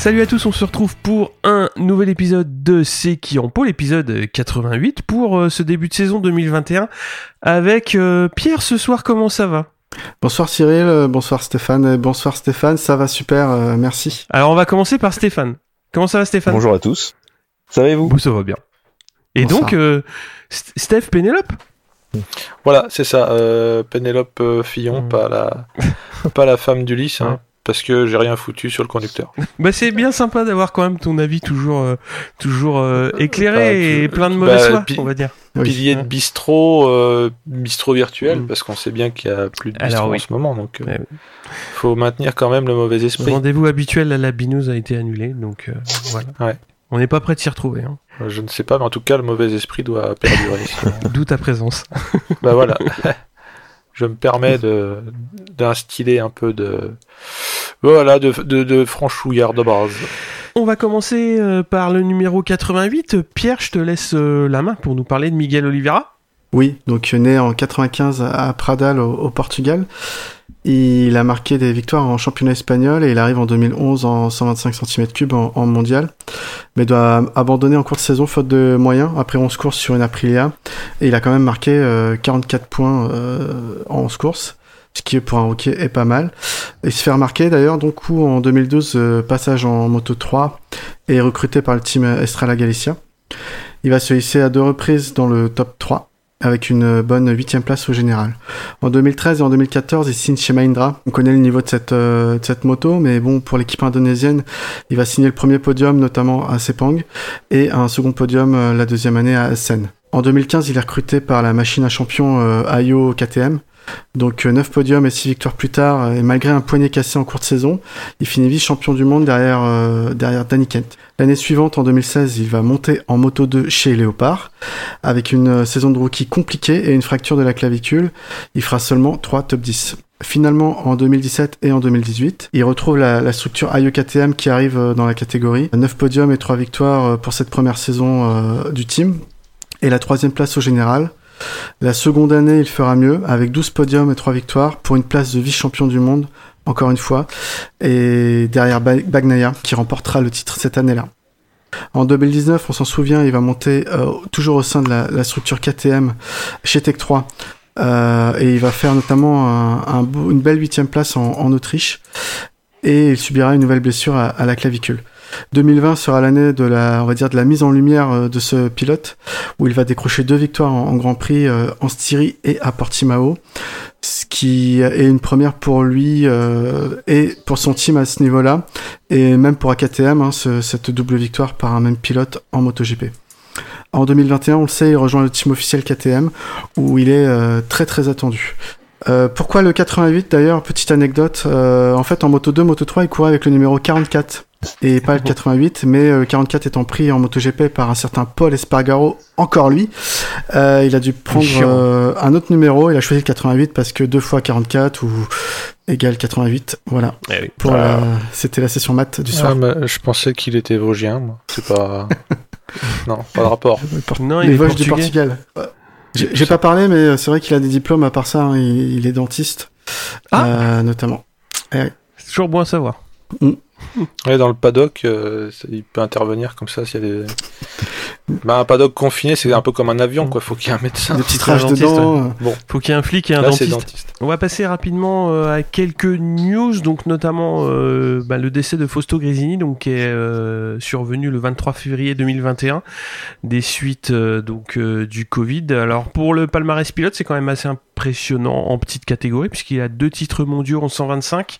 Salut à tous, on se retrouve pour un nouvel épisode de C'est qui en pôle, l'épisode 88 pour euh, ce début de saison 2021 avec euh, Pierre ce soir, comment ça va? Bonsoir Cyril, euh, bonsoir Stéphane, bonsoir Stéphane, ça va super, euh, merci. Alors on va commencer par Stéphane. Comment ça va Stéphane? Bonjour à tous. Ça va et vous Bon, ça va bien. Et Bonsoir. donc, euh, St- Steph Pénélope? Voilà, c'est ça. Euh, Pénélope euh, Fillon, Mm. pas la, pas la femme d'Ulysse, hein. Parce que j'ai rien foutu sur le conducteur. Bah c'est bien sympa d'avoir quand même ton avis toujours, euh, toujours euh, éclairé Bah, et tu- plein de bah, foi, pi- on va dire. Oui. Pilier de bistrot, euh, bistrot virtuel, Mm. parce qu'on sait bien qu'il y a plus de Alors, bistrot oui. en ce moment, donc euh, Ouais, oui. faut maintenir quand même le mauvais Le esprit. rendez-vous habituel à la binouse a été annulé, donc euh, voilà. Ouais. On n'est pas prêt de s'y retrouver, hein. Je ne sais pas, mais en tout cas, le mauvais esprit doit perdurer. d'où ta présence. bah voilà. Je me permets d'instiller un peu de voilà de de, de franchouillard de base. On va commencer euh, par le numéro 88. Pierre, je te laisse euh, la main pour nous parler de Miguel Oliveira. Oui, donc né en 95 à Pradal au, Portugal. Il a marqué des victoires en championnat espagnol et il arrive en 2011 en 125 cm3 en, en mondial, mais doit abandonner en cours de saison faute de moyens après 11 courses sur une Aprilia et il a quand même marqué euh, 44 points euh, en 11 courses, ce qui pour un rookie est pas mal. Il se fait remarquer d'ailleurs donc où en 2012 euh, passage en moto 3 et recruté par le team Estrella Galicia. Il va se hisser à deux reprises dans le top 3 avec une bonne huitième place au général. En 2013 et en 2014, il signe chez Mahindra. On connaît le niveau de cette, euh, de cette moto, mais bon, pour l'équipe indonésienne, il va signer le premier podium, notamment à Sepang, et un second podium euh, la deuxième année à Essen. En 2015, il est recruté par la machine à champion euh, Ayo KTM. Donc 9 podiums et 6 victoires plus tard, euh, et malgré un poignet cassé en cours de saison, il finit vice-champion du monde derrière, euh, derrière Danny Kent. L'année suivante, en 2016, il va monter en moto 2 chez Léopard, avec une euh, saison de rookie compliquée et une fracture de la clavicule. Il fera seulement 3 top 10. Finalement, en 2017 et en 2018, il retrouve la, la structure Ayo KTM qui arrive euh, dans la catégorie. 9 podiums et 3 victoires euh, pour cette première saison euh, du team. Et la troisième place au général. La seconde année, il fera mieux, avec 12 podiums et 3 victoires pour une place de vice-champion du monde, encore une fois, et derrière Ba- Bagnaia, qui remportera le titre cette année-là. En 2019, on s'en souvient, il va monter euh, toujours au sein de la, structure KTM chez Tech 3. euh, et il va faire notamment une belle huitième place en, Autriche. Et il subira une nouvelle blessure à la clavicule. 2020 sera l'année de la, on va dire, de la mise en lumière euh, de ce pilote, où il va décrocher deux victoires en, Grand Prix euh, en Styrie et à Portimao, ce qui est une première pour lui euh, et pour son team à ce niveau-là, et même pour AKTM, hein, ce- cette double victoire par un même pilote en MotoGP. En 2021, on le sait, il rejoint le team officiel KTM, où il est euh, très très attendu. Euh, pourquoi le 88 d'ailleurs Petite anecdote. euh, en fait, en Moto 2, Moto 3, il courait avec le numéro 44 et pas le 88, mais euh, le 44 étant pris en MotoGP par un certain Paul Espargaro, encore lui. Euh, il a dû prendre euh, un autre numéro. Il a choisi le 88 parce que 2 fois 44 ou égale 88. Voilà. Pour Ah. C'était la session maths du soir. Ah, mais je pensais qu'il était vosgien, moi. C'est pas. non, pas de rapport. Non, il Les est Vosges du portugais. Portugal. J'ai j'ai pas parlé, mais c'est vrai qu'il a des diplômes à part ça. hein, il, il est dentiste, Ah. euh, notamment. C'est toujours bon à savoir. Ouais, dans le paddock, euh, il peut intervenir comme ça s'il y a des. Bah, un paddock confiné, c'est un peu comme un avion, quoi. Faut qu'il y ait un médecin. Des petites c'est un rages dentiste, dedans. euh, Faut qu'il y ait un flic et un Là, dentiste. dentiste. On va passer rapidement euh, à quelques news, donc notamment euh, bah, le décès de Fausto Grisini, donc qui est euh, survenu le 23 février 2021, des suites euh, donc euh, du Covid. Alors pour le palmarès pilote, c'est quand même assez impressionnant en petite catégorie puisqu'il a deux titres mondiaux en 125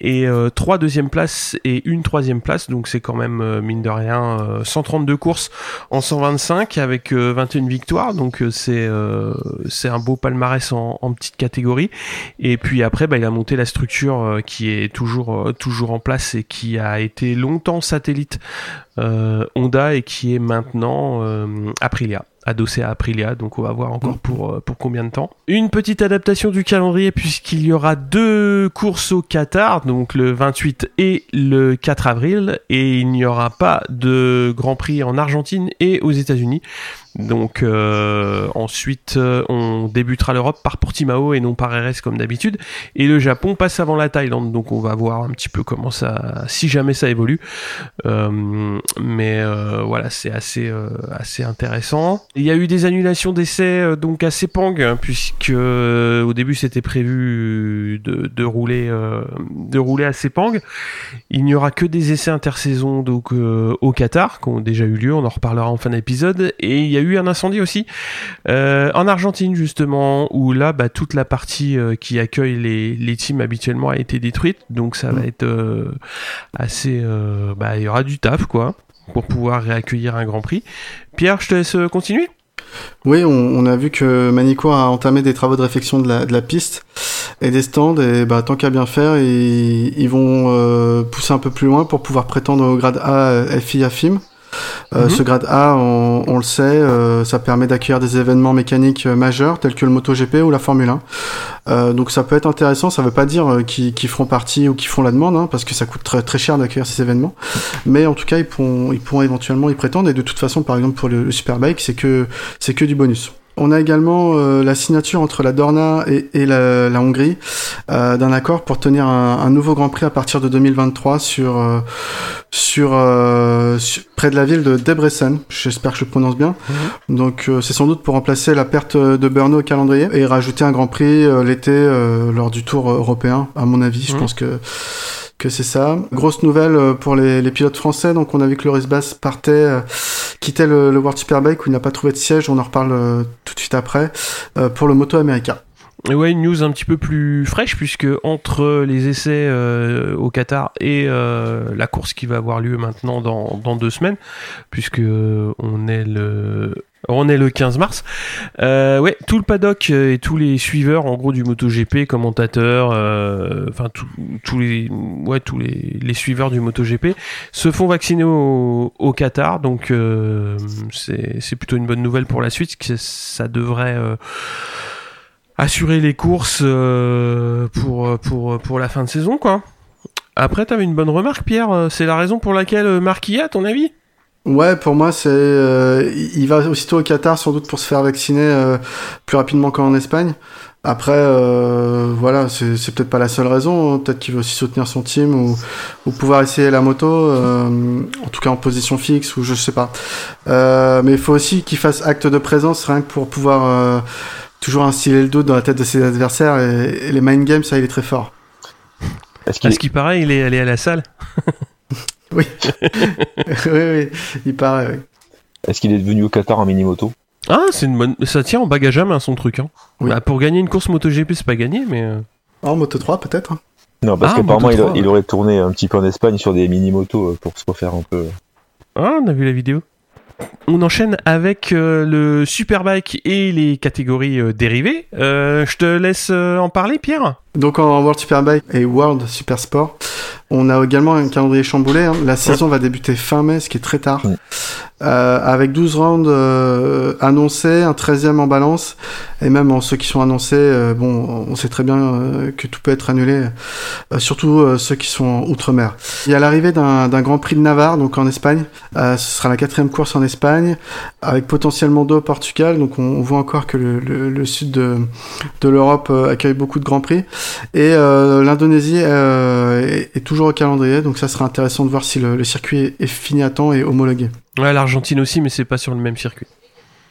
et euh, trois deuxième places et une troisième place, donc c'est quand même euh, mine de rien euh, 132 courses en 125 avec euh, 21 victoires, donc euh, c'est euh, c'est un beau palmarès en, en petite catégorie. Et puis après, bah, il a monté la structure euh, qui est toujours euh, toujours en place et qui a été longtemps satellite euh, Honda et qui est maintenant euh, Aprilia. Adossé à Aprilia, donc on va voir encore pour, pour combien de temps. Une petite adaptation du calendrier puisqu'il y aura deux courses au Qatar, donc le 28 et le 4 avril, et il n'y aura pas de Grand Prix en Argentine et aux États-Unis. Donc euh, ensuite, euh, on débutera l'Europe par Portimao et non par RS comme d'habitude. Et le Japon passe avant la Thaïlande. Donc on va voir un petit peu comment ça, si jamais ça évolue. Euh, mais voilà, c'est assez assez intéressant. Il y a eu des annulations d'essais donc à Sepang hein, puisque au début c'était prévu de, de rouler de rouler à Sepang. Il n'y aura que des essais intersaison donc au Qatar qui ont déjà eu lieu. On en reparlera en fin d'épisode. Et il y a un incendie aussi euh, en Argentine justement où là bah, toute la partie euh, qui accueille les, les, teams habituellement a été détruite donc ça va mm. être euh, assez bah, il y aura du taf quoi pour pouvoir réaccueillir un Grand Prix. Pierre, je te laisse continuer. Oui, on, a vu que Manico a entamé des travaux de réfection de la, de la piste et des stands et bah, tant qu'à bien faire, ils, ils vont pousser un peu plus loin pour pouvoir prétendre au grade A FI FIM. Euh, mhm. Ce grade A, on, le sait, euh, ça permet d'accueillir des événements mécaniques euh, majeurs tels que le MotoGP ou la Formule 1. donc ça peut être intéressant. Ça ne veut pas dire qu'ils feront partie ou qu'ils feront la demande, hein, parce que ça coûte très, très cher d'accueillir ces événements. Mais en tout cas, ils pourront, ils pourront éventuellement y prétendre. Et de toute façon, par exemple pour le, le Superbike, c'est que c'est que du bonus. On a également euh, la signature entre la Dorna et, la, Hongrie euh, d'un accord pour tenir un, nouveau Grand Prix à partir de 2023 sur euh, sur, près de la ville de Debrecen. J'espère que je le prononce bien. Mhm. Donc c'est sans doute pour remplacer la perte de Brno au calendrier et rajouter un Grand Prix l'été lors du Tour européen. À mon avis, je mhm. pense que c'est ça. Grosse nouvelle euh, pour les, pilotes français. Donc on a vu que Loris Bass partait, euh, quittait le, World Superbike où il n'a pas trouvé de siège. On en reparle euh, tout de suite après pour le Moto America. Ouais, une news un petit peu plus fraîche puisque entre les essais au Qatar et la course qui va avoir lieu maintenant dans, dans deux semaines, puisque on est le on est le 15 mars. Euh, ouais, tout le paddock euh, et tous les suiveurs, en gros, du MotoGP, commentateurs, euh, enfin tous les, ouais, tous les, suiveurs du MotoGP se font vacciner au, Qatar. Donc c'est plutôt une bonne nouvelle pour la suite, ça devrait assurer les courses pour pour pour la fin de saison, quoi. Après, t'avais une bonne remarque, Pierre. C'est la raison pour laquelle a, à ton avis? Ouais, pour moi, c'est euh, il va aussitôt au Qatar sans doute pour se faire vacciner euh, plus rapidement qu'en Espagne. Après, euh, voilà, c'est peut-être pas la seule raison. Hein. Peut-être qu'il veut aussi soutenir son team ou, ou pouvoir essayer la moto, en tout cas en position fixe ou je sais pas. mais il faut aussi qu'il fasse acte de présence rien que pour pouvoir toujours instiller le doute dans la tête de ses adversaires. Et, les mind games, ça, il est très fort. Est-ce qu'il paraît, il est allé à la salle oui. oui, oui, il paraît, oui. Est-ce qu'il est devenu au Qatar un mini-moto? Ah, c'est une bonne. Ça tient en bagage à main son truc. Hein. Bah, pour gagner une course MotoGP, c'est pas gagné, mais. Euh. En Moto 3, peut-être hein. Non, parce ah, qu'apparemment, il, il, aurait tourné un petit peu en Espagne sur des mini-motos euh, pour se refaire un peu. Ah, on a vu la vidéo. On enchaîne avec euh, le Superbike et les catégories dérivées. je te laisse en parler, Pierre? Donc en World Superbike et World Supersport, on a également un calendrier chamboulé. Hein. La saison va débuter fin mai, ce qui est très tard. Euh, avec 12 rounds euh, annoncés, un 13e en balance, et même en ceux qui sont annoncés, euh, bon, on sait très bien euh, que tout peut être annulé, euh, surtout ceux qui sont outre-mer. Il y a l'arrivée d'un Grand Prix de Navarre, donc en Espagne. ce sera la quatrième course en Espagne, avec potentiellement deux au Portugal. Donc on, on voit encore que le, le, le sud de, de l'Europe accueille beaucoup de Grands Prix. Et l'Indonésie est, est, toujours au calendrier, donc ça sera intéressant de voir si le, le circuit est fini à temps et homologué. Ouais, l'Argentine aussi, mais c'est pas sur le même circuit.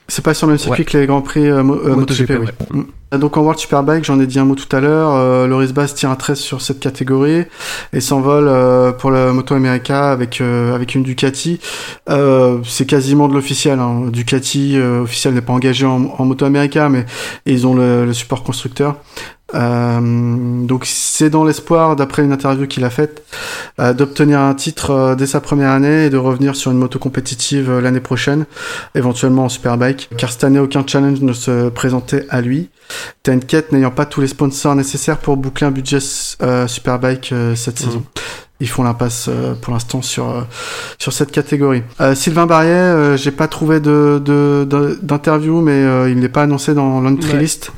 C'est pas sur le même circuit que les Grands Prix euh, euh, MotoGP, oui. Mm. Donc en World Superbike, j'en ai dit un mot tout à l'heure, euh, Loris Bass tire un 13 sur cette catégorie et s'envole pour la Moto America avec avec une Ducati. c'est quasiment de l'officiel. Hein. Ducati officiel n'est pas engagé en, Moto America, mais ils ont le, le support constructeur. Euh, donc c'est dans l'espoir, d'après une interview qu'il a faite, euh, d'obtenir un titre euh, dès sa première année et de revenir sur une moto compétitive l'année prochaine, éventuellement en Superbike, car cette année aucun challenge ne se présentait à lui. Tenket n'ayant pas tous les sponsors nécessaires pour boucler un budget Superbike cette saison. Ils font l'impasse euh, pour l'instant sur euh, sur cette catégorie. Euh, Sylvain Barriet, j'ai pas trouvé de d'interview, mais il n'est pas annoncé dans l'entry list,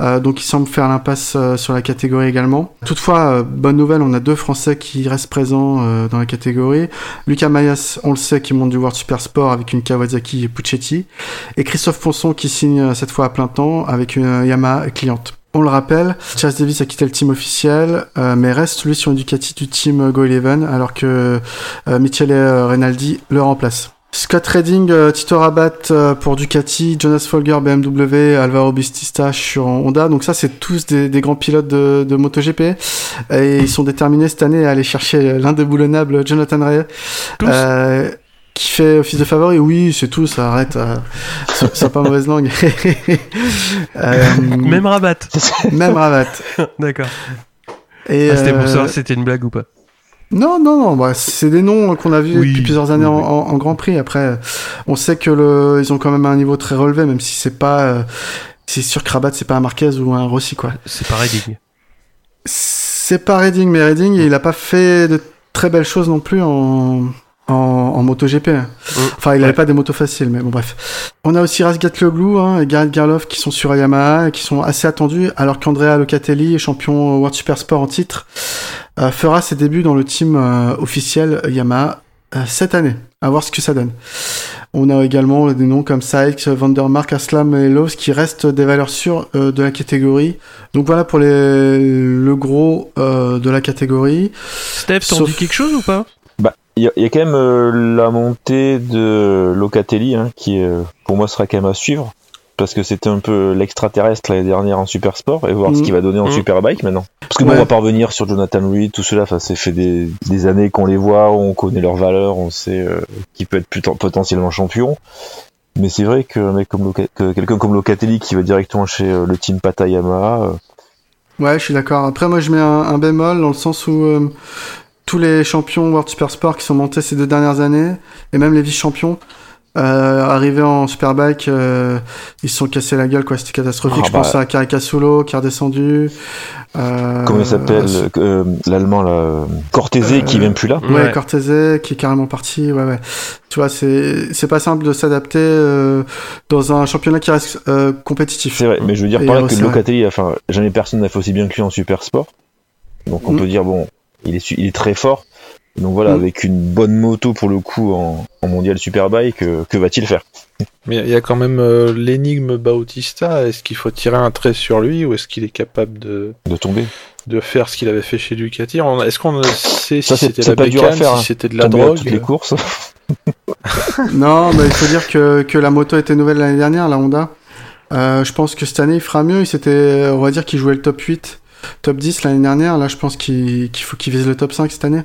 donc il semble faire l'impasse sur la catégorie également. Toutefois, bonne nouvelle, on a deux Français qui restent présents dans la catégorie. Lucas Mayas, on le sait, qui monte du World Super Sport avec une Kawasaki et Puccetti, et Christophe Ponson qui signe cette fois à plein temps avec une Yamaha cliente. On le rappelle, Chas Davis a quitté le team officiel, euh, mais reste lui sur Ducati du team Go Eleven, alors que euh, Michele Renaldi le remplace. Scott Redding, euh, Tito Rabat pour Ducati, Jonas Folger BMW, Alvaro Bistista sur Honda. Donc ça, c'est tous des, grands pilotes de, de, MotoGP. Et ils sont déterminés cette année à aller chercher l'indéboulonnable Jonathan Ray qui fait office de favori, oui, c'est tout, ça arrête, euh, ça pas mauvaise langue. euh, même rabat. Même rabat. D'accord. Et ah, c'était pour ça, euh, c'était une blague ou pas Non, non, non, bah, c'est des noms qu'on a vus depuis plusieurs années en, Grand Prix. Après, on sait que le, ils ont quand même un niveau très relevé, même si c'est pas, euh, c'est sûr que Rabat c'est pas un Marquez ou un Rossi quoi. C'est pas Redding. C'est pas Redding, mais Redding, il a pas fait de très belles choses non plus en en, en MotoGP. Hein. Mm. Enfin, il n'avait pas des motos faciles, mais bon, bref. On a aussi Razgat Leglou hein, et Gareth Garloff qui sont sur Yamaha et qui sont assez attendus, alors qu'Andrea Locatelli, champion World Super Sport en titre, euh, fera ses débuts dans le team euh, officiel Yamaha euh, cette année. À voir ce que ça donne. On a également des noms comme Sykes, Vandermark, Aslam et Lowe's qui restent des valeurs sûres de la catégorie. Donc voilà pour les, le gros de la catégorie. Steph, t'en dis quelque chose ou pas? Il y, y, a quand même euh, la montée de Locatelli, hein, qui euh, pour moi sera quand même à suivre, parce que c'était un peu l'extraterrestre l'année dernière en super sport, et voir ce mhm. qu'il va donner en mhm. superbike maintenant. Parce que bon, on va pas revenir sur Jonathan Reed, tout cela, enfin, c'est fait des, des, années qu'on les voit, on connaît leurs valeurs, on sait euh, qui peut être potentiellement champion. Mais c'est vrai que, mec comme quelqu'un comme Locatelli qui va directement chez le team Patayama. Ouais, je suis d'accord. Après, moi, je mets un, un, bémol dans le sens où tous les champions World Super Sport qui sont montés ces deux dernières années, et même les vice-champions, euh, arrivés en Superbike, euh, ils se sont cassés la gueule, quoi. C'était catastrophique. Ah, je pense bah. à Caricasulo qui est redescendu. Euh, Comment il s'appelle euh, L'allemand, là, Cortese qui vient plus là. Ouais, ouais. Cortese qui est carrément parti. Ouais, ouais. Tu vois, c'est c'est pas simple de s'adapter euh, dans un championnat qui reste compétitif. C'est vrai, mais je veux dire par là que Locatelli, enfin, jamais personne n'a fait aussi bien que lui en super sport. Donc on mm. peut dire bon, il est, il est très fort. Donc voilà, mm. avec une bonne moto pour le coup en, en mondial superbike, que, que va-t-il faire? Mais il y a quand même euh, l'énigme Bautista. Est-ce qu'il faut tirer un trait sur lui ou est-ce qu'il est capable de de tomber, de faire ce qu'il avait fait chez Ducati? Est-ce qu'on sait si c'était la bécane, si hein. c'était de la drogue toutes les courses Non, mais il faut dire que, que la moto était nouvelle l'année dernière, la Honda. Euh, je pense que cette année il fera mieux. Il s'était, on va dire qu'il jouait le top 8 top 10 l'année dernière. Là, je pense qu'il faut qu'il vise le top 5 cette année.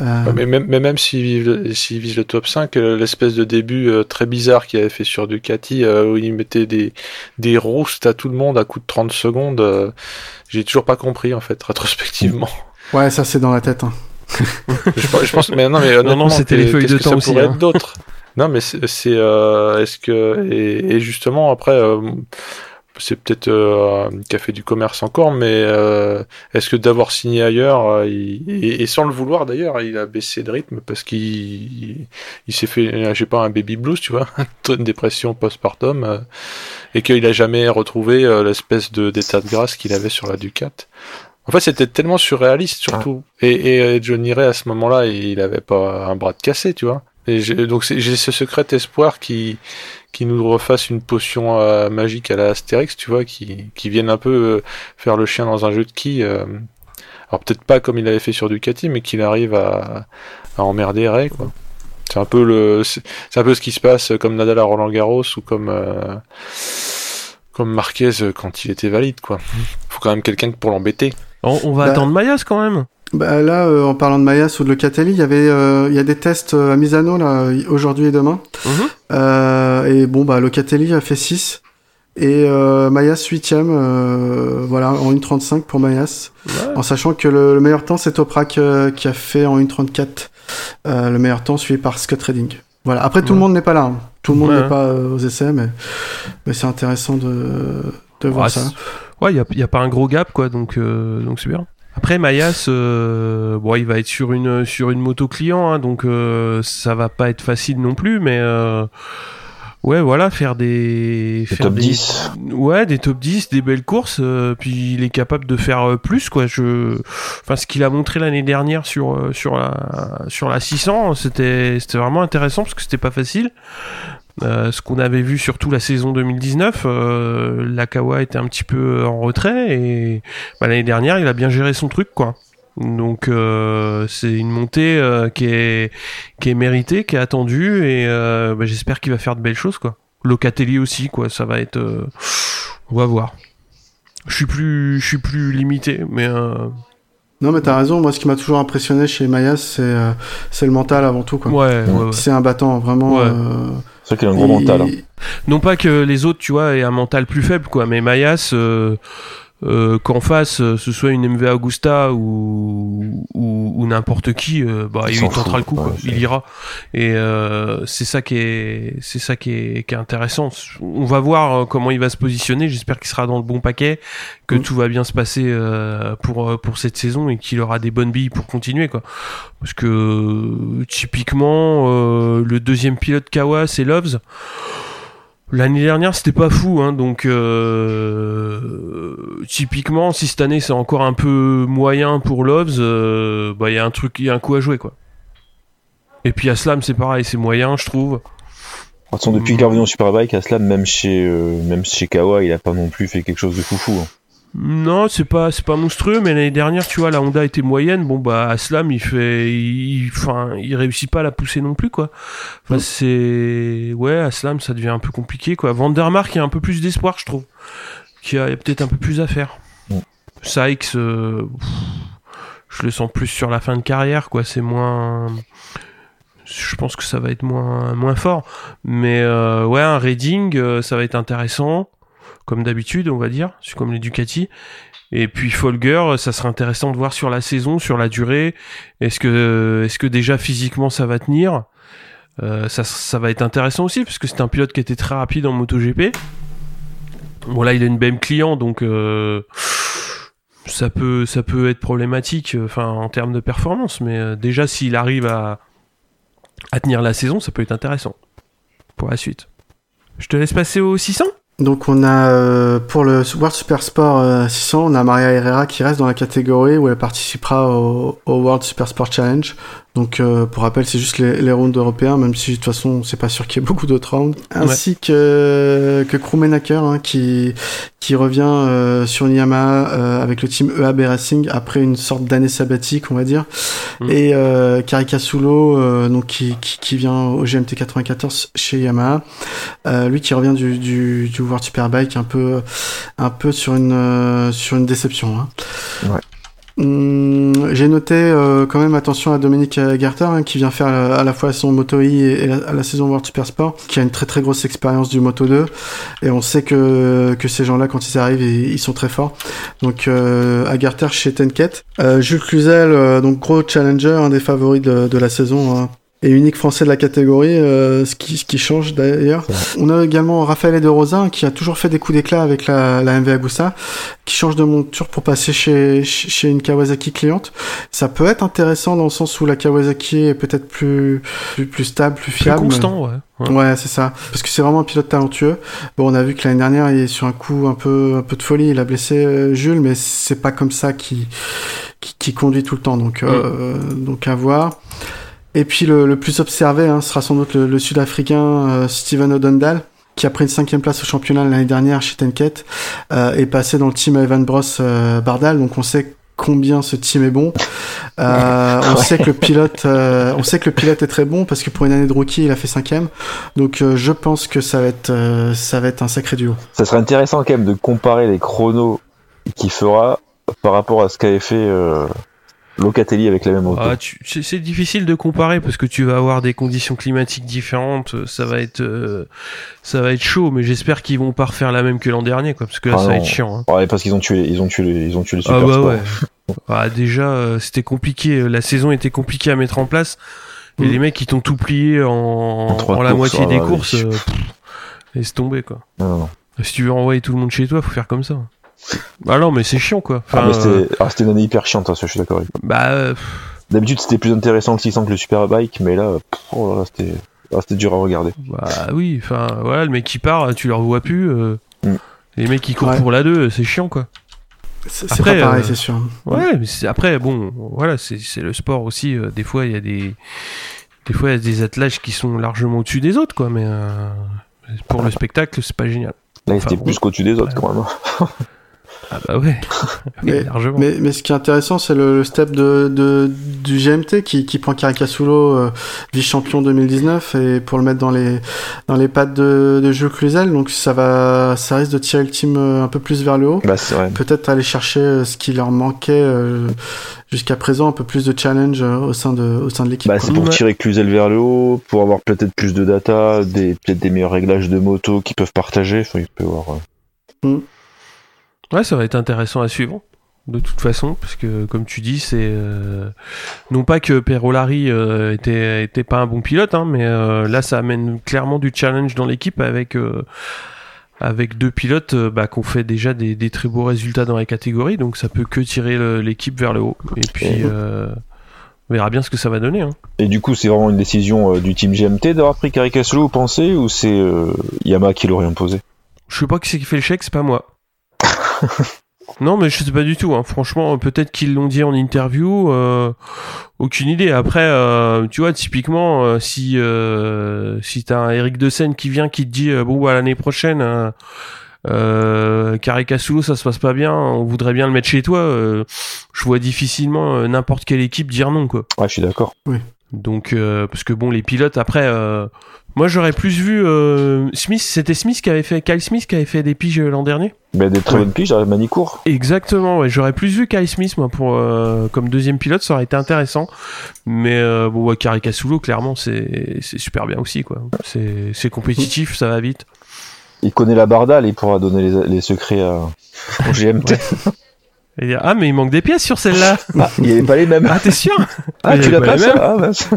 Euh, mais, même, mais, même s'il vise le top 5, euh, l'espèce de début euh, très bizarre qu'il avait fait sur Ducati, où il mettait des, des roustes à tout le monde à coup de 30 secondes, j'ai toujours pas compris, en fait, rétrospectivement. Ouais, ça, c'est dans la tête. Hein. je, pense, mais non, mais non, non c'était les feuilles de temps aussi. Hein. d'autres. non, mais c'est, est-ce que et, et, justement après, c'est peut-être euh, a fait du commerce encore, mais euh, est-ce que d'avoir signé ailleurs, euh, et, sans le vouloir d'ailleurs, il a baissé de rythme parce qu'il il, s'est fait, euh, j'ai pas, un baby blues, tu vois, une dépression postpartum, euh, et qu'il a jamais retrouvé l'espèce de d'état de grâce qu'il avait sur la Ducat. En fait, c'était tellement surréaliste surtout. Ah. Et, et Johnny Ray à ce moment-là, il avait pas un bras de cassé, tu vois. Et donc j'ai ce secret espoir qui qui nous refasse une potion euh, magique à la Astérix, tu vois, qui, qui vienne un peu euh, faire le chien dans un jeu de qui. Euh, alors peut-être pas comme il avait fait sur Ducati, mais qu'il arrive à, à emmerder Ray, quoi. C'est un peu le, c'est un peu ce qui se passe comme Nadal à Roland Garros ou comme comme Marquez quand il était valide, quoi. Faut quand même quelqu'un pour l'embêter. On, va bah, attendre Mayas quand même. Bah là, euh, en parlant de Mayas ou de Locatelli, il y avait, euh, il y a des tests euh, à Misano là aujourd'hui et demain. Mhm. Et bon, bah Locatelli a fait 6 et Mayas 8 e voilà en 1.35 pour Mayas, en sachant que le, meilleur temps c'est Toprak qui a fait en 1.34 le meilleur temps suivi par Scott Redding. Voilà. Après, tout le monde n'est pas là. Hein. Tout le monde n'est pas aux essais, mais, mais c'est intéressant de, de voir ça. Ouais, il n'y a, pas un gros gap, quoi, donc donc c'est bien. Après Mayas, euh, bon, il va être sur une sur une moto client, hein, donc euh, ça va pas être facile non plus, mais euh, ouais, voilà, faire des, Des faire top des- 10. Ouais, des top 10, des belles courses, euh, puis il est capable de faire euh, plus quoi. Je enfin ce qu'il a montré l'année dernière sur euh, sur la sur la 600, c'était c'était vraiment intéressant parce que c'était pas facile. Euh, ce qu'on avait vu surtout la saison 2019, euh, Lakawa était un petit peu en retrait et bah, l'année dernière il a bien géré son truc quoi. Donc euh, c'est une montée euh, qui est qui est méritée, qui est attendue et euh, bah, j'espère qu'il va faire de belles choses quoi. Locatelli aussi quoi, ça va être euh, on va voir. Je suis plus je suis plus limité mais euh, Non, mais t'as raison. Moi, ce qui m'a toujours impressionné chez Mayas, c'est euh, c'est le mental avant tout. Quoi. ouais, ouais, ouais. C'est un battant, vraiment. Ouais. euh, C'est vrai qu'il a un gros mental. hein. Non pas que les autres, tu vois, aient un mental plus faible, quoi, mais Mayas, euh, qu'en face, euh, ce soit une MV Augusta ou, ou, ou n'importe qui, euh, bah, Il tentera le coup, ouais, quoi. il ira. Et euh, c'est ça qui est, c'est ça qui est, qui est intéressant. On va voir comment il va se positionner. J'espère qu'il sera dans le bon paquet, que Mm. tout va bien se passer euh, pour pour cette saison et qu'il aura des bonnes billes pour continuer, quoi. Parce que typiquement, euh, le deuxième pilote Kawa, c'est Loves. L'année dernière, c'était pas fou, hein, donc euh, typiquement, si cette année c'est encore un peu moyen pour Loves, euh, bah il y a un truc, il y a un coup à jouer quoi. Et puis Aslam, c'est pareil, c'est moyen, je trouve. De toute façon, depuis qu'il est revenu en Superbike, Aslam, même chez, euh, même chez Kawa, il a pas non plus fait quelque chose de foufou. hein. Non, c'est pas, c'est pas monstrueux, mais l'année dernière, tu vois, la Honda était moyenne. Bon bah Aslam, il fait, il, enfin, il réussit pas à la pousser non plus quoi. Enfin Mm. c'est, ouais, Aslam, ça devient un peu compliqué quoi. Vandermark, il y a un peu plus d'espoir, je trouve. Qu'il y a, il y a peut-être un peu plus à faire. Mm. Sykes, euh, pff, je le sens plus sur la fin de carrière quoi. C'est moins, je pense que ça va être moins, moins fort. Mais euh, ouais, un Reading, euh, ça va être intéressant comme d'habitude, on va dire, c'est comme les Ducati. Et puis Folger, ça serait intéressant de voir sur la saison, sur la durée. Est-ce que, est-ce que déjà physiquement ça va tenir? Euh, ça, ça va être intéressant aussi parce que c'est un pilote qui était très rapide en MotoGP. Bon là, il a une BM client, donc euh, ça peut, ça peut être problématique, enfin en termes de performance. Mais euh, déjà, s'il arrive à, à tenir la saison, ça peut être intéressant pour la suite. Je te laisse passer au 600 Donc on a euh, pour le World Super Sport euh, 600, on a Maria Herrera qui reste dans la catégorie où elle participera au World Super Sport Challenge. Donc euh, pour rappel, c'est juste les, les rounds européens, même si de toute façon c'est pas sûr qu'il y ait beaucoup d'autres rounds. Ainsi que que Krummenacker hein, qui qui revient euh, sur une Yamaha euh, avec le team EAB Racing après une sorte d'année sabbatique, on va dire. Mm. Et euh, Caricasulo, euh, donc qui, qui qui vient au GMT 94 chez Yamaha. Euh, lui qui revient du, du, du World Superbike un peu, un peu sur une, euh, sur une déception. Hein. Ouais. Hum, J'ai noté euh, quand même attention à Dominique Garter hein, qui vient faire euh, à la fois son Moto I et, la, la saison World Super Sport, qui a une très très grosse expérience du Moto 2 et on sait que, que ces gens-là quand ils arrivent ils, ils sont très forts. Donc euh, à Garter chez Tenket, euh, Jules Cluzel euh, donc gros challenger, un des favoris de, de la saison. hein, et unique français de la catégorie, euh, ce, qui, ce qui change d'ailleurs. On a également Raphaël de Rosa qui a toujours fait des coups d'éclat avec la, la MV Agusta, qui change de monture pour passer chez, chez une Kawasaki cliente. Ça peut être intéressant dans le sens où la Kawasaki est peut-être plus, plus, plus stable, plus Plus fiable. constant, ouais. Ouais. Ouais, c'est ça. Parce que c'est vraiment un pilote talentueux. Bon, on a vu que l'année dernière, il est sur un coup un peu, un peu de folie. Il a blessé euh, Jules, mais c'est pas comme ça qui, qui, qui conduit tout le temps. Donc, euh, donc à voir. Et puis le, le plus observé hein, sera sans doute le, le Sud-Africain euh, Steven Odendal qui a pris une cinquième place au championnat l'année dernière chez Tenket euh, et passé dans le team Evan Bros euh, Bardal. Donc on sait combien ce team est bon. Euh, on Ouais. sait que le pilote, euh, on sait que le pilote est très bon parce que pour une année de rookie, il a fait cinquième. Donc euh, je pense que ça va être, euh, ça va être un sacré duo. Ça serait intéressant quand même de comparer les chronos qu'il fera par rapport à ce qu'avait fait euh, Locatelli avec la même moto. Ah, tu- c'est c'est difficile de comparer parce que tu vas avoir des conditions climatiques différentes. euh, Ça va être, euh, ça va être chaud, mais j'espère qu'ils vont pas refaire la même que l'an dernier, quoi, parce que là, Ah ça va être chiant. hein. Ouais, parce qu'ils ont tué, ils ont tué, les- ils ont tué les Ah super bah sports. ouais. Ah, déjà, euh, c'était compliqué. La saison était compliquée à mettre en place. Et Mm. les mecs, ils t'ont tout plié en, En la courses, moitié ah, des courses. euh, pff, laisse tomber, quoi. Non, non, non. Si tu veux renvoyer tout le monde chez toi, faut faire comme ça. Bah non, mais c'est chiant quoi. Ah, Enfin, euh, c'était ah, c'était une année hyper chiante, hein, ça, je suis d'accord avec toi. bah euh, D'habitude, c'était plus intéressant le 600 que le Superbike, mais là, pff, oh là là, c'était ah, c'était dur à regarder. Bah oui, enfin voilà, le mec qui part, tu le revois plus. euh, Mm. Les mecs qui courent Ouais. pour la 2, c'est chiant quoi. C'est c'est Après, pas pareil, euh, c'est sûr. Ouais, mais c'est- après, bon, voilà, c'est c'est le sport aussi. euh, des fois, il y a des. Des fois, il y a des attelages qui sont largement au-dessus des autres, quoi, mais euh, pour le spectacle, c'est pas génial. Là, il Enfin, était bon. plus qu'au-dessus des autres, quand même. Ah bah ouais, Oui, Mais- largement. Mais, mais ce qui est intéressant, c'est le, le step de, de, du GMT qui, qui prend Caricasulo, euh, vice-champion 2019, et pour le mettre dans les, dans les pattes de, de Jules Cluzel. Donc ça, va, ça risque de tirer le team euh, un peu plus vers le haut. Bah, c'est vrai. Peut-être aller chercher euh, ce qui leur manquait euh, jusqu'à présent, un peu plus de challenge euh, au sein de, au sein de l'équipe. Bah, c'est pour Ouais. tirer Cluzel vers le haut, pour avoir peut-être plus de data, des, peut-être des meilleurs réglages de moto qu'ils peuvent partager. Enfin, il peut y avoir. euh, Ouais, ça va être intéressant à suivre. De toute façon, parce que comme tu dis, c'est euh, non pas que Perolari euh, était était pas un bon pilote, hein, mais euh, là ça amène clairement du challenge dans l'équipe avec euh, avec deux pilotes euh, bah, qui ont fait déjà des, des très beaux résultats dans les catégories, donc ça peut que tirer l'équipe vers le haut. Et puis euh, on verra bien ce que ça va donner. Hein. Et du coup, c'est vraiment une décision du team GMT d'avoir pris Caricasulo, vous pensez, ou c'est euh, Yamaha qui l'aurait imposé? Je sais pas qui c'est qui fait le chèque, c'est pas moi. non, mais je sais pas du tout. Hein. Franchement, peut-être qu'ils l'ont dit en interview. euh, aucune idée. Après, euh, tu vois, typiquement, euh, si euh, si t'as un Eric De Seine qui vient, qui te dit euh, bon, bah, l'année prochaine. Euh, euh, Caricasulo, ça se passe pas bien, on voudrait bien le mettre chez toi. euh, je vois difficilement euh, n'importe quelle équipe dire non, quoi. Ouais, je suis d'accord. Donc, euh, parce que bon, les pilotes, après, euh, moi j'aurais plus vu euh, Smith, c'était Smith qui avait fait, Kyle Smith qui avait fait des piges euh, l'an dernier. Bah, des très Ouais. bonnes piges à Manicourt. Exactement, ouais, j'aurais plus vu Kyle Smith, moi, pour, euh, comme deuxième pilote, ça aurait été intéressant. Mais euh, bon, ouais, Caricasulo, clairement, c'est c'est super bien aussi, quoi. C'est c'est compétitif, ça va vite. Il connaît la bardale, il pourra donner les, les secrets à, au GMT. Et ah, mais il manque des pièces sur celle-là. Ah, il n'y avait pas les mêmes. ah, t'es sûr Ah, il tu l'as avait pas, les ça Ah, mince.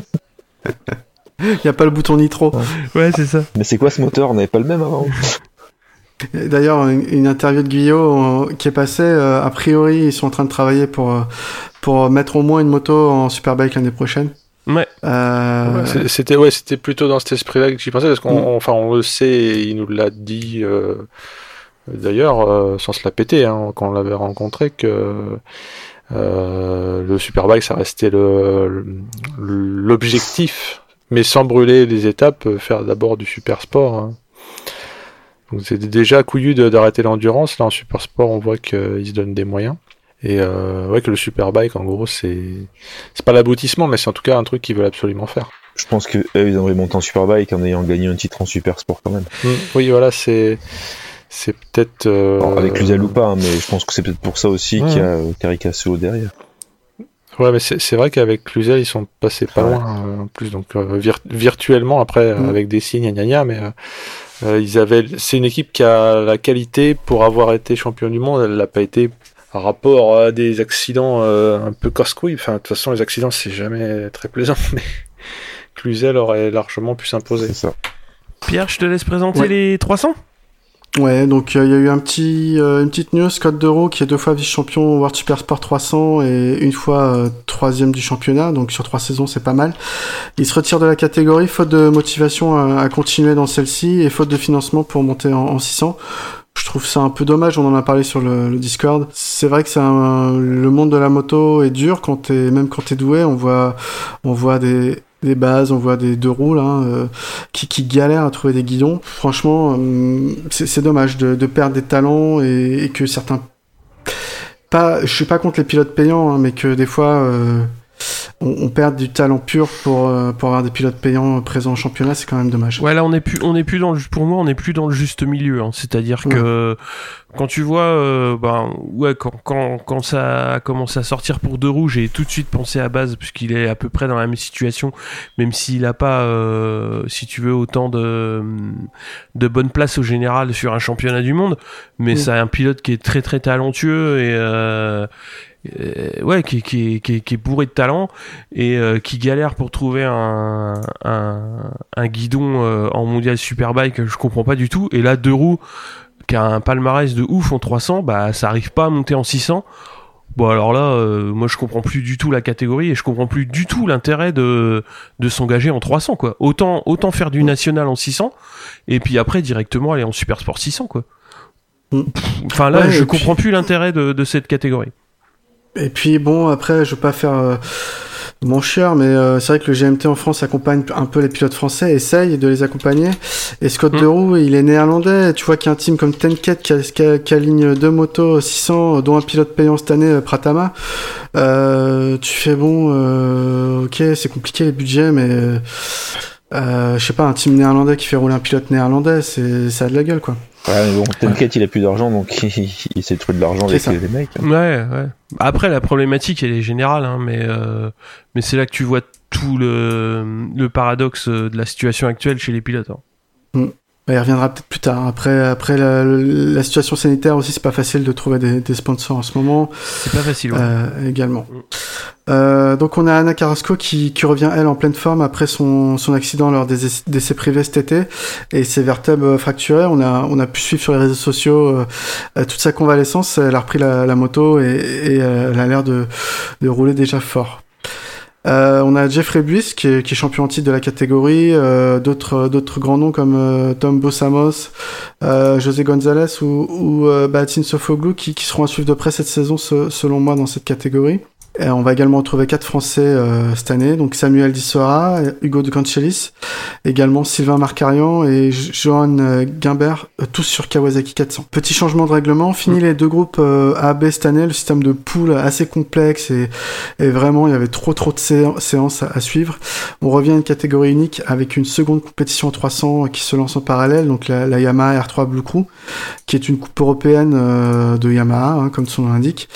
Il n'y a pas le bouton nitro. Ouais, c'est ça. Mais c'est quoi ce moteur? On n'avait pas le même avant. D'ailleurs, une, interview de Guyot euh, qui est passée, euh, a priori, ils sont en train de travailler pour, euh, pour mettre au moins une moto en Superbike l'année prochaine. Ouais. Euh, C'était ouais, c'était plutôt dans cet esprit-là que j'y pensais parce qu'on, Mm. enfin, on le sait, et il nous l'a dit euh, d'ailleurs euh, sans se la péter hein, quand on l'avait rencontré que euh, le Superbike ça restait le l'objectif, mais sans brûler les étapes, euh, faire d'abord du super sport. hein. Donc c'est déjà couillu d'arrêter l'endurance. Là en super sport, on voit qu'ils se donnent des moyens. Et euh, ouais que le superbike en gros c'est c'est pas l'aboutissement mais c'est en tout cas un truc qu'ils veulent absolument faire. Je pense qu'eux, ils auraient monté en Superbike en ayant gagné un titre en Super Sport quand même. Oui, voilà, c'est c'est peut-être euh, avec Cluzel ou pas, hein, mais je pense que c'est peut-être pour ça aussi Ouais. qu'il y a euh, Caricasulo derrière. Ouais, mais c'est c'est vrai qu'avec Cluzel, ils sont passés pas Ouais. loin euh, en plus, donc euh, vir- virtuellement après euh, Mm. avec des signes, gna gna gna, mais euh, euh, ils avaient. C'est une équipe qui a la qualité pour avoir été champion du monde. Elle l'a pas été par rapport à des accidents euh, un peu casse-couilles. Enfin, de toute façon, les accidents c'est jamais très plaisant, mais Cluzel aurait largement pu s'imposer. C'est ça. Pierre, je te laisse présenter Ouais. les 300 Ouais, donc euh, il y a eu un petit, euh, une petite news, Scott Deroux qui est deux fois vice-champion World Super Sport 300 et une fois euh, troisième du championnat, donc sur trois saisons c'est pas mal. Il se retire de la catégorie faute de motivation à, à continuer dans celle-ci et faute de financement pour monter en, en 600. Je trouve ça un peu dommage, on en a parlé sur le, le Discord. C'est vrai que c'est le monde de la moto est dur quand t'es, même quand t'es doué, on voit, on voit des, des bases, on voit des deux roues là, euh, qui, qui galèrent à trouver des guidons. Franchement, euh, c'est c'est dommage de, de perdre des talents et, et que certains. Pas, je suis pas contre les pilotes payants, hein, mais que des fois euh, on, on perd du talent pur pour, euh, pour avoir des pilotes payants présents au championnat, c'est quand même dommage. Ouais, là on est plus, on est plus dans le, pour moi, on est plus dans le juste milieu. hein. C'est-à-dire que quand tu vois, euh, ben, ouais, quand, quand, quand ça a commencé à sortir pour deux roues, j'ai tout de suite pensé à base puisqu'il est à peu près dans la même situation, même s'il a pas, euh, si tu veux, autant de, de bonne place au général sur un championnat du monde. Mais Mm. c'est un pilote qui est très très talentueux et euh, ouais, qui, qui, qui, qui est bourré de talent et euh, qui galère pour trouver un, un, un guidon euh, en mondial superbike, je comprends pas du tout. Et là, deux roues, qui a un palmarès de ouf en 300, bah ça arrive pas à monter en 600. Bon alors là, euh, moi je comprends plus du tout la catégorie et je comprends plus du tout l'intérêt de, de s'engager en 300 quoi. Autant autant faire du national en 600 et puis après directement aller en super sport 600 quoi. Mm. Enfin là, Ouais, je puis- comprends plus l'intérêt de, de cette catégorie. Et puis bon, après, je veux pas faire euh, mon chieur, mais euh, c'est vrai que le GMT en France accompagne un peu les pilotes français, essaye de les accompagner. Et Scott Mm. Deroux, il est néerlandais. Tu vois qu'il y a un team comme Tenket qui, a- qui, a- qui aligne deux motos 600, dont un pilote payant cette année, euh, Pratama. Euh, tu fais bon, euh, ok, c'est compliqué les budgets, mais euh, je sais pas, un team néerlandais qui fait rouler un pilote néerlandais, c'est ça a de la gueule quoi. Ouais, mais bon, Tenket, il a plus d'argent, donc il, il s'est trouvé de l'argent avec les mecs. Ouais, ouais. Après, la problématique, elle est générale, hein, mais, euh, mais c'est là que tu vois tout le, le paradoxe euh, de la situation actuelle chez les pilotes. hein. Bah, il reviendra peut-être plus tard. Après, après la, la situation sanitaire aussi, c'est pas facile de trouver des, des sponsors en ce moment C'est pas facile. ouais. euh, également. Mm. Euh, donc on a Anna Carrasco qui, qui revient elle en pleine forme après son, son accident lors des d'essais privés cet été et ses vertèbres euh, fracturées. On a on a pu suivre sur les réseaux sociaux euh, euh, toute sa convalescence. Elle a repris la, la moto et, et euh, elle a l'air de, de rouler déjà fort. Euh, on a Jeffrey Buis qui est, qui est champion titre de la catégorie, euh, d'autres d'autres grands noms comme euh, Tom Bossamos, José González ou, ou Bahattin Sofoglou qui, qui seront à suivre de près cette saison se- selon moi dans cette catégorie. Et on va également retrouver quatre Français euh, cette année, donc Samuel Dissora, Hugo de Cancelis, également Sylvain Marcarian et Johan euh, Guimbert, euh, tous sur Kawasaki 400. Petit changement de règlement, fini les deux groupes euh, A, B cette année, le système de poule assez complexe et, et vraiment il y avait trop trop de sé- séances à, à suivre. On revient à une catégorie unique avec une seconde compétition en 300 qui se lance en parallèle, donc la, la Yamaha R3 Blue Crew, qui est une coupe européenne euh, de Yamaha, hein, comme son nom l'indique,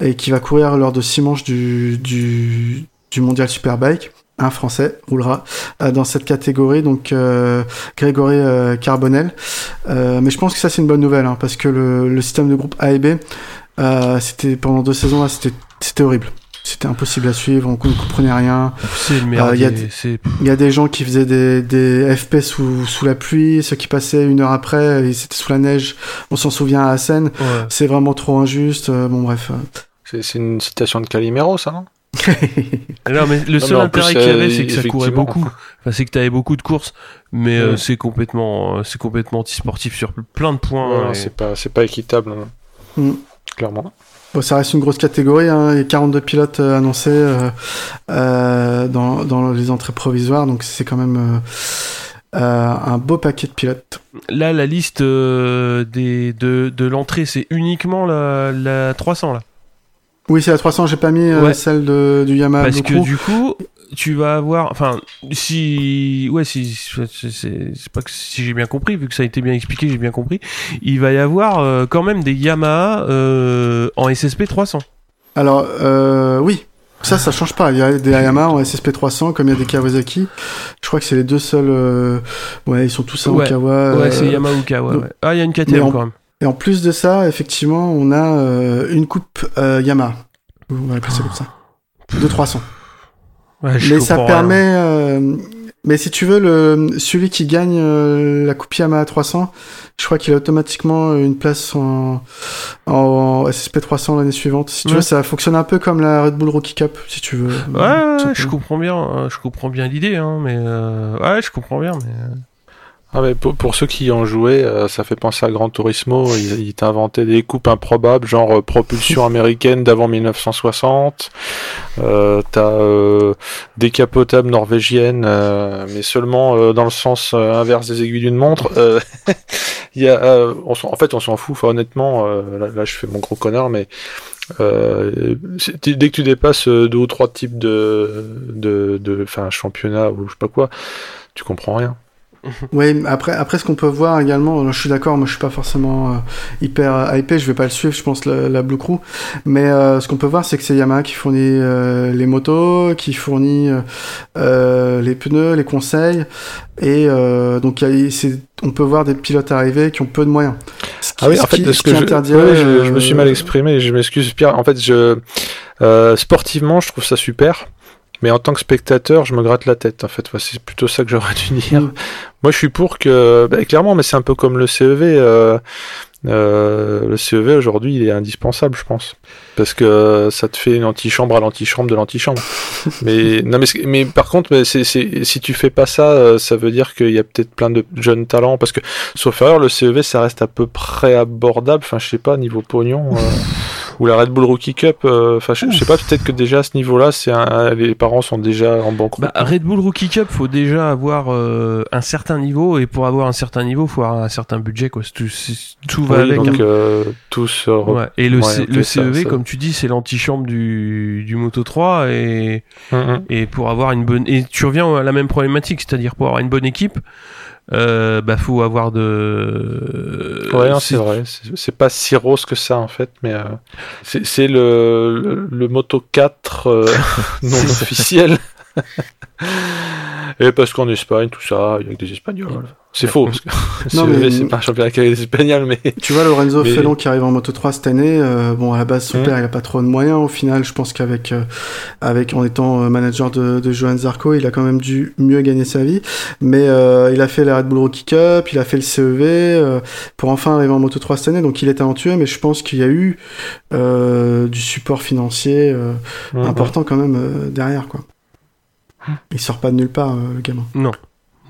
et qui va courir lors de six manches du, du, du Mondial Superbike. Un Français roulera euh, dans cette catégorie, donc euh, Grégory euh, Carbonel. Euh, mais je pense que ça c'est une bonne nouvelle, hein, parce que le, le système de groupe A et B, c'était pendant deux saisons là, c'était c'était horrible. C'était impossible à suivre, on ne comprenait rien. Y Il y a des gens qui faisaient des, des FP sous, sous la pluie, ceux qui passaient une heure après, ils étaient sous la neige. On s'en souvient à Assen. ouais. C'est vraiment trop injuste. Bon, bref. C'est une citation de Calimero, ça, non Non, mais le Non, seul mais en intérêt qu'il y euh, avait, c'est que ça courait beaucoup. Enfin, c'est que tu avais beaucoup de courses, mais euh, c'est complètement, euh, c'est complètement anti-sportif sur plein de points. Ouais, et- C'est pas, c'est pas équitable, non. Mm. clairement. Bon, ça reste une grosse catégorie. Hein. Il y a 42 pilotes euh, annoncés euh, euh, dans, dans les entrées provisoires, donc c'est quand même euh, euh, un beau paquet de pilotes. Là, la liste euh, des, de, de l'entrée, c'est uniquement la, la 300 là. Oui, c'est la 300. J'ai pas mis euh, Ouais. celle de, du Yamaha Parce que du coup, tu vas avoir, enfin, si, ouais, si, c'est pas que si j'ai bien compris, vu que ça a été bien expliqué, j'ai bien compris, il va y avoir euh, quand même des Yamaha euh, en SSP 300. Alors, euh, oui. Ça, ça change pas. Il y a des Yamaha en SSP 300, comme il y a des Kawasaki. Je crois que c'est les deux seuls. euh, Ouais, ils sont tous en Ouais. Kawa. ouais, euh, c'est Yamaha ouais, donc- ouais. Ah, il y a une KTM en- quand même. Et en plus de ça, effectivement, on a euh, une coupe euh, Yamaha. On va appeler ça comme ça. De 300. Ouais, je Mais ça permet. euh, Mais si tu veux, le celui qui gagne euh, la coupe Yamaha 300, je crois qu'il a automatiquement une place en, en SSP 300 l'année suivante. Si tu Ouais. veux, ça fonctionne un peu comme la Red Bull Rookie Cup, si tu veux. Ouais, ouais, je comprends bien, hein, je comprends bien l'idée, hein, mais euh, ouais, je comprends bien, mais euh, Ah, mais pour, pour ceux qui y ont joué, euh, ça fait penser à Gran Turismo. Ils, ils t'inventaient des coupes improbables, genre euh, propulsion américaine d'avant 1960. Euh, T'as euh, décapotable norvégienne, euh, mais seulement euh, dans le sens inverse des aiguilles d'une montre. Il y a, on en fait, on s'en fout. Enfin, honnêtement, là, là, je fais mon gros connard, mais euh, dès que tu dépasses deux ou trois types de, de, de, enfin, championnat ou je sais pas quoi, tu comprends rien. Oui, après, après ce qu'on peut voir également, je suis d'accord, moi je suis pas forcément euh, hyper euh, hypé, je vais pas le suivre, je pense la, la Blue Crew, mais euh, ce qu'on peut voir c'est que c'est Yamaha qui fournit euh, les motos, qui fournit euh, euh, les pneus, les conseils, et euh, donc y a- on peut voir des pilotes arriver qui ont peu de moyens. Ah oui, en fait, ce ce que je, ouais, je, je me suis euh, mal exprimé, je m'excuse Pierre. En fait, je, euh, sportivement, je trouve ça super. Mais en tant que spectateur, je me gratte la tête, en fait. c'est plutôt ça que j'aurais dû dire. Mm. Moi, je suis pour que, bah, clairement, mais c'est un peu comme le CEV. Euh, euh, le CEV aujourd'hui, il est indispensable, je pense, parce que ça te fait une antichambre à l'antichambre de l'antichambre. mais non, mais, mais par contre, c'est, si tu fais pas ça, euh, ça veut dire qu'il y a peut-être plein de jeunes talents, parce que sauf erreur, le CEV, ça reste à peu près abordable. Enfin, je sais pas niveau pognon. Euh, ou la Red Bull Rookie Cup. Euh, enfin, je, sais pas, peut-être que déjà à ce niveau-là, c'est les parents sont déjà en banque. Bah, Red Bull Rookie Cup, faut déjà avoir euh, un certain niveau, et pour avoir un certain niveau, faut avoir un certain budget, quoi. Tout, tout va avec. Donc, hein. euh, tout ouais. Et le, le CEV, comme tu dis, c'est l'antichambre du, du Moto 3, et, mm-hmm. et pour avoir une bonne, et tu reviens à la même problématique, c'est-à-dire pour avoir une bonne équipe euh, bah faut avoir de. Ouais, c'est vrai. C'est pas si rose que ça en fait, mais euh, c'est le, le, Moto 4 euh, non officiel. Et parce qu'en Espagne, tout ça, il y a des Espagnols. C'est faux, parce que c'est pas un championnat qui des Espagnols, mais. Tu vois, Lorenzo Felon qui arrive en Moto 3 cette année, euh, bon, à la base, son mmh. père, il a pas trop de moyens. Au final, je pense qu'avec, euh, avec, en étant euh, manager de, de Johan Zarco, il a quand même dû mieux gagner sa vie. Mais il a fait la Red Bull Rookie Cup, il a fait le CEV, pour enfin arriver en Moto 3 cette année. Donc il est talentueux, mais je pense qu'il y a eu du support financier mmh. important quand même derrière, quoi. Il sort pas de nulle part, le gamin. Non.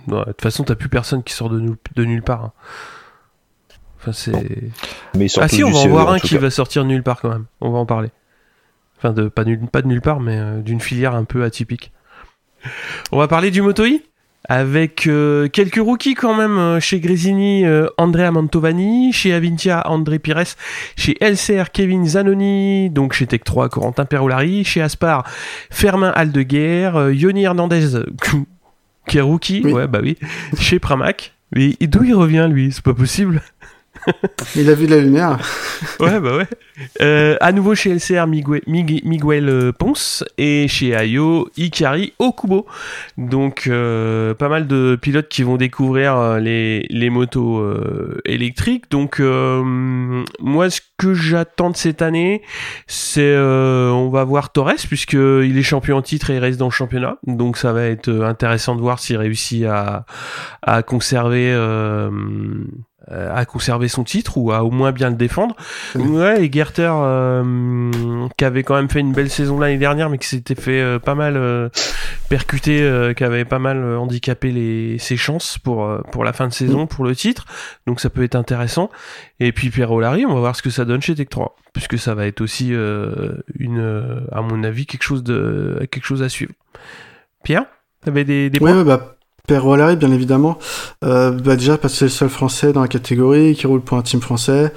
De toute façon, t'as plus personne qui sort de, de nulle part. Hein. Enfin, c'est. Mais ah si, on va en voir un qui va sortir de nulle part quand même. On va en parler. Enfin, de, pas, pas de nulle part, mais euh, d'une filière un peu atypique. On va parler du Motoi avec euh, quelques rookies quand même euh, chez Gresini, Andrea Mantovani, chez Avintia, André Pires, chez LCR, Kevin Zanoni, donc chez Tech 3, Corentin Perolari, chez Aspar, Fermin Aldeguer, Yoni Hernandez, qui est rookie, ouais, bah oui, chez Pramac. Mais d'où il revient, lui? C'est pas possible. Il a vu de la lumière. ouais, bah ouais. Euh, à nouveau chez LCR, Miguel, Miguel euh, Ponce et chez Ayo, Ikari Okubo. Donc, euh, pas mal de pilotes qui vont découvrir les, les motos électriques. Donc, moi, ce que j'attends de cette année, c'est on va voir Torres puisqu'il est champion en titre et il reste dans le championnat. Donc, ça va être intéressant de voir s'il réussit à, à conserver euh, à conserver son titre ou à au moins bien le défendre. Ouais, et Gerter euh, qui avait quand même fait une belle saison l'année dernière, mais qui s'était fait euh, pas mal percuter, qui avait pas mal handicapé les, ses chances pour pour la fin de saison, pour le titre. Donc ça peut être intéressant. Et puis Pierre Olari, on va voir ce que ça donne chez Tech 3, puisque ça va être aussi une, à mon avis, quelque chose de quelque chose à suivre. Pierre, t'avais des, des points? bah Père Wallary, bien évidemment. Euh, bah déjà parce que c'est le seul français dans la catégorie qui roule pour un team français.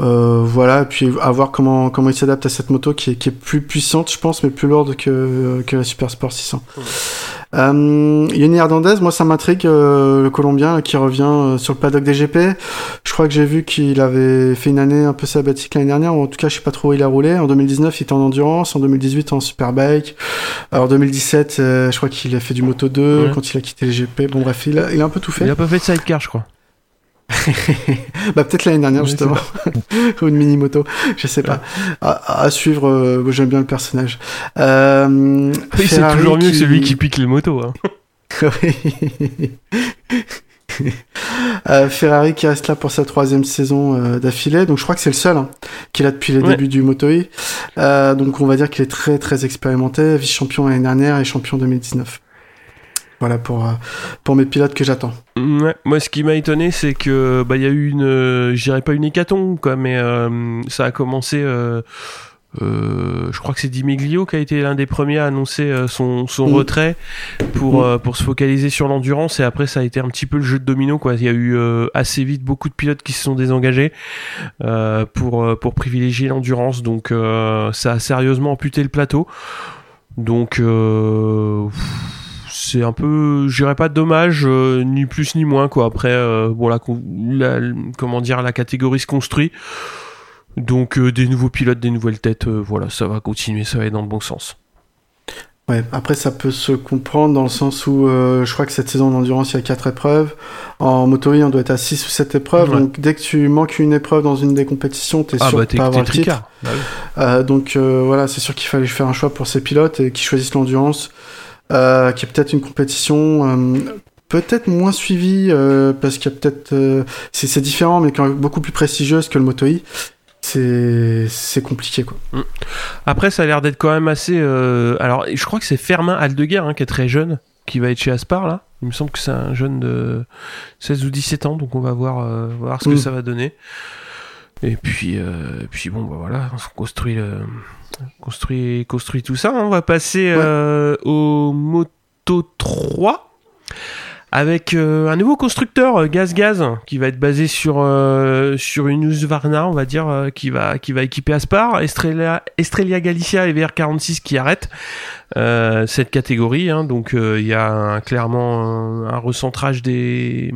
Euh, voilà, et puis à voir comment comment il s'adapte à cette moto qui est, qui est plus puissante, je pense, mais plus lourde que que la Super Sport 600. Euh, Yoni Hernandez, moi ça m'intrigue, euh, le Colombien qui revient euh, sur le paddock des GP. Je crois que j'ai vu qu'il avait fait une année un peu sabbatique l'année dernière, ou en tout cas je sais pas trop où il a roulé. En 2019 il était en endurance, en 2018 en superbike. En 2017 je crois qu'il a fait du Moto 2 quand il a quitté les GP. Bon bref, il a, il a un peu tout fait. Il a pas fait de sidecar je crois. bah peut-être l'année dernière justement. ou une mini moto je sais pas. À, suivre euh, j'aime bien le personnage. Euh, c'est toujours mieux que celui qui pique les motos hein. euh, Ferrari qui reste là pour sa troisième saison euh, d'affilée. Donc je crois que c'est le seul hein, qui est là depuis les débuts du Motoi donc on va dire qu'il est très très expérimenté. Vice champion l'année dernière et champion 2019 voilà pour, euh, pour mes pilotes que j'attends. Ouais, moi ce qui m'a étonné c'est que bah il y a eu une euh, je dirais pas une hécatombe quoi mais euh, ça a commencé euh, je crois que c'est Dimiglio qui a été l'un des premiers à annoncer son, son mm. retrait pour, mm. pour se focaliser sur l'endurance et après ça a été un petit peu le jeu de domino quoi. Il y a eu assez vite beaucoup de pilotes qui se sont désengagés pour, pour privilégier l'endurance donc ça a sérieusement amputé le plateau. Donc c'est un peu, je dirais pas dommage, euh, ni plus ni moins quoi. Après, euh, voilà, comment dire, la catégorie se construit. Donc euh, des nouveaux pilotes, des nouvelles têtes, voilà, ça va continuer, ça va être dans le bon sens. Ouais, après ça peut se comprendre dans le sens où je crois que cette saison d'endurance il y a 4 épreuves. En moto on doit être à 6 ou 7 épreuves. Ouais. Donc dès que tu manques une épreuve dans une des compétitions, t'es Ah sûr bah de pas avoir le titre. Bah oui. Donc voilà, c'est sûr qu'il fallait faire un choix pour ces pilotes et qui choisissent l'endurance, euh, qui est peut-être une compétition euh, peut-être moins suivie euh, parce qu'il y a peut-être euh, c'est c'est différent, mais quand même beaucoup plus prestigieuse que le Moto E. C'est c'est compliqué quoi. Après, ça a l'air d'être quand même assez. euh, Alors, je crois que c'est Fermin Aldeguer hein, qui est très jeune, qui va être chez Aspar là. Il me semble que c'est un jeune de 16 ou 17 ans, donc on va voir, euh, voir ce que Mm. ça va donner. Et puis, euh, et puis bon, bah voilà, on construit, le... construit, construit tout ça. hein. On va passer euh, au Moto 3 avec euh, un nouveau constructeur euh, Gaz Gaz qui va être basé sur euh, sur une Husqvarna on va dire qui va qui va équiper Aspar Estrella Estrella Galicia et VR46 qui arrêtent euh, cette catégorie hein. donc euh, il y a un- clairement un, un recentrage des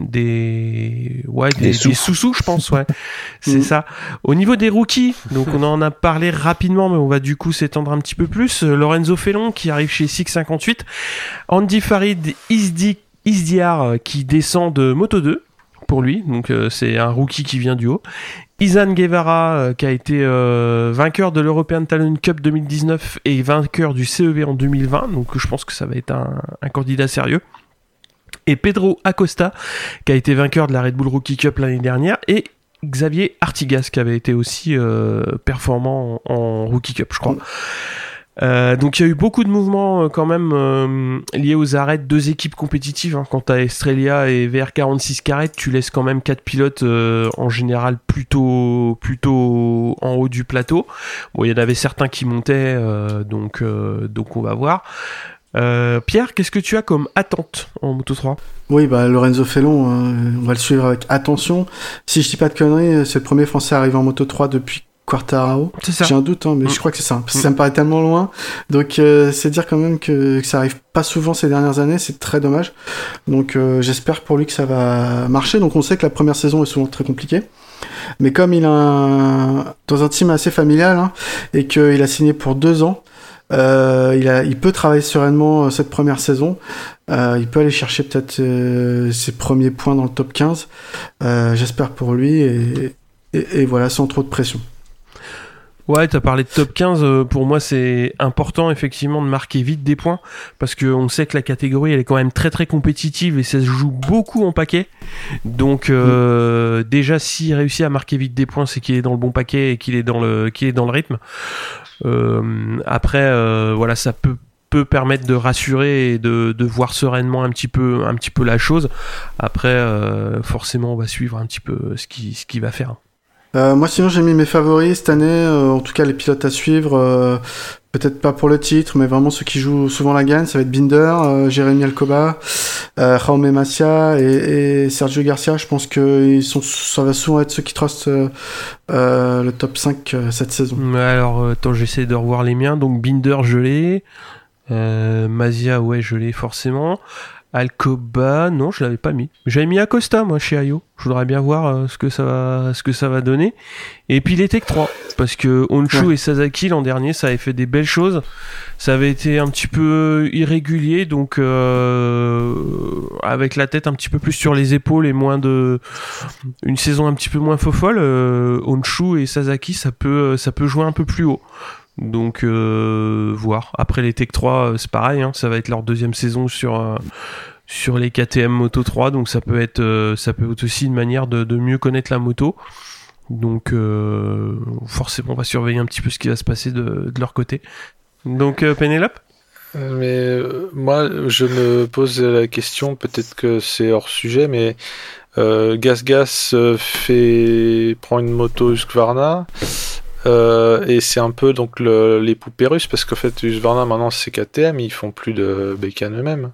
des ouais des, Des sous. des sous-sous je pense ouais c'est Mhm. ça au niveau des rookies donc on en a parlé rapidement mais on va du coup s'étendre un petit peu plus Euh, Lorenzo Felon qui arrive chez 658 Andy Farid Isdi, Isdiar qui descend de Moto 2 pour lui, donc euh, c'est un rookie qui vient du haut. Izan Guevara euh, qui a été euh, vainqueur de l'European Talent Cup 2019 et vainqueur du CEV en 2020, donc je pense que ça va être un, candidat sérieux. Et Pedro Acosta qui a été vainqueur de la Red Bull Rookie Cup l'année dernière et Xavier Artigas qui avait été aussi performant en Rookie Cup, je crois. Euh, donc il y a eu beaucoup de mouvements euh, quand même euh, liés aux arrêts de deux équipes compétitives. Hein. Quant à Estrella et VR46 qui arrêtent, tu laisses quand même quatre pilotes euh, en général plutôt plutôt en haut du plateau. Bon, il y en avait certains qui montaient, donc donc on va voir. Pierre, qu'est-ce que tu as comme attente en Moto 3 Oui, bah Lorenzo Felon, euh, on va le suivre avec attention. Si je dis pas de conneries, c'est le premier Français arrivé en Moto 3 depuis Quartararo. C'est ça. J'ai un doute, hein, mais Mm. je crois que c'est ça. Parce que Mm. ça me paraît tellement loin. Donc, euh, c'est dire quand même que, que ça arrive pas souvent ces dernières années. C'est très dommage. Donc, euh, j'espère pour lui que ça va marcher. Donc, on sait que la première saison est souvent très compliquée. Mais comme il a un... dans un team assez familial hein, et qu'il a signé pour deux ans, euh, il, a... il peut travailler sereinement euh, cette première saison. Euh, il peut aller chercher peut-être euh, ses premiers points dans le top 15. Euh, j'espère pour lui et... Et, et voilà, sans trop de pression. Ouais, t'as parlé de top 15. euh, pour moi, c'est important effectivement de marquer vite des points parce que on sait que la catégorie elle est quand même très très compétitive et ça se joue beaucoup en paquet. Donc euh, déjà, s'il réussit à marquer vite des points, c'est qu'il est dans le bon paquet et qu'il est dans le qu'il est dans le rythme. Euh, après, euh, voilà, ça peut peut permettre de rassurer et de, de voir sereinement un petit peu un petit peu la chose. Après, euh, forcément, on va suivre un petit peu ce qui ce qu'il va faire. Euh, moi, sinon, j'ai mis mes favoris cette année. euh, en tout cas, les pilotes à suivre. euh, Peut-être pas pour le titre, mais vraiment ceux qui jouent souvent la gagne. Ça va être Binder, euh, Jérémy Alcoba, euh, Jaume Macia et, et Sergio Garcia. Je pense que sont, ça va souvent être ceux qui trustent euh, le top 5 euh, cette saison. Alors, attends, j'essaie de revoir les miens. Donc, Binder, je l'ai. Euh, Mazia, ouais, je l'ai forcément. Alcoba, non, je l'avais pas mis. J'avais mis Acosta, moi, chez Ayo. Je voudrais bien voir euh, ce, que ça va, ce que ça va donner. Et puis les Tech 3. Parce que Honshu et Sasaki, l'an dernier, ça avait fait des belles choses. Ça avait été un petit peu irrégulier, donc euh, avec la tête un petit peu plus sur les épaules et moins de. Une saison un petit peu moins fofolle, euh, Honshu et Sasaki, ça peut, ça peut jouer un peu plus haut. Donc, euh, voir. Après les Tech 3, euh, c'est pareil, hein, ça va être leur deuxième saison sur, euh, sur les KTM Moto 3, donc ça peut être, euh, ça peut être aussi une manière de, de mieux connaître la moto. Donc, euh, forcément, on va surveiller un petit peu ce qui va se passer de, de leur côté. Donc, euh, Pénélope? Mais moi, je me pose la question, peut-être que c'est hors sujet, mais Gas Gas fait prend une moto Husqvarna euh, et c'est un peu donc le, les poupées russes parce qu'en fait Husqvarna maintenant c'est KTM, ils font plus de bécane eux-mêmes.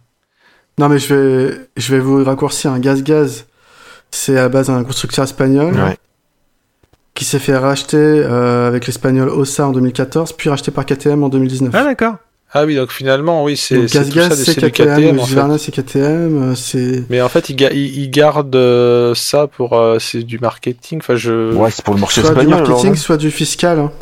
Non, mais je vais, je vais vous raccourcir un gaz-gaz. C'est à la base un constructeur espagnol Ouais. qui s'est fait racheter euh, avec l'espagnol Ossa en 2014, puis racheté par KTM en 2019. Ah, d'accord. Ah oui, donc finalement oui c'est Donc c'est tout ça, Gaz-Gaz, c'est c'est du KTM, KTM en fait. Husqvarna, c'est KTM, euh, c'est... Mais en fait, ils, ga- ils- ils gardent euh, ça pour euh, c'est du marketing. Enfin, je Ouais, c'est pour le marché soit du espagnol. alors, marketing, non soit du fiscal. hein.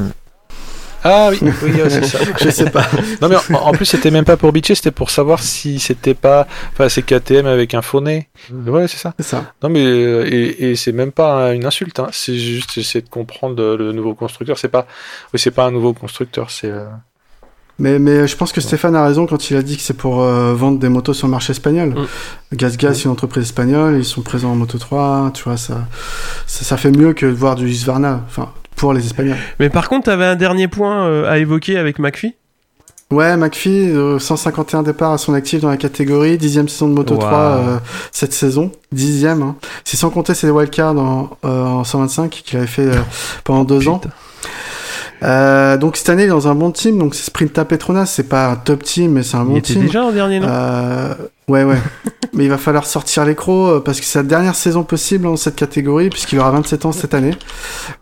Ah oui, oui, c'est ça. Je sais pas. Non mais en, en plus c'était même pas pour bitcher, c'était pour savoir si c'était pas, enfin c'est KTM avec un faux nez. Ouais, c'est ça. C'est ça. Non mais euh, et, et c'est même pas une insulte, hein. c'est juste essayer de comprendre le, le nouveau constructeur. C'est pas, oui c'est pas un nouveau constructeur, c'est. Mais, mais je pense que Stéphane a raison quand il a dit que c'est pour euh, vendre des motos sur le marché espagnol. Mm. GasGas, c'est une entreprise espagnole, ils sont présents en Moto 3, tu vois, ça, ça, ça fait mieux que de voir du Husqvarna, enfin, pour les Espagnols. Mais par contre, t'avais un dernier point euh, à évoquer avec McPhee? Ouais, McPhee, euh, 151 départs à son actif dans la catégorie, dixième saison de Moto Wow. 3 euh, cette saison, dixième. Hein. C'est sans compter ses wildcards en, euh, en 125 qu'il avait fait euh, pendant deux ans. Euh, donc cette année, il est dans un bon team, donc c'est Sprinta Petronas, c'est pas un top team, mais c'est un Il bon était team. déjà en dernier, non Euh, ouais, ouais. mais il va falloir sortir les crocs euh, parce que c'est sa dernière saison possible dans cette catégorie, puisqu'il aura 27 ans cette année.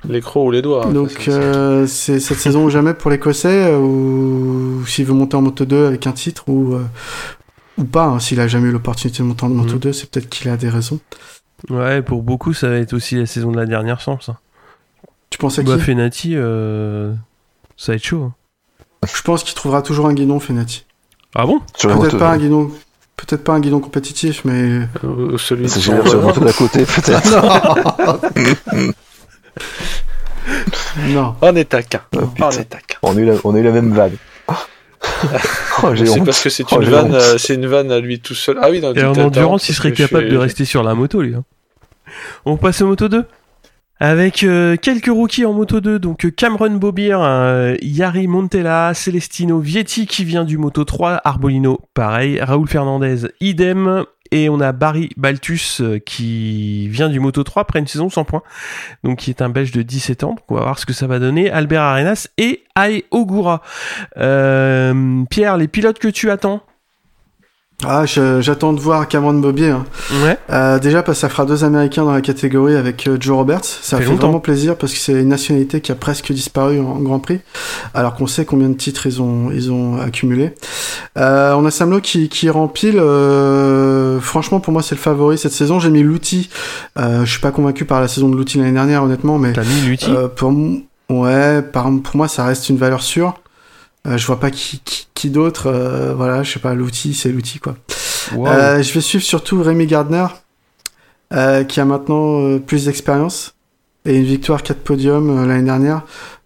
les crocs ou les doigts. hein, Donc euh, c'est cette saison ou jamais pour l'Écossais, euh, ou s'il veut monter en Moto 2 avec un titre, ou, euh, ou pas. hein. S'il a jamais eu l'opportunité de monter en Moto Mhm. 2, c'est peut-être qu'il a des raisons. Ouais, pour beaucoup, ça va être aussi la saison de la dernière chance. Hein. Tu penses à qui Bah, Fenati, euh, ça va être chaud. hein. Je pense qu'il trouvera toujours un guidon, Fenati. Ah bon? Peut-être pas un guidon. Peut-être pas un guidon compétitif, mais Euh, celui c'est sur moto d'à côté, peut-être. non. On est taquin. Oh, On est taquin. On a eu la, on a eu la même vanne. oh, j'ai C'est parce que c'est Oh, une vanne, euh, c'est une vanne à lui tout seul. Ah oui, dans Et en endurance, il serait capable suis- de rester sur la moto, lui. hein. On passe au Moto 2 avec euh, quelques rookies en Moto 2, donc euh, Cameron Bobir, euh, Yari Montella, Celestino Vietti qui vient du Moto 3, Arbolino pareil, Raoul Fernandez idem, et on a Barry Baltus qui vient du Moto 3 après une saison sans points, donc qui est un belge de 17 ans, donc on va voir ce que ça va donner, Albert Arenas et Ai Ogura. Pierre, les pilotes que tu attends? Ah, je- j'attends de voir Cameron Bobier. hein. Ouais. Euh, déjà parce que ça fera deux Américains dans la catégorie avec euh, Joe Roberts. Ça Fait fait, vraiment plaisir parce que c'est une nationalité qui a presque disparu en Grand Prix, alors qu'on sait combien de titres ils ont ils ont accumulé. Euh, on a Samlo qui qui rempile. Euh, franchement, pour moi, c'est le favori cette saison. J'ai mis l'outil. Euh, je suis pas convaincu par la saison de l'outil l'année dernière, honnêtement, mais T'as mis euh, pour ouais, par, pour moi, ça reste une valeur sûre. Euh, je vois pas qui qui, qui d'autre. euh, voilà, je sais pas. L'outil, c'est l'outil quoi. Euh, je vais suivre surtout Rémi Gardner, euh, qui a maintenant euh, plus d'expérience et une victoire 4 podiums euh, l'année dernière.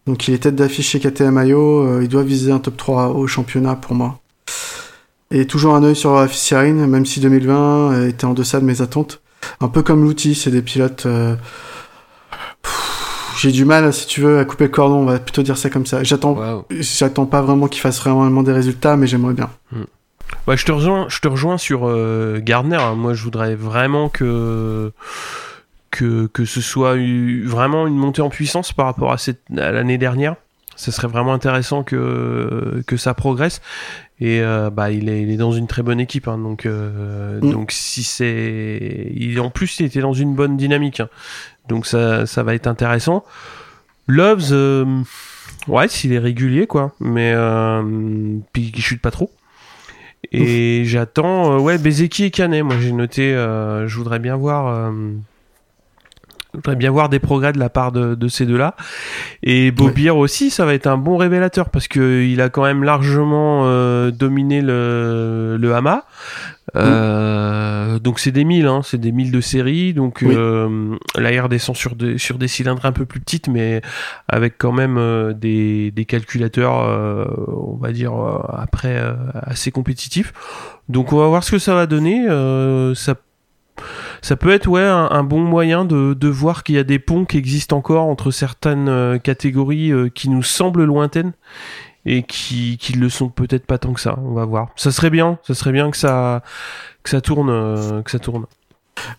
Donc il est tête d'affiche chez KTM Mayo. euh, il doit viser un top 3 au championnat pour moi. Et toujours un œil sur euh, Sirine, même si 2020 euh, était en deçà de mes attentes. Un peu comme l'outil, c'est des pilotes. euh, J'ai du mal, si tu veux, à couper le cordon. On va plutôt dire ça comme ça. J'attends, j'attends pas vraiment qu'il fasse vraiment des résultats, mais j'aimerais bien. Ouais, je te rejoins, je te rejoins sur euh, Gardner. hein. Moi, je voudrais vraiment que que que ce soit eu- vraiment une montée en puissance par rapport à cette à l'année dernière. Ce serait vraiment intéressant que que ça progresse. Et euh, bah, il est il est dans une très bonne équipe. hein. donc euh, Mm. donc si c'est il en plus il était dans une bonne dynamique. hein. Donc ça ça va être intéressant. Loves, euh, ouais, s'il est régulier quoi, mais euh, puis qu'il chute pas trop. Et j'attends, euh, ouais, Bezeki et Canet. Moi, j'ai noté, euh, je voudrais bien voir, je voudrais bien voir des progrès de la part de, de ces deux-là. Et Bobir aussi, ça va être un bon révélateur parce que il a quand même largement dominé le, le Hama. Euh, Donc c'est des 1000, hein, c'est des 1000 de série. Donc Oui. euh, l'air descend sur des, sur des cylindres un peu plus petites, mais avec quand même euh, des, des calculateurs, euh, on va dire, euh, après assez compétitifs. Donc on va voir ce que ça va donner. Euh, ça, ça peut être ouais, un, un bon moyen de, de voir qu'il y a des ponts qui existent encore entre certaines catégories qui nous semblent lointaines et qui, qui le sont peut-être pas tant que ça. On va voir. Ça serait bien, ça serait bien que ça, que ça tourne, euh, que ça tourne.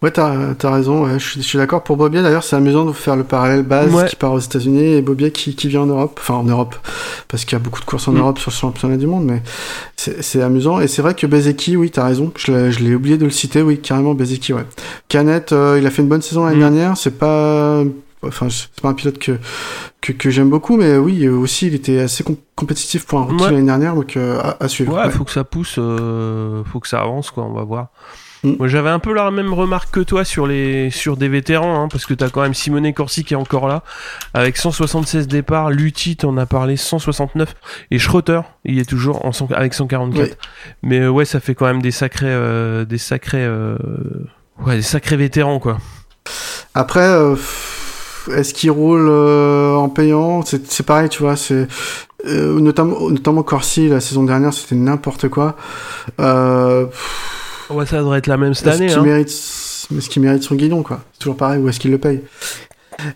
Ouais, t'as as raison. Ouais. Je, suis- je suis d'accord pour Bobier. D'ailleurs, c'est amusant de faire le parallèle base Ouais. qui part aux États-Unis et Bobier qui, qui vient en Europe. Enfin, en Europe, parce qu'il y a beaucoup de courses en Mm. Europe sur le championnat du monde, mais c'est c'est amusant. Et c'est vrai que Bezeki, oui, t'as raison. Je l'ai- je l'ai oublié de le citer. Oui, carrément Bezeki. Ouais. Canet, euh, il a fait une bonne saison l'année Mm. dernière. C'est pas, enfin, c'est pas un pilote que que, que j'aime beaucoup, mais oui, aussi, il était assez com- compétitif pour un rookie Ouais. l'année dernière, donc euh, à, à suivre. Ouais, Ouais. faut que ça pousse, euh, faut que ça avance, quoi. On va voir. Mm. Moi, j'avais un peu la même remarque que toi sur les sur des vétérans, hein, parce que t'as quand même Simone Corsi qui est encore là, avec 176 départs. Lutti, t'en as parlé, 169, et Schroeter, il est toujours en avec 144. Oui. Mais euh, ouais, ça fait quand même des sacrés, euh, des sacrés, ouais, des sacrés vétérans quoi. Après, est-ce qu'il roule euh, en payant? C'est pareil, tu vois. C'est euh, notamment, notamment Corsi la saison dernière, c'était n'importe quoi. Euh, Ouais, ça devrait être la même cette année. hein. mérite, est-ce qu'il mérite son guidon, quoi? C'est toujours pareil. Ou est-ce qu'il le paye?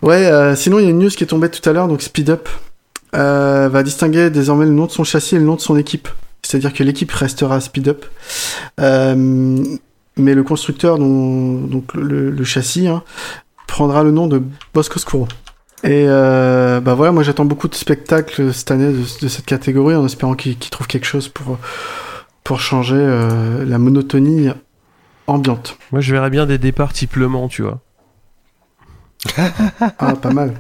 Ouais. sinon, il y a une news qui est tombée tout à l'heure. Donc, Speed Up va distinguer désormais le nom de son châssis et le nom de son équipe. C'est-à-dire que l'équipe restera Speed Up, euh, mais le constructeur, dont, donc le, le châssis, hein, prendra le nom de Bosco Scuro. Et euh, bah voilà, moi j'attends beaucoup de spectacles cette année de, de cette catégorie en espérant qu'ils qu'ils trouvent quelque chose pour, pour changer euh, la monotonie ambiante. Moi, je verrais bien des départs type Le Mans, tu vois. Ah, pas mal.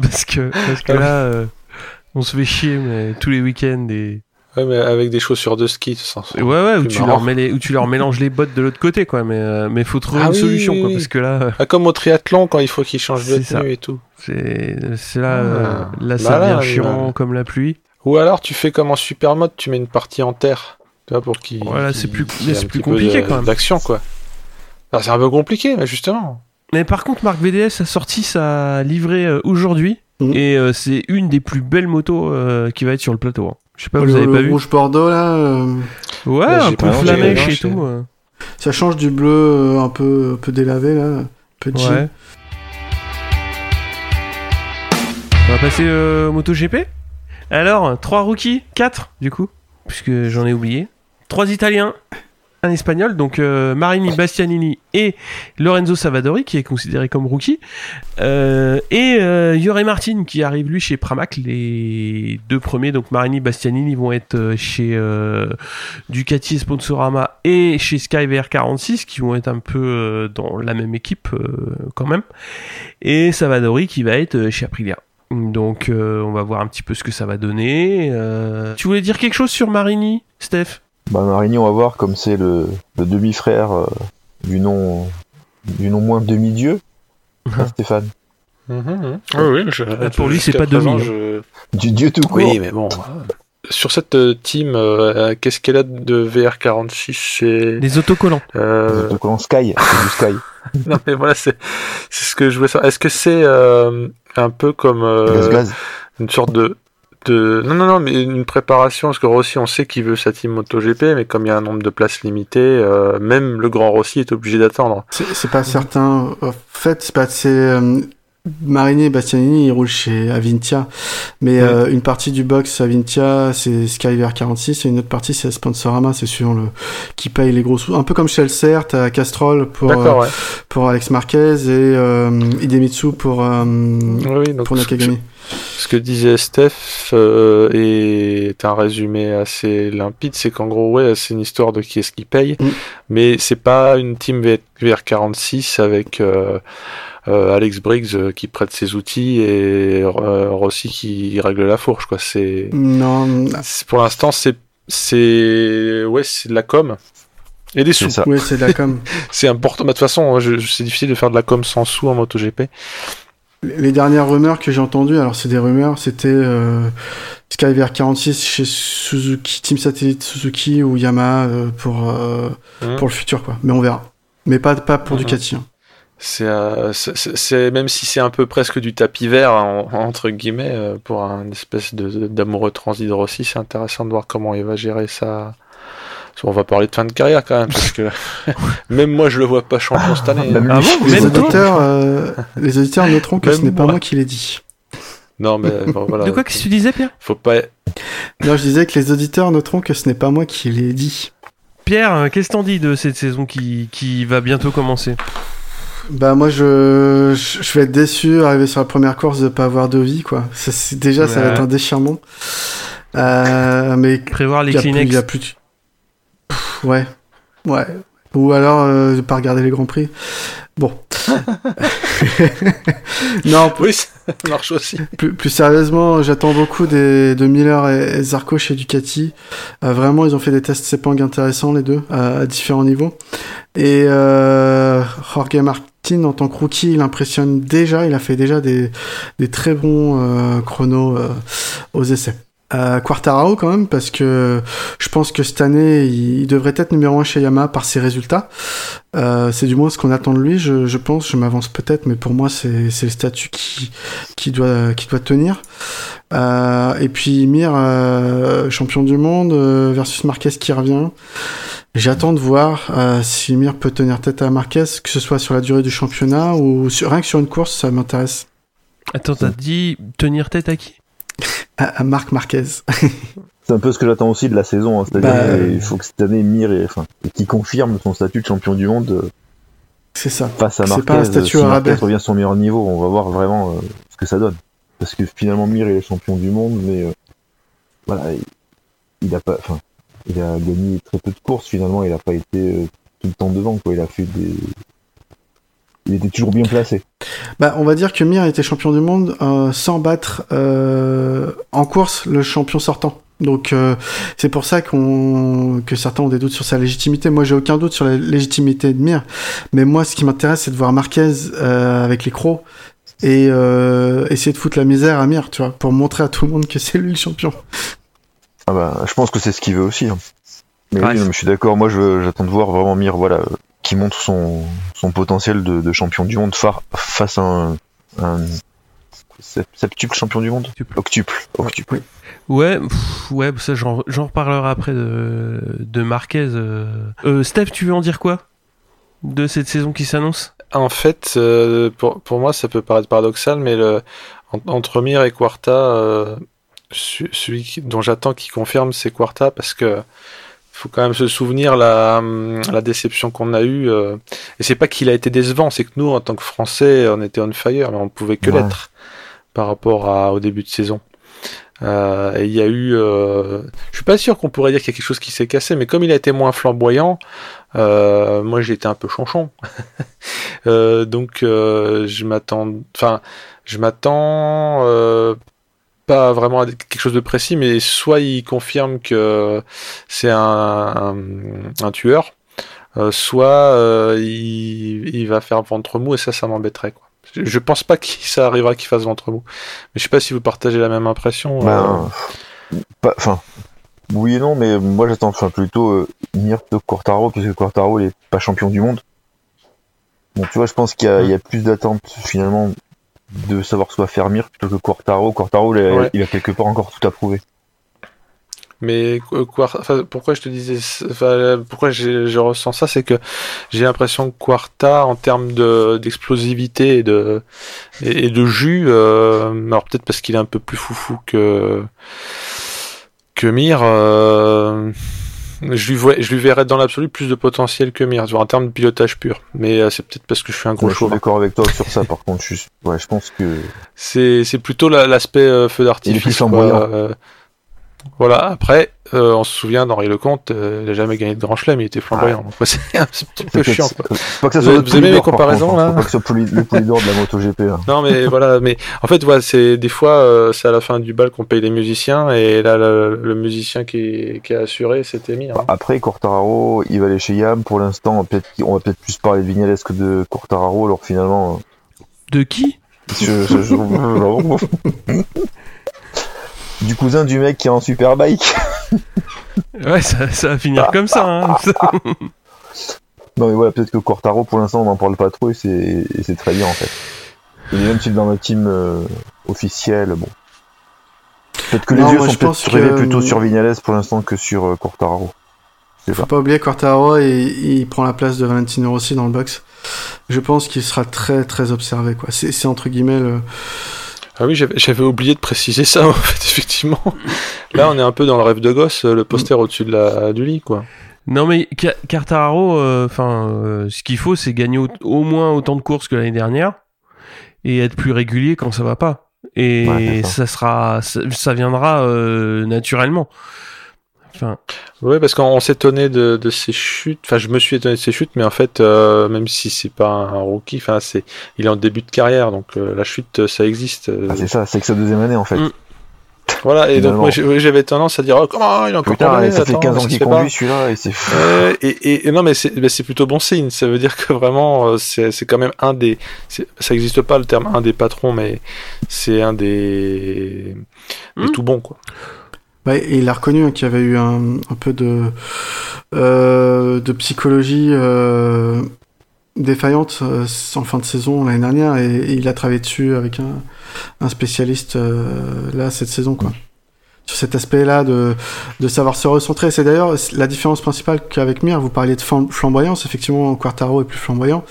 Parce que, parce que là, euh, on se fait chier mais tous les week-ends et Ouais, mais avec des chaussures de ski, ça ouais ouais où plus tu marrant. leur mets les, où tu leur mélanges les bottes de l'autre côté quoi. Mais euh, mais faut trouver Ah une oui, solution oui, quoi oui. parce que là euh, Ah, comme au triathlon, quand il faut qu'ils changent de ça. tenue et tout. c'est c'est là Ah. euh, là ça Malin, devient chiant comme la pluie. Ou alors, tu fais comme en super mode, tu mets une partie en terre. Tu vois, pour qu'il. Voilà, c'est plus- c'est plus compliqué, de- quand même. D'action, quoi. C'est un peu compliqué, justement. Mais par contre, Marc VDS a sorti sa livrée euh, aujourd'hui Mhm. et c'est une des plus belles motos qui va être sur le plateau. hein. Je sais pas, le vous avez le pas vu rouge bordeaux là, euh, Ouais, Là, un peu flamèche et tout. euh. ça change du bleu euh, un peu, un peu délavé là, un peu de Ouais. On va passer euh, au MotoGP. Alors, 3 rookies, 4 du coup, puisque j'en ai oublié. 3 Italiens, Espagnol, donc euh, Marini, Bastianini et Lorenzo Savadori, qui est considéré comme rookie. Euh, et euh, Martin, qui arrive lui chez Pramac. Les deux premiers, donc Marini, Bastianini, vont être euh, chez Ducati Sponsorama et chez Sky VR46, qui vont être un peu dans la même équipe quand même. Et Savadori, qui va être chez Aprilia. Donc on va voir un petit peu ce que ça va donner. Tu voulais dire quelque chose sur Marini, Steph? Bah, Marini, on va voir comme c'est le, le demi-frère euh, du nom du non moins demi-dieu. hein, Stéphane. Mhm, Oui, oui. je- pour lui, c'est pas demi, je- Du dieu tout court. Oui, mais bon. euh, Sur cette euh, team, euh, qu'est-ce qu'elle a de VR46 C'est. Les autocollants. euh, on Sky, c'est du Sky. non, mais voilà, c'est c'est ce que je voulais savoir. Est-ce que c'est euh, un peu comme euh, une sorte de, de. Non, non, non, mais une préparation, parce que Rossi, on sait qu'il veut sa team MotoGP, mais comme il y a un nombre de places limité, euh, même le grand Rossi est obligé d'attendre. C'est pas certain. En fait, c'est pas. C'est euh, Marini et Bastianini, ils roulent chez Avintia, mais Ouais. euh, une partie du box Avintia, c'est Skyver 46, et une autre partie, c'est Sponsorama, c'est suivant le qui paye les gros sous. Un peu comme chez Elser, t'as Castrol pour euh, ouais. pour Alex Marquez et Idemitsu pour Oui, donc pour Nakagami. Ce que disait Steph euh, est un résumé assez limpide, c'est qu'en gros, ouais, c'est une histoire de qui est-ce qui paye, Mm. mais c'est pas une team V- VR46 avec euh, euh, Alex Briggs euh, qui prête ses outils et euh, Rossi qui règle la fourche, quoi. C'est Non, pour l'instant, c'est c'est ouais, c'est de la com. Et des sous. Oui, c'est de la com. C'est important. Bah, De toute façon, je- c'est difficile de faire de la com sans sous en MotoGP. Les dernières rumeurs que j'ai entendues, alors c'est des rumeurs, c'était euh, Skyver 46 chez Suzuki, Team Satellite Suzuki ou Yamaha euh, pour, euh, Mhm. pour le futur, quoi. Mais on verra. Mais pas, pas pour Mhm. Ducati. hein. C'est, même si c'est un peu presque du tapis vert en- entre guillemets pour un espèce de d'amoureux transit de Rossi, c'est intéressant de voir comment il va gérer ça. On va parler de fin de carrière quand même parce que même moi je le vois pas champion cette année. Même Ah bon Les auditeurs, euh, les auditeurs noteront que Même ce n'est pas moi. moi qui l'ai dit. Non mais bon, voilà. De quoi que tu disais, Pierre? Faut pas. Non, je disais que les auditeurs noteront que ce n'est pas moi qui l'ai dit. Pierre, euh, qu'est-ce que t'en dis de cette saison qui, qui va bientôt commencer? Bah moi je, je je vais être déçu arriver sur la première course de pas avoir de vie quoi. Ça, c'est- déjà ça va être un déchirement. Euh, mais Prévoir les il y a plus, Kleenex. il y a plus de- Pff, ouais, ouais. Ou alors euh, pas regarder les grands prix. Bon. non, oui, ça marche aussi. Plus, plus sérieusement, j'attends beaucoup des, de Miller et, Zarco chez Ducati. Euh, vraiment, ils ont fait des tests Sepang intéressants, les deux, à, à différents niveaux. Et euh, Jorge Martin, en tant que rookie, il impressionne déjà. Il a fait déjà des, des très bons euh, chronos euh, aux essais euh, Quartararo quand même parce que je pense que cette année il, devrait être numéro un chez Yamaha par ses résultats. Euh, c'est du moins ce qu'on attend de lui, je, je pense. Je m'avance peut-être, mais pour moi c'est le statut qui qui doit qui doit tenir. Euh, et puis Mir, euh, champion du monde euh, versus Marquez qui revient. J'attends de voir euh, si Mir peut tenir tête à Marquez, que ce soit sur la durée du championnat ou sur, rien que sur une course, ça m'intéresse. Attends, t'as dit tenir tête à qui? À, Marc Marquez. c'est un peu ce que j'attends aussi de la saison. Hein. C'est-à-dire bah, qu'il faut que cette année Mir et, enfin, qui confirme son statut de champion du monde. Euh, c'est ça. Face à Marquez. Pas un statut si Marquez revient à son meilleur niveau, on va voir vraiment euh, ce que ça donne. Parce que finalement Mir est champion du monde, mais euh, voilà, il, a pas, enfin, il a gagné très peu de courses finalement. Il a pas été tout le temps devant. Quoi. Il a fait des il était toujours bien placé. Bah, on va dire que Mir était champion du monde euh, sans battre euh, en course le champion sortant. Donc euh, c'est pour ça qu'on que certains ont des doutes sur sa légitimité. Moi j'ai aucun doute sur la légitimité de Mir, mais moi ce qui m'intéresse c'est de voir Marquez euh, avec les crocs et euh, essayer de foutre la misère à Mir, tu vois, pour montrer à tout le monde que c'est lui le champion. Ah bah je pense que c'est ce qu'il veut aussi. Hein. Mais oui, je suis d'accord. Moi j'attends de voir vraiment Mir, voilà, qui montre son, son potentiel de, de, champion du monde face à un, un septuple champion du monde? Octuple. Octuple. Ouais, ouais, ça j'en reparlerai après de, de Marquez. Euh. Euh, Steph, tu veux en dire quoi? De cette saison qui s'annonce? En fait, euh, pour, pour moi, ça peut paraître paradoxal, mais le, entre Mir et Quarta, euh, celui dont j'attends qu'il confirme, c'est Quarta parce que faut quand même se souvenir la, la déception qu'on a eue. Euh, et c'est pas qu'il a été décevant, c'est que nous, en tant que Français, on était on fire, mais on ne pouvait que l'être par rapport à, au début de saison. Euh, et il y a eu, euh, je suis pas sûr qu'on pourrait dire qu'il y a quelque chose qui s'est cassé, mais comme il a été moins flamboyant, euh, moi j'ai été un peu chanchon. euh, donc euh, je m'attends, enfin je m'attends pas vraiment quelque chose de précis, mais soit il confirme que c'est un, un, tueur, euh, soit euh, il, il, va faire ventre mou et ça, ça m'embêterait. Quoi. Je, pense pas que ça arrivera qu'il fasse ventre mou. Mais je sais pas si vous partagez la même impression. Ben, euh... Enfin, oui et non, mais moi j'attends enfin, plutôt Mir de Quartaro, puisque Quartaro il est pas champion du monde. Bon, tu vois, je pense qu'il y, y, a plus d'attente finalement de savoir soit Fermir plutôt que Quartaro. Quartaro, il a, quelque part encore tout à prouver. Mais pourquoi je te disais, pourquoi je ressens ça, c'est que j'ai l'impression que Quarta, en termes d'explosivité et de et, de jus, euh, alors peut-être parce qu'il est un peu plus foufou que que Mir. Euh, je lui, vois, je lui verrais dans l'absolu plus de potentiel que Mir, en termes de pilotage pur. Mais euh, c'est peut-être parce que je suis un gros ouais, Je suis d'accord avec toi sur ça, par contre. Je, ouais, je pense que. C'est, c'est plutôt l'aspect euh, feu d'artifice. Euh, voilà, après, euh, on se souvient d'Henri Lecomte, euh, il n'a jamais gagné de grand chelem, il était flamboyant. Ouais. c'est un petit peu chiant. Quoi. Pas que ça soit vous, aimez mes comparaisons là Pas que ce soit le polydor de la MotoGP. Là. Non mais voilà, mais en fait, voilà, c'est des fois, euh, c'est à la fin du bal qu'on paye les musiciens, et là, le, le musicien qui, qui a assuré, c'était mis. Hein. Après, Cortararo, il va aller chez Yam. Pour l'instant, on va peut-être plus parler de Vignales que de Cortararo, alors finalement. De qui? je, je, je... du cousin du mec qui est en superbike. ouais, ça, ça, va finir comme ça. Hein. non mais voilà, peut-être que Cortaro pour l'instant on n'en parle pas trop et c'est très bien en fait. Il est même s'il dans le team euh, officiel, bon. Peut-être que les yeux sont peut-être plutôt sur Vignales pour l'instant que sur euh, Cortaro. Faut pas. pas oublier Cortaro et il prend la place de Valentino Rossi dans le box. Je pense qu'il sera très très observé quoi. C'est entre guillemets le ah oui, j'avais oublié de préciser ça, en fait, effectivement. Là, on est un peu dans le rêve de gosse, le poster au-dessus de la, du lit, quoi. Non, mais Cartararo, euh, enfin, euh, ce qu'il faut, c'est gagner au, moins autant de courses que l'année dernière et être plus régulier quand ça va pas. Et ça. sera, ça, viendra euh, naturellement. Enfin, Ouais, parce qu'on s'étonnait de, de ses chutes. Enfin, je me suis étonné de ses chutes, mais en fait, euh, même si c'est pas un rookie, enfin, c'est, il est en début de carrière, donc euh, la chute, ça existe. euh. Ah, c'est ça, c'est que sa deuxième année en fait. Mm. voilà. Et donc, moi, j'avais tendance à dire, oh, comment il est encore Putain, condamné, ça fait attends, 15 ans qu'il conduit celui-là et c'est Euh, et, et, et non, mais c'est mais c'est plutôt bon signe. Ça veut dire que vraiment, c'est c'est quand même un des. c'est- Ça n'existe pas le terme un des patrons, mais c'est un des. des Hmm. tout bons, quoi. Et il a reconnu hein, qu'il y avait eu un, peu de, euh, psychologie euh, défaillante euh, en fin de saison l'année dernière et, il a travaillé dessus avec un, un spécialiste là cette saison quoi. Sur cet aspect-là de, de savoir se recentrer. C'est d'ailleurs la différence principale qu'avec Mir. Vous parliez de flam- flamboyance. Effectivement, Quartaro est plus flamboyant.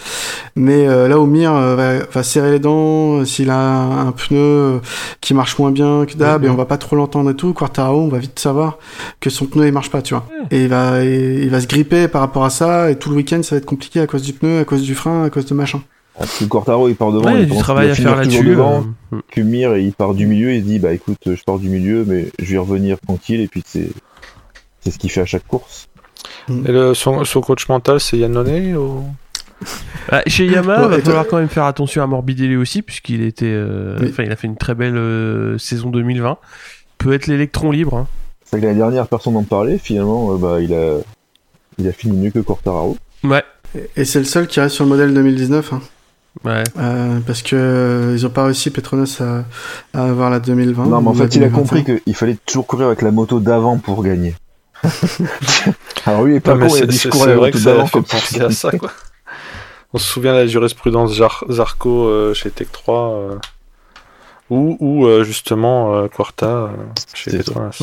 Mais euh, là où Mir euh, va, va serrer les dents, euh, s'il a un, un pneu euh, qui marche moins bien que d'hab et on va pas trop l'entendre et tout, Quartaro, on va vite savoir que son pneu il marche pas, tu vois. Et il va, et il va se gripper par rapport à ça et tout le week-end ça va être compliqué à cause du pneu, à cause du frein, à cause de machin. Parce que Quartaro il part devant, ouais, il y a du travail à faire là-dessus. devant. euh, que Mir il part du milieu, il se dit bah écoute je pars du milieu mais je vais revenir tranquille et puis c'est c'est ce qu'il fait à chaque course. Et le, son, son coach mental, c'est Yann Nonnet ou... Ah, chez Yamaha, Ouais, il va falloir quand même faire attention à Morbidelli aussi, puisqu'il était, euh, Oui. enfin, il a fait une très belle euh, saison 2020. Peut être l'électron libre. hein. C'est que l'année dernière personne n'en parlait, finalement euh, bah il a il a fini mieux que Quartararo. Ouais, Et, et c'est le seul qui reste sur le modèle 2019. Hein. Ouais. Euh, parce que euh, ils ont pas réussi Petronas à, à avoir la 2020. non mais en fait il a 2021. compris qu'il fallait toujours courir avec la moto d'avant pour gagner. Alors est pas con, il a c'est dit je cours c'est avec la moto d'avant comme penser à ça, quoi. On se souvient de la jurisprudence Jar- Zarco euh, chez Tech 3, euh, ou, ou euh, justement euh, Quarta euh, chez C'est Petronas.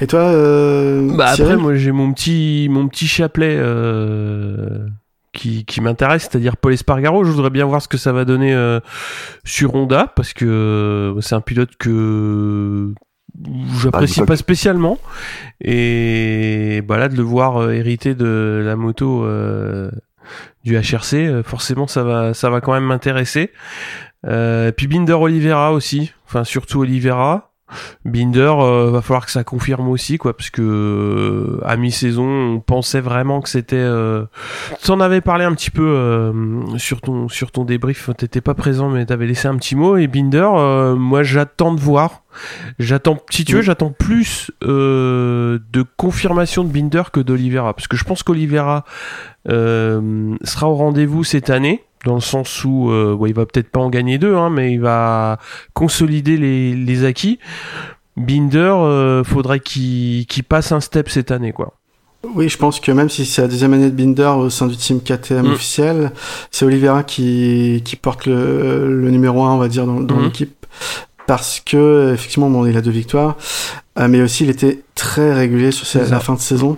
Et toi, euh, Bah après, moi j'ai mon petit, mon petit chapelet euh, qui, qui m'intéresse, c'est-à-dire Paul Espargaro. Je voudrais bien voir ce que ça va donner euh, sur Honda, parce que euh, c'est un pilote que j'apprécie Ah, pas spécialement. Et bah là, de le voir euh, hériter de la moto euh, du HRC, forcément ça va, ça va quand même m'intéresser. Euh, puis Binder Oliveira aussi, enfin surtout Oliveira. Binder, euh, va falloir que ça confirme aussi, quoi, parce que euh, à mi-saison, on pensait vraiment que c'était. Euh... Tu en avais parlé un petit peu euh, sur ton sur ton débrief. T'étais pas présent, mais t'avais laissé un petit mot. Et Binder, euh, moi, j'attends de voir. J'attends, si tu veux, j'attends plus euh, de confirmation de Binder que d'Olivera, parce que je pense qu'Olivera euh, sera au rendez-vous cette année dans le sens où euh, bon, il va peut-être pas en gagner deux, hein, mais il va consolider les, les acquis. Binder, euh, faudrait qu'il passe un step cette année, quoi. Oui, je pense que même si c'est la deuxième année de Binder au sein du team KTM Mm. officiel, c'est Oliveira qui, qui porte le, le numéro 1, on va dire, dans, dans Mhm. l'équipe. Parce que, effectivement, bon, il a deux victoires, euh, mais aussi il était très régulier sur sa- la fin de saison.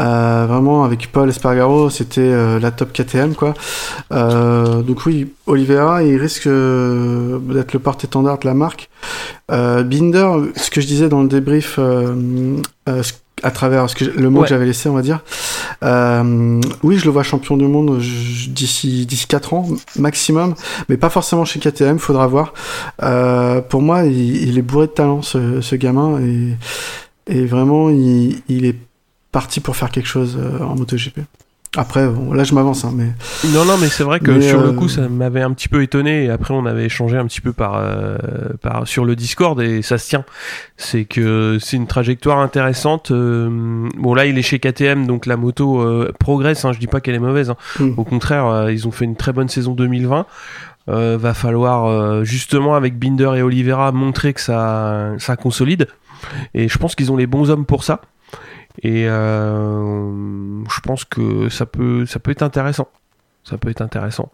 Euh, vraiment, avec Paul Espargaro, c'était euh, la top KTM, quoi. Donc oui, Oliveira, il risque d'être le porte-étendard de la marque. Binder, ce que je disais dans le débrief, à travers ce que, le mot Ouais. que j'avais laissé, on va dire. Euh, oui, je le vois champion du monde d'ici d'ici 4 ans maximum, mais pas forcément chez KTM, faudra voir. Euh, pour moi, il, il est bourré de talent, ce, ce gamin, et, et vraiment, il, il est parti pour faire quelque chose euh, en MotoGP. Après, bon, là, je m'avance, hein, mais Non, non, mais c'est vrai que Mais, sur le euh, coup, ça m'avait un petit peu étonné. Et après, on avait échangé un petit peu par, euh, par sur le Discord et ça se tient. C'est que c'est une trajectoire intéressante. Euh, bon, là, il est chez KTM, donc la moto euh, progresse. Hein, je dis pas qu'elle est mauvaise. hein. Mm. Au contraire, euh, ils ont fait une très bonne saison 2020. Euh, va falloir euh, justement avec Binder et Oliveira montrer que ça, ça consolide. Et je pense qu'ils ont les bons hommes pour ça. Et euh, je pense que ça peut, ça peut être intéressant. Ça peut être intéressant.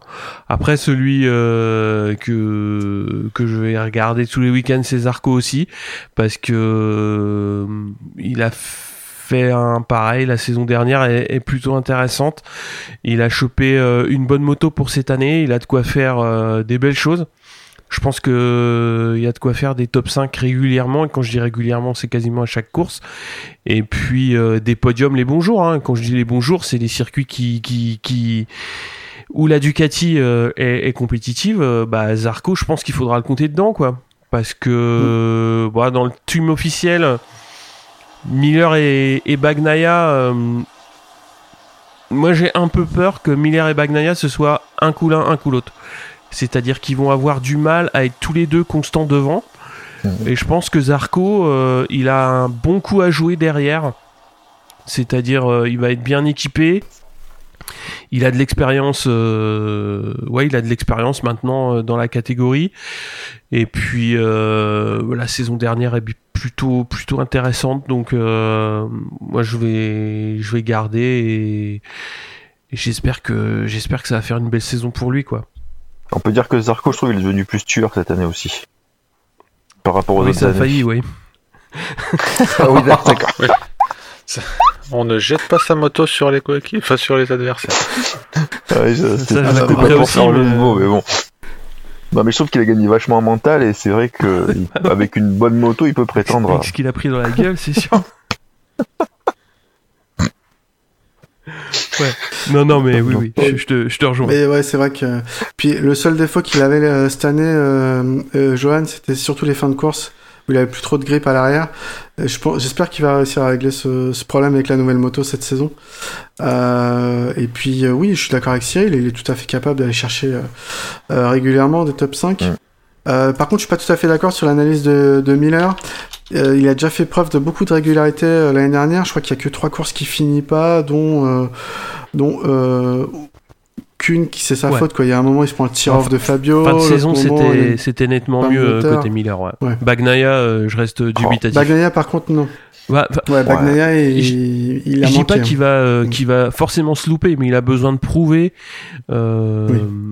Après, celui euh, que que je vais regarder tous les week-ends, c'est Zarco aussi, parce que euh, il a fait un pareil. La saison dernière est, est plutôt intéressante. Il a chopé une bonne moto pour cette année. Il a de quoi faire des belles choses. Je pense que euh, il y a de quoi faire des top 5 régulièrement. Et quand je dis régulièrement, c'est quasiment à chaque course. Et puis euh, des podiums les bons jours. Hein. Quand je dis les bons jours, c'est les circuits qui, qui, qui où la Ducati euh, est, est compétitive. euh, bah Zarco, je pense qu'il faudra le compter dedans, quoi. Parce que bah, dans le team officiel, Miller et, et Bagnaia, euh, moi j'ai un peu peur que Miller et Bagnaia ce soit un coup l'un, un coup l'autre. C'est-à-dire qu'ils vont avoir du mal à être tous les deux constants devant. Et je pense que Zarco, euh, il a un bon coup à jouer derrière. C'est-à-dire, euh, il va être bien équipé. Il a de l'expérience, euh, ouais, il a de l'expérience maintenant euh, dans la catégorie. Et puis euh, la saison dernière est plutôt plutôt intéressante, donc moi je vais je vais garder et, et j'espère que j'espère que ça va faire une belle saison pour lui, quoi. On peut dire que Zarco, je trouve, il est devenu plus tueur cette année aussi. Par rapport aux Oui, autres ça a années. failli, oui. Ah oui, d'accord. On ne jette pas sa moto sur les coéquipiers, enfin sur les adversaires. Ouais, je- Ça, c'est je pas pour faire aussi, le mais- nouveau, mais bon. Non, mais je trouve qu'il a gagné vachement en mental et c'est vrai que avec une bonne moto, il peut prétendre. à- ce qu'il a pris dans la gueule, c'est sûr. Ouais. Non, non, mais oui, oui, je, je te, je te rejoins. Mais ouais, c'est vrai que. Puis le seul défaut qu'il avait euh, cette année, euh, euh, Johan, c'était surtout les fins de course où il avait plus trop de grippe à l'arrière. Je pense- J'espère qu'il va réussir à régler ce, ce problème avec la nouvelle moto cette saison. Euh, et puis euh, oui, je suis d'accord avec Cyril, il est tout à fait capable d'aller chercher euh, euh, régulièrement des top 5. Mm. Euh, par contre, je suis pas tout à fait d'accord sur l'analyse de, de Miller. Euh, il a déjà fait preuve de beaucoup de régularité euh, l'année dernière. Je crois qu'il y a que trois courses qui finit pas, dont euh, dont euh, qu'une qui c'est sa Ouais. faute quoi. Il y a un moment il se prend le tir off de Fabio. Fin de saison, c'était, il- c'était nettement mieux euh, côté Miller. Ouais. Ouais. Bagnaia, euh, je reste dubitatif. Bagnaia par contre non. Ouais, enfin, Ouais, Bagnaia il, il a je dis pas qu'il va, euh, Mm. qu'il va forcément se louper, mais il a besoin de prouver. Euh,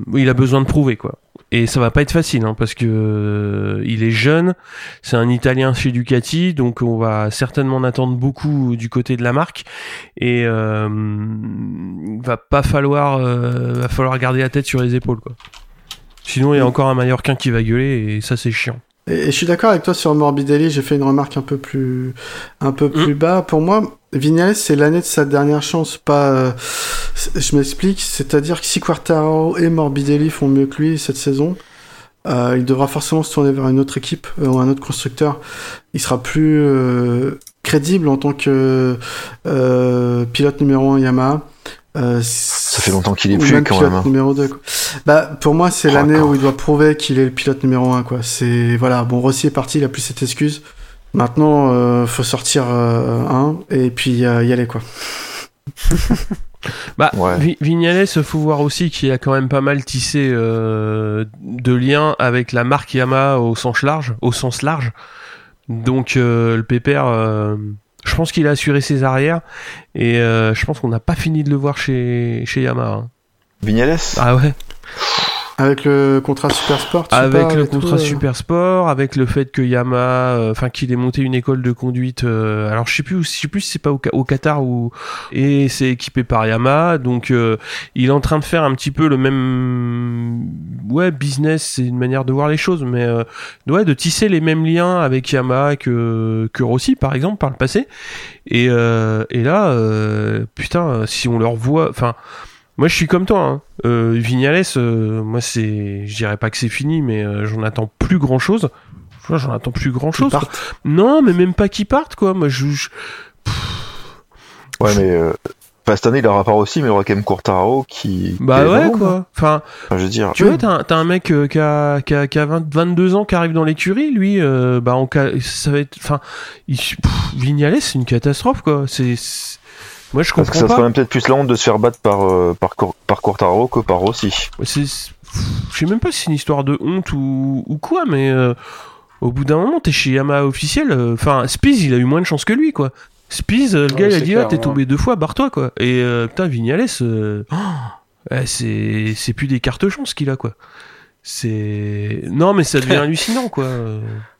oui, il a besoin de prouver quoi. Et ça va pas être facile hein, parce que euh, il est jeune, c'est un Italien chez Ducati, donc on va certainement en attendre beaucoup du côté de la marque. Et euh, va pas falloir, euh, va falloir garder la tête sur les épaules quoi. Sinon, il y a encore un Mallorquin qui va gueuler et ça c'est chiant. Et, je suis d'accord avec toi sur Morbidelli, j'ai fait une remarque un peu plus, un peu plus bas. Pour moi, Vignales, c'est l'année de sa dernière chance. Pas, euh, je m'explique, c'est-à-dire que si Quartaro et Morbidelli font mieux que lui cette saison, euh, il devra forcément se tourner vers une autre équipe euh, ou un autre constructeur. Il sera plus euh, crédible en tant que euh, pilote numéro 1 Yamaha. Euh, Ça fait longtemps qu'il est plus même quand pilote même. hein. numéro 2 quoi. Bah pour moi c'est Oh, l'année où il doit prouver qu'il est le pilote numéro 1 quoi. C'est voilà, bon Rossi est parti, il a plus cette excuse. Maintenant euh, faut sortir euh, un et puis euh, y aller quoi. Bah, Ouais. Vi- Vignales, faut voir aussi qu'il a quand même pas mal tissé euh, de liens avec la marque Yamaha au sens large, au sens large. Donc euh, le pépère, euh, je pense qu'il a assuré ses arrières et euh, je pense qu'on n'a pas fini de le voir chez chez Yamaha. hein. Vignales Ah ouais. Avec le contrat Super Sport. tu Avec le et tout, contrat euh. Super Sport, avec le fait que Yamaha, euh, enfin qu'il ait monté une école de conduite. euh, alors je sais plus, je sais plus si c'est pas au, Qatar ou et c'est équipé par Yamaha. Donc euh, il est en train de faire un petit peu le même, ouais, business, c'est une manière de voir les choses, mais euh, ouais, de tisser les mêmes liens avec Yamaha que que Rossi par exemple par le passé. Et euh, et là, euh, putain, si on leur voit, enfin. Moi, je suis comme toi. Hein. Euh, Vignales, euh, moi, c'est, je dirais pas que c'est fini, mais euh, j'en attends plus grand chose. J'en attends plus grand chose. Non, mais même pas qu'ils partent, quoi. Moi, je, je- Ouais, mais enfin, cette année, il aura pas aussi, mais il aura quand même Quartaro qui. bah ouais, quoi. Enfin, Enfin, je veux dire. tu vois, t'as, un- t'as un mec euh, qui a, qui a, qui a 20 22 ans qui arrive dans l'écurie, lui, euh, bah, ça va être, enfin, il- Vignales, c'est une catastrophe, quoi. C'est, c'est- moi, je Parce que comprends ça pas. serait même peut-être plus la honte de se faire battre par, euh, par, Cor- par Quartaro que par Rossi. Je sais même pas si c'est une histoire de honte ou, ou quoi, mais euh, au bout d'un moment, t'es chez Yamaha officiel. euh, Enfin, Spies, il a eu moins de chance que lui, quoi. Spies, euh, le Ouais, gars, il a dit clair, là, t'es ouais. tombé deux fois, barre-toi, quoi. Et euh, putain, Vignales, euh, oh, c'est plus des cartes chance qu'il a, quoi. C'est non, mais ça devient hallucinant, quoi.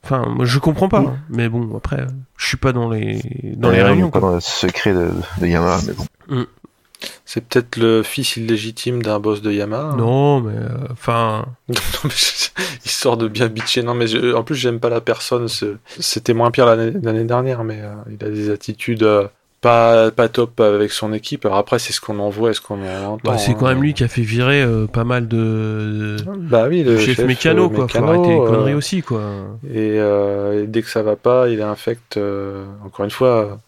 Enfin, moi, je comprends pas. hein. Mais bon, après, euh, je suis pas dans les dans les réunions. pas dans le secret de, de Yamaha, mais bon. C'est peut-être le fils illégitime d'un boss de Yamaha. Non, mais euh, enfin. Non, mais je- Histoire de bien bitcher. Non, mais je- en plus, j'aime pas la personne. c'est- C'était moins pire l'année l'année dernière, mais euh, il a des attitudes euh, pas, pas top avec son équipe. Alors après, c'est ce qu'on en voit et ce qu'on en entend. Bah, c'est quand hein. même lui qui a fait virer euh, pas mal de, de Bah oui, le chef, chef, mécano, euh, quoi. Faut mécano, arrêter les euh, conneries aussi, quoi. Et, euh, et dès que ça va pas, il infecte. euh, encore une fois,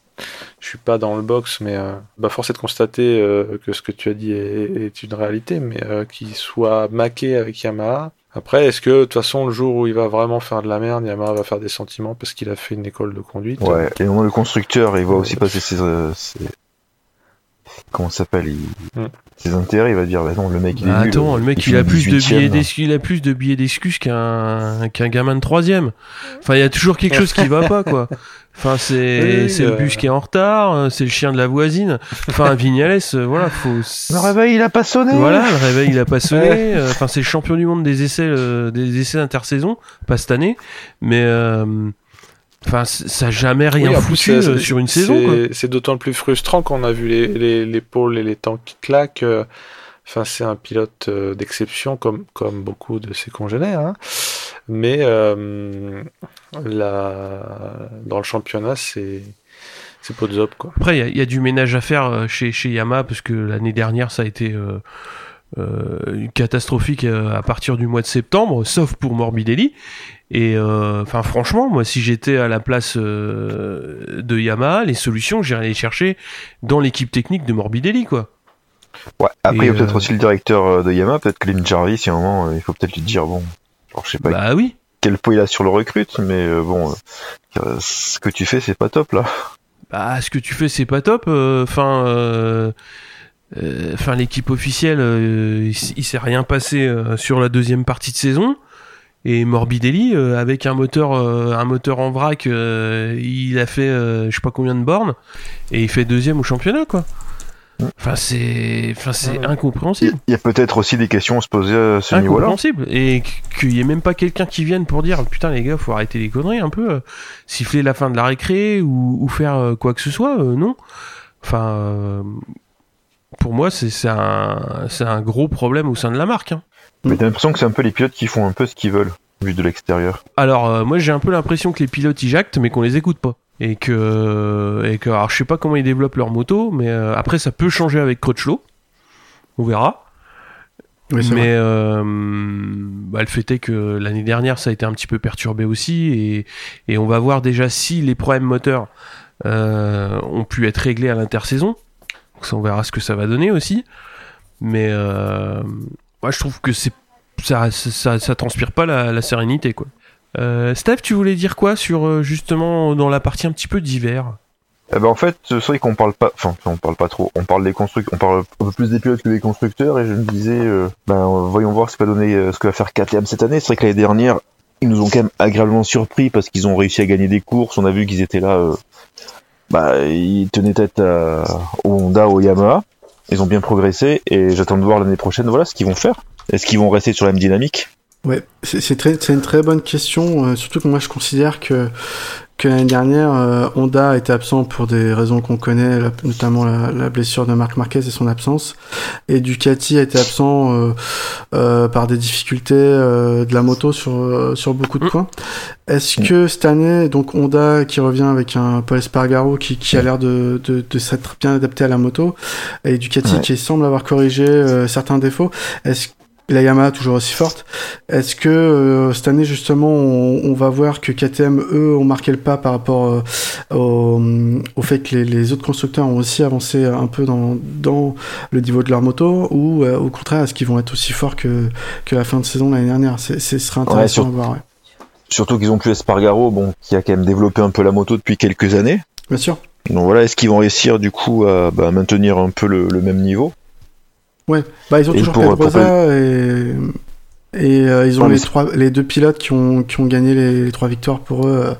je suis pas dans le box, mais euh, bah, force est de constater euh, que ce que tu as dit est, est une réalité, mais euh, qu'il soit maqué avec Yamaha. Après, est-ce que de toute façon, le jour où il va vraiment faire de la merde, Yamaha va faire des sentiments parce qu'il a fait une école de conduite? Ouais, et au moins, le constructeur, il voit aussi passer ses. euh, ses- Comment ça s'appelle il- Hmm. Ses intérêts, il va dire, bah non, le mec, il est Bah, nul. attends, le mec, il a plus de 18e, billets d'excuses, il a plus de billets d'excuses qu'un qu'un gamin de troisième. Enfin, il y a toujours quelque chose qui va pas, quoi. Enfin, c'est Oui, c'est euh. le bus qui est en retard, euh, c'est le chien de la voisine. Enfin, Vignales, euh, voilà, faut. Le réveil, il a pas sonné Voilà, le réveil il a pas sonné. Enfin, c'est le champion du monde des essais, euh, des essais d'intersaison, pas cette année, mais euh, enfin, ça a jamais rien Oui, plus, foutu euh, sur une saison. c'est- d'autant plus frustrant qu'on a vu les, les, les pôles et les temps qui claquent. euh, Enfin, c'est un pilote euh, d'exception, comme, comme beaucoup de ses congénères. hein. Mais euh, la... dans le championnat, c'est c'est pas de zop, quoi. Après, il y a- il y, a du ménage à faire chez, chez Yamaha parce que l'année dernière, ça a été euh, euh, catastrophique euh, à partir du mois de septembre, sauf pour Morbidelli. Et euh, enfin, franchement, moi, si j'étais à la place euh, de Yamaha, les solutions, j'irais les chercher dans l'équipe technique de Morbidelli, quoi. Ouais, après, il y a peut-être euh, aussi le directeur de Yamaha, peut-être Clint Jarvis, il y a un moment, il faut peut-être lui dire, bon, genre, je sais pas Bah oui. quel poids il a sur le recrute, mais bon, ce que tu fais, c'est pas top, là. Bah, ce que tu fais, c'est pas top. Enfin, enfin, l'équipe officielle, euh, il, il s'est rien passé euh, sur la deuxième partie de saison. Et Morbidelli, euh, avec un moteur, euh, un moteur en vrac, euh, il a fait, euh, je sais pas combien de bornes, et il fait deuxième au championnat, quoi. Enfin, c'est, enfin, c'est Ouais, incompréhensible. il y a peut-être aussi des questions à se poser à ce niveau-là. Incompréhensible. Et qu'il n'y ait même pas quelqu'un qui vienne pour dire putain les gars, faut arrêter les conneries un peu. euh, siffler la fin de la récré ou, ou faire euh, quoi que ce soit, euh, non. Enfin, euh, pour moi, c'est un, gros problème au sein de la marque. hein. Mais t'as l'impression que c'est un peu les pilotes qui font un peu ce qu'ils veulent, vu de l'extérieur. Alors, euh, moi j'ai un peu l'impression que les pilotes ils jactent, mais qu'on les écoute pas. Et que, et que, alors je sais pas comment ils développent leur moto, mais euh, après ça peut changer avec Crutchlow. On verra. Oui, Mais euh, bah, le fait est que l'année dernière, ça a été un petit peu perturbé aussi, et, et on va voir déjà si les problèmes moteurs euh, ont pu être réglés à l'intersaison. On verra ce que ça va donner aussi. Mais euh, moi, je trouve que c'est ça, ça, transpire pas la, sérénité, quoi. Euh, Steph, tu voulais dire quoi sur euh, justement dans la partie un petit peu d'hiver? Eh ben en fait, c'est vrai qu'on parle pas, enfin on parle pas trop, on parle des constructeurs, on parle un peu plus des pilotes que des constructeurs, et je me disais, ben voyons voir ce que va donner, ce que va faire KTM cette année. C'est vrai que l'année dernière, ils nous ont quand même agréablement surpris parce qu'ils ont réussi à gagner des courses. On a vu qu'ils étaient là, bah ils tenaient tête à, au Honda, au Yamaha. Ils ont bien progressé, et j'attends de voir l'année prochaine, voilà ce qu'ils vont faire. Est-ce qu'ils vont rester sur la même dynamique? Ouais, c'est une très bonne question. euh, surtout que moi, je considère que que l'année dernière, euh, Honda était absent pour des raisons qu'on connaît, la- notamment la, la blessure de Marc Marquez et son absence. Et Ducati était absent euh, euh, par des difficultés euh, de la moto sur euh, sur beaucoup de Mm. points. Est-ce que cette année, donc Honda qui revient avec un Paul Espargaro qui, qui a l'air de, de, de s'être bien adapté à la moto, et Ducati qui semble avoir corrigé euh, certains défauts, est-ce la Yamaha toujours aussi forte. Est-ce que euh, cette année justement on, on va voir que KTM eux ont marqué le pas par rapport euh, au, au fait que les, les autres constructeurs ont aussi avancé un peu dans, dans le niveau de leur moto ou euh, au contraire est-ce qu'ils vont être aussi forts que, que la fin de saison l'année dernière? C'est ce serait intéressant sur- à voir. Ouais. Surtout qu'ils ont plus Espargaro, bon, qui a quand même développé un peu la moto depuis quelques années. Bien sûr. Donc voilà, est-ce qu'ils vont réussir du coup à bah, maintenir un peu le, le même niveau? Ouais. Bah ils ont Et toujours Pedrosa et et euh, ils ont Non, les trois les deux pilotes qui ont qui ont gagné les, les trois victoires pour eux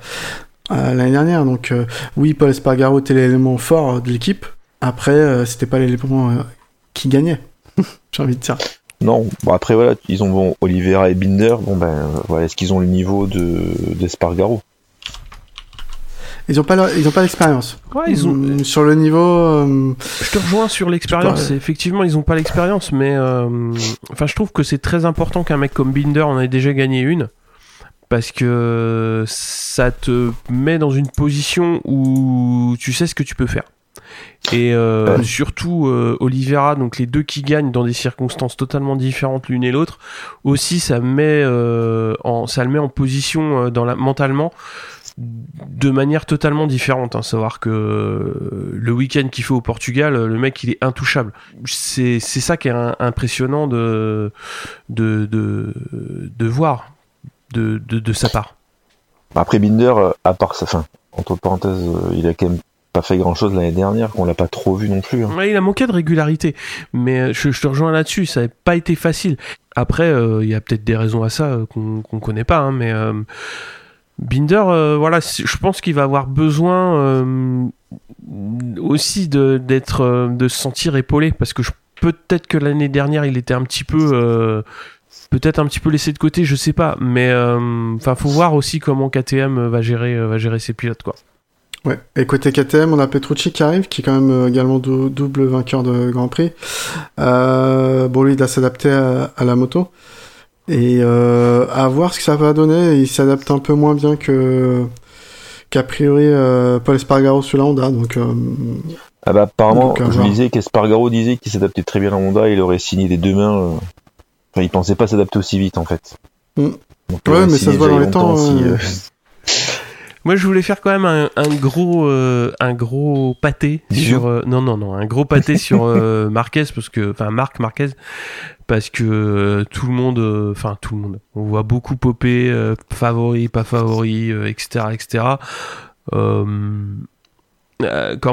euh, l'année dernière. Donc euh, oui, Paul Espargaro était l'élément fort de l'équipe. Après, c'était pas l'élément qui gagnait. J'ai envie de dire. Non, bon après voilà, ils ont bon, Oliveira et Binder, bon ben voilà, est-ce qu'ils ont le niveau de d'Espargaro? Ils ont pas leur- ils ont pas l'expérience. Ouais, ils ont. Mm, sur le niveau. euh, Je te rejoins sur l'expérience. Effectivement, ils ont pas l'expérience, mais euh, enfin, je trouve que c'est très important qu'un mec comme Binder en ait déjà gagné une, parce que ça te met dans une position où tu sais ce que tu peux faire. Et surtout Oliveira, donc les deux qui gagnent dans des circonstances totalement différentes l'une et l'autre, aussi ça met en ça le met en position dans la, mentalement de manière totalement différente. Hein. Savoir que le week-end qu'il fait au Portugal, le mec il est intouchable. C'est ça qui est impressionnant de, de, de, voir de, de, sa part. Après Binder, à part sa fin, entre parenthèses, il a quand même pas fait grand chose l'année dernière, qu'on l'a pas trop vu non plus. Hein. il a manqué de régularité, mais je, te rejoins là-dessus, ça n'a pas été facile. Après, euh, il y a peut-être des raisons à ça euh, qu'on ne connaît pas, hein, mais euh, Binder, euh, voilà, je pense qu'il va avoir besoin euh, aussi de d'être, euh, de se sentir épaulé, parce que peut-être que l'année dernière il était un petit peu, peut-être un petit peu laissé de côté, je sais pas, mais enfin faut voir aussi comment KTM va gérer, va gérer ses pilotes quoi. Ouais. Et côté KTM, on a Petrucci qui arrive, qui est quand même également double vainqueur de Grand Prix. bon, lui, il doit s'adapter à, la moto. Et euh, à voir ce que ça va donner. Il s'adapte un peu moins bien que qu'a priori euh, Paul Espargaro sur la Honda. Donc, euh, ah bah, apparemment, je disais qu'Espargaro disait qu'il s'adaptait très bien à la Honda. Il aurait signé des deux mains. Enfin, il pensait pas s'adapter aussi vite en fait. Mm. ouais, mais ça se voit dans les temps. Moi, je voulais faire quand même un, un gros, euh, un gros pâté sur. Euh, non, non, non, un gros pâté sur euh, Marquez parce que, enfin, Marc Marquez, parce que tout le monde, enfin, tout le monde, on voit beaucoup popper, favori, pas favori, etc., etc. quand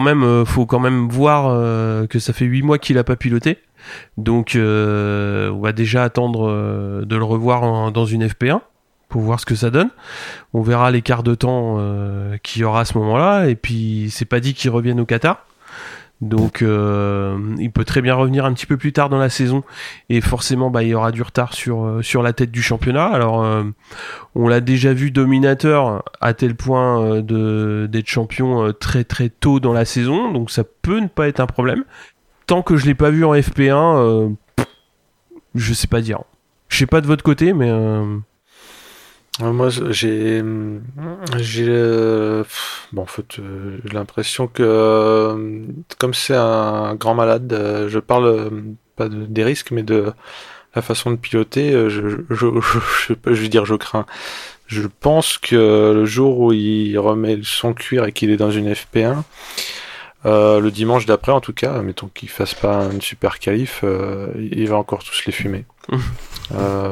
même, faut quand même voir que ça fait 8 mois qu'il a pas piloté. Donc, on va déjà attendre de le revoir dans une FP1 pour voir ce que ça donne. On verra l'écart de temps euh, qu'il y aura à ce moment-là. Et puis, c'est pas dit qu'il revienne au Qatar. Donc, euh, il peut très bien revenir un petit peu plus tard dans la saison. Et forcément, bah, il y aura du retard sur, euh, sur la tête du championnat. Alors, on l'a déjà vu dominateur à tel point de, d'être champion très très tôt dans la saison. Donc, ça peut ne pas être un problème. Tant que je l'ai pas vu en FP1, je sais pas dire. Je sais pas de votre côté, mais moi, j'ai, j'ai, euh, bon, en fait, euh, j'ai l'impression que, euh, comme c'est un grand malade, je parle pas des risques, mais de la façon de piloter. Je, je, je, je, veux dire, je crains. Je pense que le jour où il remet son cuir et qu'il est dans une FP1, le dimanche d'après, en tout cas, mettons qu'il fasse pas une super qualif, il va encore tous les fumer.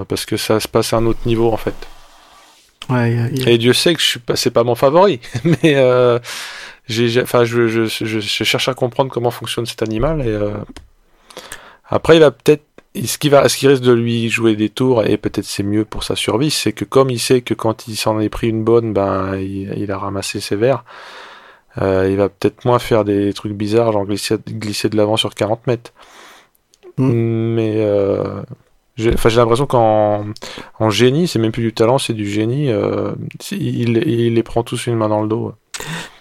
parce que ça se passe à un autre niveau, en fait. Et Dieu sait que je suis pas, c'est pas mon favori, mais euh, j'ai, enfin, je, je, je, cherche à comprendre comment fonctionne cet animal et euh, après il va peut-être, ce qui va, ce qui risque de lui jouer des tours et peut-être c'est mieux pour sa survie, c'est que comme il sait que quand il s'en est pris une bonne, ben il, a ramassé ses verres. Euh, il va peut-être moins faire des trucs bizarres, genre glisser, glisser de l'avant sur 40 mètres. Mm. Mais j'ai l'impression qu'en en génie, c'est même plus du talent, c'est du génie. Euh, il, il, les prend tous une main dans le dos.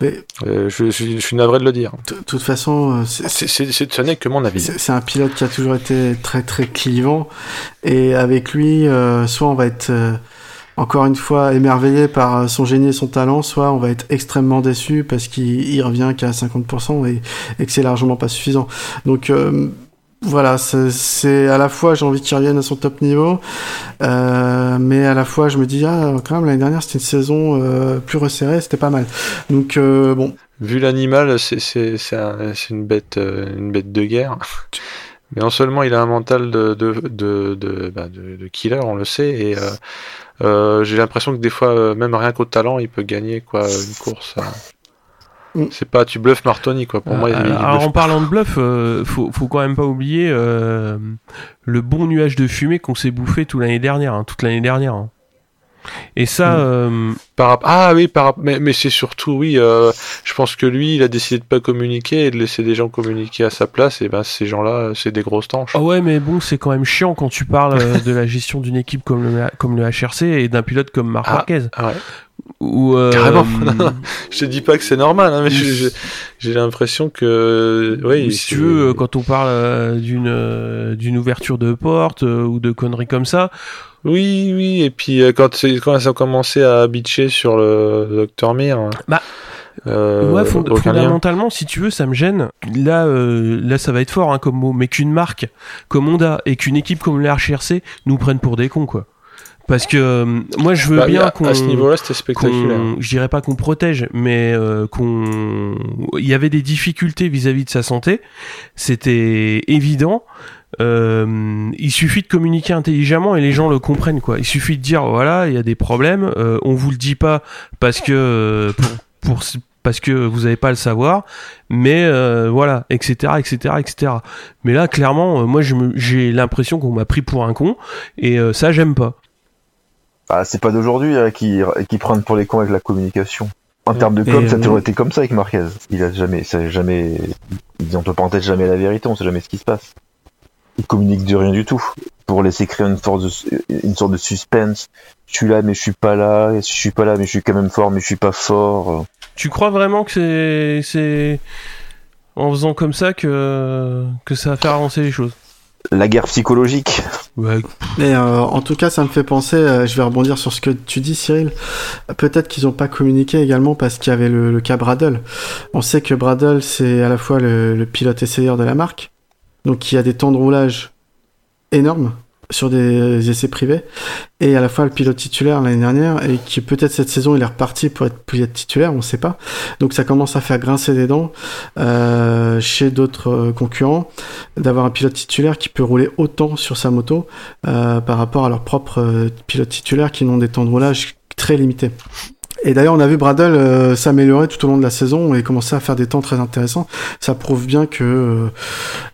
Mais, euh, je, je, suis navré de le dire. De toute façon, euh, c'est, ce n'est que mon avis. C'est un pilote qui a toujours été très très clivant. Et avec lui, soit on va être encore une fois émerveillé par son génie et son talent, soit on va être extrêmement déçu parce qu'il revient qu'à 50% et, et que c'est largement pas suffisant. Donc voilà, c'est à la fois j'ai envie qu'il revienne à son top niveau, euh, mais à la fois je me dis ah quand même l'année dernière c'était une saison euh, plus resserrée, c'était pas mal. Donc euh, bon. Vu l'animal, c'est c'est une bête une bête de guerre. Mais non seulement il a un mental de de de de, bah, de, killer, on le sait, et j'ai l'impression que des fois même rien qu'au talent il peut gagner quoi une course. C'est pas tu bluffes Martoni quoi. Pour moi. alors en parlant de bluff, euh, faut, faut quand même pas oublier euh, le bon nuage de fumée qu'on s'est bouffé toute l'année dernière, hein, toute l'année dernière. Hein. Et ça, mm. euh, par ah oui, par mais, mais c'est surtout oui. je pense que lui, il a décidé de pas communiquer et de laisser des gens communiquer à sa place. Et ben ces gens-là, c'est des grosses tanches. Ah ouais, mais bon, c'est quand même chiant quand tu parles de la gestion d'une équipe comme le comme le HRC et d'un pilote comme Marc ah, Marquez. Ouais. Ou euh... Carrément. je te dis pas que c'est normal, hein, mais j'ai l'impression que, oui. Si tu veux, quand on parle euh, d'une euh, d'une ouverture de porte euh, ou de conneries comme ça. Oui, oui. Et puis quand quand ça a commencé à bitcher sur le, docteur Mir. Bah. Euh, Ouais, fond- aucun lien. fondamentalement, si tu veux, ça me gêne. Là, euh, là, ça va être fort hein, comme mot, mais qu'une marque comme Honda et qu'une équipe comme l'HRC nous prennent pour des cons, quoi. Parce que euh, moi, je veux Bah, bien qu'on à ce niveau-là, c'était spectaculaire. je dirais pas qu'on protège, mais euh, qu'on, il y avait des difficultés vis-à-vis de sa santé, c'était évident. Euh, il suffit de communiquer intelligemment et les gens le comprennent quoi. Il suffit de dire voilà, il y a des problèmes, euh, on vous le dit pas parce que euh, pour, pour parce que vous n'avez pas à le savoir, mais euh, voilà, etc., etc., etc. Mais là, clairement, euh, moi, j'ai l'impression qu'on m'a pris pour un con, et euh, ça, j'aime pas. Ah, c'est pas d'aujourd'hui hein, qui, qui prennent pour les cons avec la communication. En termes de Et, com, ça a euh, toujours été comme ça avec Marquez. Il a jamais, ça a jamais, il dit entre parenthèses jamais la vérité, on sait jamais ce qui se passe. Il communique de rien du tout. Pour laisser créer une sorte de, une sorte de suspense. Je suis là, mais je suis pas là. Je suis pas là, mais je suis quand même fort, mais je suis pas fort. Tu crois vraiment que c'est c'est en faisant comme ça que que ça va faire avancer les choses? La guerre psychologique. Ouais, Mais euh, en tout cas, ça me fait penser, euh, je vais rebondir sur ce que tu dis, Cyril. Peut-être qu'ils n'ont pas communiqué également parce qu'il y avait le, le cas Bradle. On sait que Bradle, c'est à la fois le, le pilote essayeur de la marque, donc il y a des temps de roulage énormes sur des essais privés, et à la fois le pilote titulaire l'année dernière, et qui peut-être cette saison il est reparti pour être pilote titulaire, on ne sait pas. Donc ça commence à faire grincer des dents euh, chez d'autres euh, concurrents d'avoir un pilote titulaire qui peut rouler autant sur sa moto euh, par rapport à leurs propres pilotes titulaires qui n'ont des temps de roulage très limités. Et d'ailleurs, on a vu Bradle euh, s'améliorer tout au long de la saison et commencer à faire des temps très intéressants. Ça prouve bien que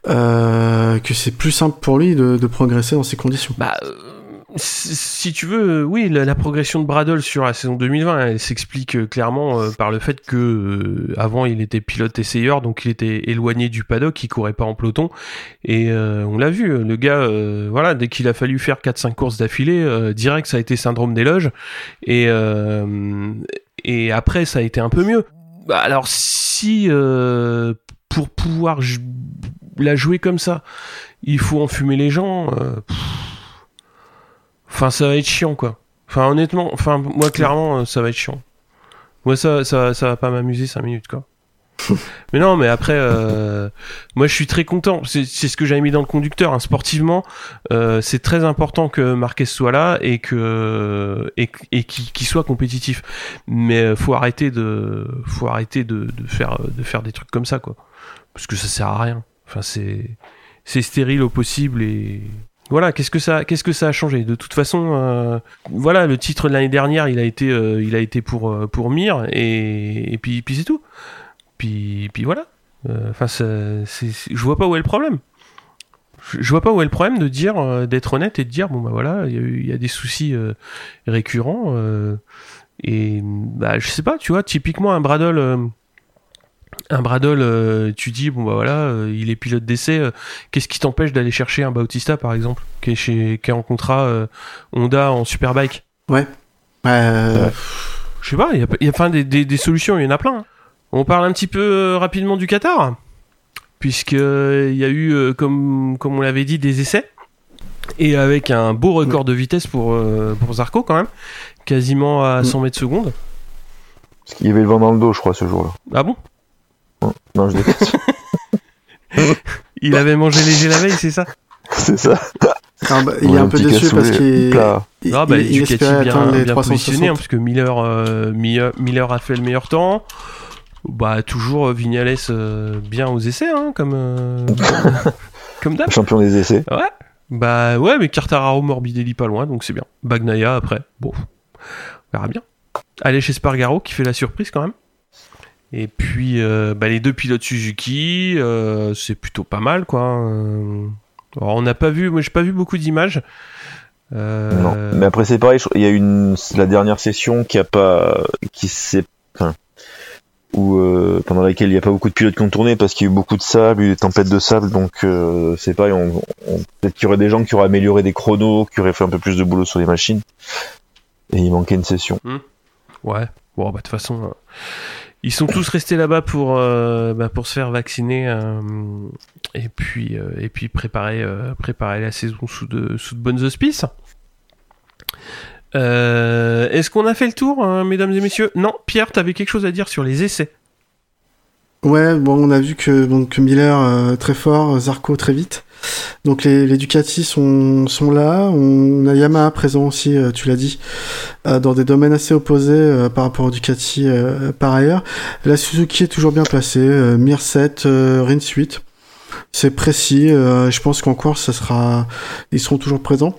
euh, que c'est plus simple pour lui de, de progresser dans ces conditions. Bah, euh, si tu veux, euh, oui, la, progression de Bradle sur la saison 2020, elle s'explique euh, clairement euh, par le fait que euh, avant il était pilote essayeur, donc il était éloigné du paddock, il courait pas en peloton, et euh, on l'a vu, le gars, voilà, dès qu'il a fallu faire 4-5 courses d'affilée, direct ça a été syndrome des loges, et et après ça a été un peu mieux. Bah, alors si pour pouvoir la jouer comme ça, il faut enfumer les gens. Enfin, ça va être chiant, quoi. Enfin, honnêtement, enfin, moi, clairement, euh, ça va être chiant. Moi, ça, ça, ça va pas m'amuser 5 minutes, quoi. mais non, mais après, euh, moi, je suis très content. C'est c'est ce que j'avais mis dans le conducteur. hein. Sportivement, euh, c'est très important que Marquez soit là et que et, et qu'il qu'il soit compétitif. Mais euh, faut arrêter de, faut arrêter de, de faire de faire des trucs comme ça, quoi. Parce que ça sert à rien. Enfin, c'est c'est stérile au possible et voilà, qu'est-ce que ça, qu'est-ce que ça a changé? De toute façon, euh, voilà, le titre de l'année dernière, il a été, euh, il a été pour euh, pour Mir et, et puis puis c'est tout. Puis puis voilà. Euh, Enfin, c'est- je vois pas où est le problème. Je, vois pas où est le problème de dire, euh, d'être honnête et de dire bon bah voilà, il y, y a des soucis euh, récurrents euh, et bah je sais pas, tu vois, typiquement un Bradle. Un Bradle, euh, tu dis bon bah voilà, euh, il est pilote d'essai. euh, Qu'est-ce qui t'empêche d'aller chercher un Bautista par exemple, qui est chez, qui est en contrat euh, Honda en Superbike? Euh, Je sais pas, il y a, il y a enfin des, des, des solutions, il y en a plein. hein. On parle un petit peu euh, rapidement du Qatar, puisque il y a eu, euh, comme comme on l'avait dit, des essais et avec un beau record de vitesse pour euh, pour Zarco quand même, quasiment à Mm. 100 mètres secondes. Parce qu'il y avait le vent dans le dos, je crois, ce jour-là. Ah bon? Non, je déteste. Il avait mangé léger la veille, c'est ça c'est ça. bah, il est Ouais, un peu déçu cassoulet, parce qu'il Ah bah il- il bien, atteindre les bien positionnés, hein, 360. parce que Miller, euh, Miller, Miller a fait le meilleur temps. Bah toujours euh, Vignales euh, bien aux essais, hein, comme euh, comme d'hab. Champion des essais. Ouais. Bah ouais, mais Cartararo Morbidelli pas loin, donc c'est bien. Bagnaia après, bon, on verra bien. Allez chez Spargaro qui fait la surprise quand même. Et puis euh, bah, les deux pilotes Suzuki, euh, c'est plutôt pas mal quoi. Alors, on n'a pas vu, moi j'ai pas vu beaucoup d'images. Euh, Non. Mais après, c'est pareil, il y a une, la dernière session qui a pas, qui s'est, enfin, où, euh, pendant laquelle il n'y a pas beaucoup de pilotes qui ont tourné parce qu'il y a eu beaucoup de sable, eu des tempêtes de sable, donc, euh, c'est pareil, on, on- peut-être qu'il y aurait des gens qui auraient amélioré des chronos, qui auraient fait un peu plus de boulot sur les machines. Et il manquait une session. Ouais. Bon, bah de toute façon, euh, ils sont tous restés là-bas pour euh, bah, pour se faire vacciner euh, et puis euh, et puis préparer euh, préparer la saison sous de sous de bonnes auspices. Euh, Est-ce qu'on a fait le tour, hein, mesdames et messieurs? Non, Pierre, t'avais quelque chose à dire sur les essais. Ouais, bon, on a vu que, que Miller euh, très fort, Zarco très vite. Donc les, les Ducati sont, sont là. On a Yamaha présent aussi, euh, tu l'as dit, euh, dans des domaines assez opposés euh, par rapport aux Ducati euh, par ailleurs. La Suzuki est toujours bien placée. Euh, Mir 7, euh, Rins 8. C'est précis. euh, je pense qu'en course, ça sera, ils seront toujours présents.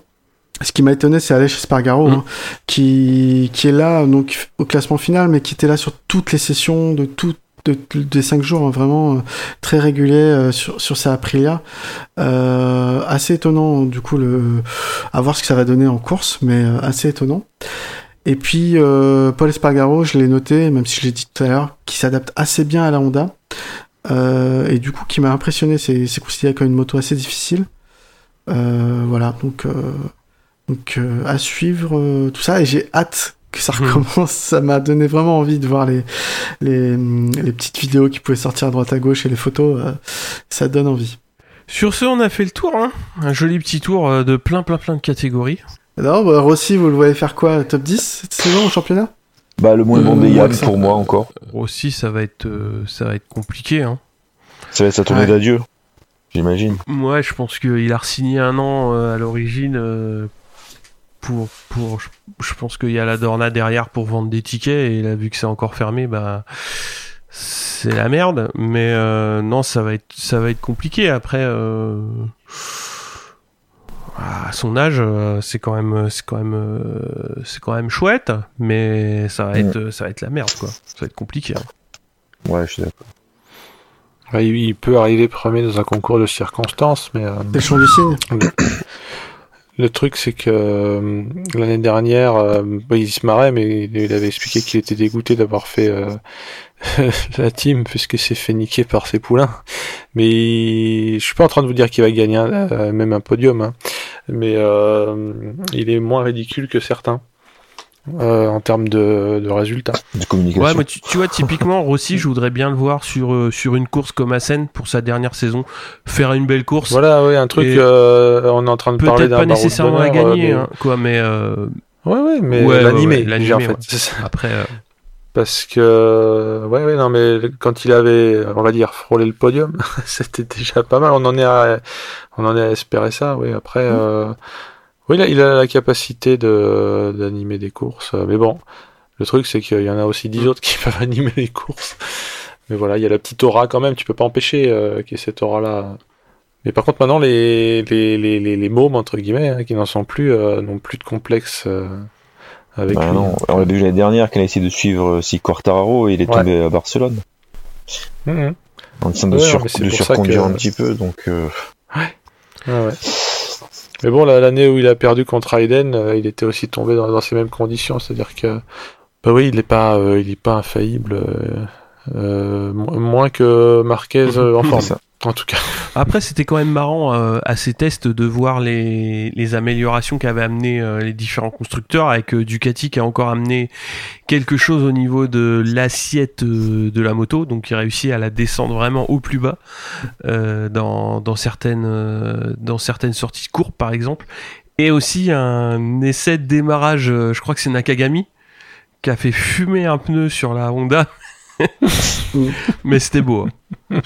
Ce qui m'a étonné, c'est Aleix Espargaro, Mm. hein, qui, qui est là donc au classement final, mais qui était là sur toutes les sessions de toutes de, des cinq jours, hein, vraiment euh, très régulier euh, sur, sur sa Aprilia. Euh, assez étonnant, du coup, le, à voir ce que ça va donner en course, mais assez étonnant. Et puis, Paul Espargaro, je l'ai noté, même si je l'ai dit tout à l'heure, qui s'adapte assez bien à la Honda. Et du coup, qui m'a impressionné, c'est considéré comme une moto assez difficile. Voilà, donc, donc à suivre tout ça, et j'ai hâte que ça Mhm. recommence. Ça m'a donné vraiment envie de voir les, les, les petites vidéos qui pouvaient sortir à droite à gauche et les photos. euh, ça donne envie. Sur ce, on a fait le tour. Hein Un joli petit tour euh, de plein, plein, plein de catégories. Alors, bah, Rossi, vous le voyez faire quoi Top 10 cette saison au championnat? Bah, le moins Euh, bon des ouais, Yann pour moi encore. Aussi, ça va être, euh, ça va être compliqué. Hein. Ça va être sa tournée Ouais. d'adieu, j'imagine. Moi, je pense qu'il a signé un an euh, à l'origine euh, pour, pour. je- Je pense qu'il y a la Dorna derrière pour vendre des tickets et là, vu que c'est encore fermé, bah c'est la merde. Mais euh, non, ça va être, ça va être compliqué. Après, euh, à son âge, euh, c'est quand même, c'est quand même, euh, c'est quand même chouette. Mais ça va être, ça va être la merde, quoi. Ça va être compliqué. hein. Ouais, je suis d'accord. Ouais, il peut arriver premier dans un concours de circonstances, mais euh, du signe le truc c'est que euh, l'année dernière, euh, il se marrait, mais il, avait expliqué qu'il était dégoûté d'avoir fait euh, la team puisque s'est fait niquer par ses poulains. Mais il- je suis pas en train de vous dire qu'il va gagner euh, même un podium, hein. mais euh, il est moins ridicule que certains. Euh, en termes de, de résultats. De communication. Ouais, mais tu, tu vois, typiquement, Rossi, je voudrais bien le voir sur, euh, sur une course comme Assen pour sa dernière saison, faire une belle course. Voilà, ouais, un truc, euh, on est en train de parler Peut-être d'un pas barreau de nécessairement à gagner, hein, quoi, mais euh. Ouais, ouais, mais Ouais, ouais, l'animé, ouais, en fait. après, euh, Parce que, ouais, ouais, non, mais quand il avait, on va dire, frôlé le podium, c'était déjà pas mal. On en est à, on en est à espérer ça, oui. Après, euh, oui, là, il a la capacité de, d'animer des courses. euh, Mais bon, le truc, c'est qu'il y en a aussi dix autres qui peuvent animer les courses. Mais voilà, il y a la petite aura quand même, tu peux pas empêcher euh, qu'il y ait cette aura-là. Mais par contre, maintenant, les, les, les, les, les mômes, entre guillemets, hein, qui n'en sont plus, euh, n'ont plus de complexe euh, avec Bah lui. non, on l'a vu l'année dernière qu'elle a essayé de suivre euh, si Quartararo et il est Ouais. tombé à Barcelone. Mhm. En essayant de, Ouais, sur- de surconduire que- un petit peu, donc euh, Ah ouais. Mais bon, là, l'année où il a perdu contre Hayden, euh, il était aussi tombé dans, dans ces mêmes conditions, c'est-à-dire que, bah oui, il n'est pas, euh, il est pas infaillible, euh, euh, mo- moins que Marquez euh, en forme. En tout cas. Après, c'était quand même marrant euh, à ces tests de voir les, les améliorations qu'avaient amené euh, les différents constructeurs, avec euh, Ducati qui a encore amené quelque chose au niveau de l'assiette euh, de la moto, donc il réussit à la descendre vraiment au plus bas euh, dans, dans, certaines, euh, dans certaines sorties de courbe, par exemple. Et aussi un essai de démarrage, euh, je crois que c'est Nakagami, qui a fait fumer un pneu sur la Honda. Mais c'était beau. hein.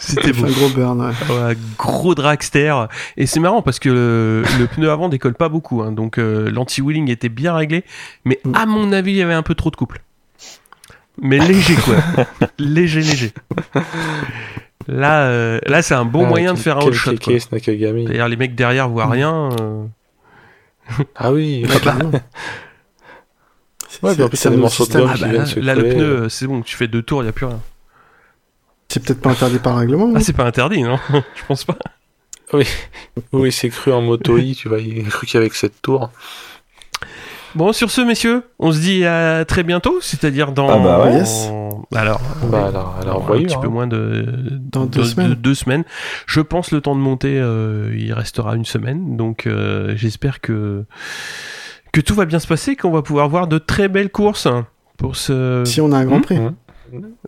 C'était beau. un gros burn, ouais. Ouais, gros dragster. Et c'est marrant parce que le, le pneu avant décolle pas beaucoup. hein. donc euh, l'anti-wheeling était bien réglé. Mais Mm. à mon avis, il y avait un peu trop de couple. Mais léger, quoi. léger, léger. Là, euh, là c'est un bon Ah, moyen de faire un all shot. D'ailleurs, les mecs derrière voient rien. euh, Ah oui, Ouais. C'est- Ouais, c'est- puis en plus, c'est t'as des un morceaux de système- gomme Ah qui bah viennent là, se là, le pneu, c'est bon, tu fais deux tours, il n'y a plus rien. C'est peut-être pas interdit par règlement. Ah, hein. c'est pas interdit, non Je pense pas. Oui, c'est cru en moto I, tu vois, il a cru qu'avec cette tour. Bon, sur ce, messieurs, on se dit à très bientôt, c'est-à-dire dans. Ah bah ouais. Yes. Alors, Bah, alors, alors, un voyons, petit hein. peu moins de Dans deux semaines. deux semaines. Je pense le temps de monter, euh, il restera une semaine. Donc euh, j'espère que que tout va bien se passer, qu'on va pouvoir voir de très belles courses pour ce. Si on a un grand prix. Mmh.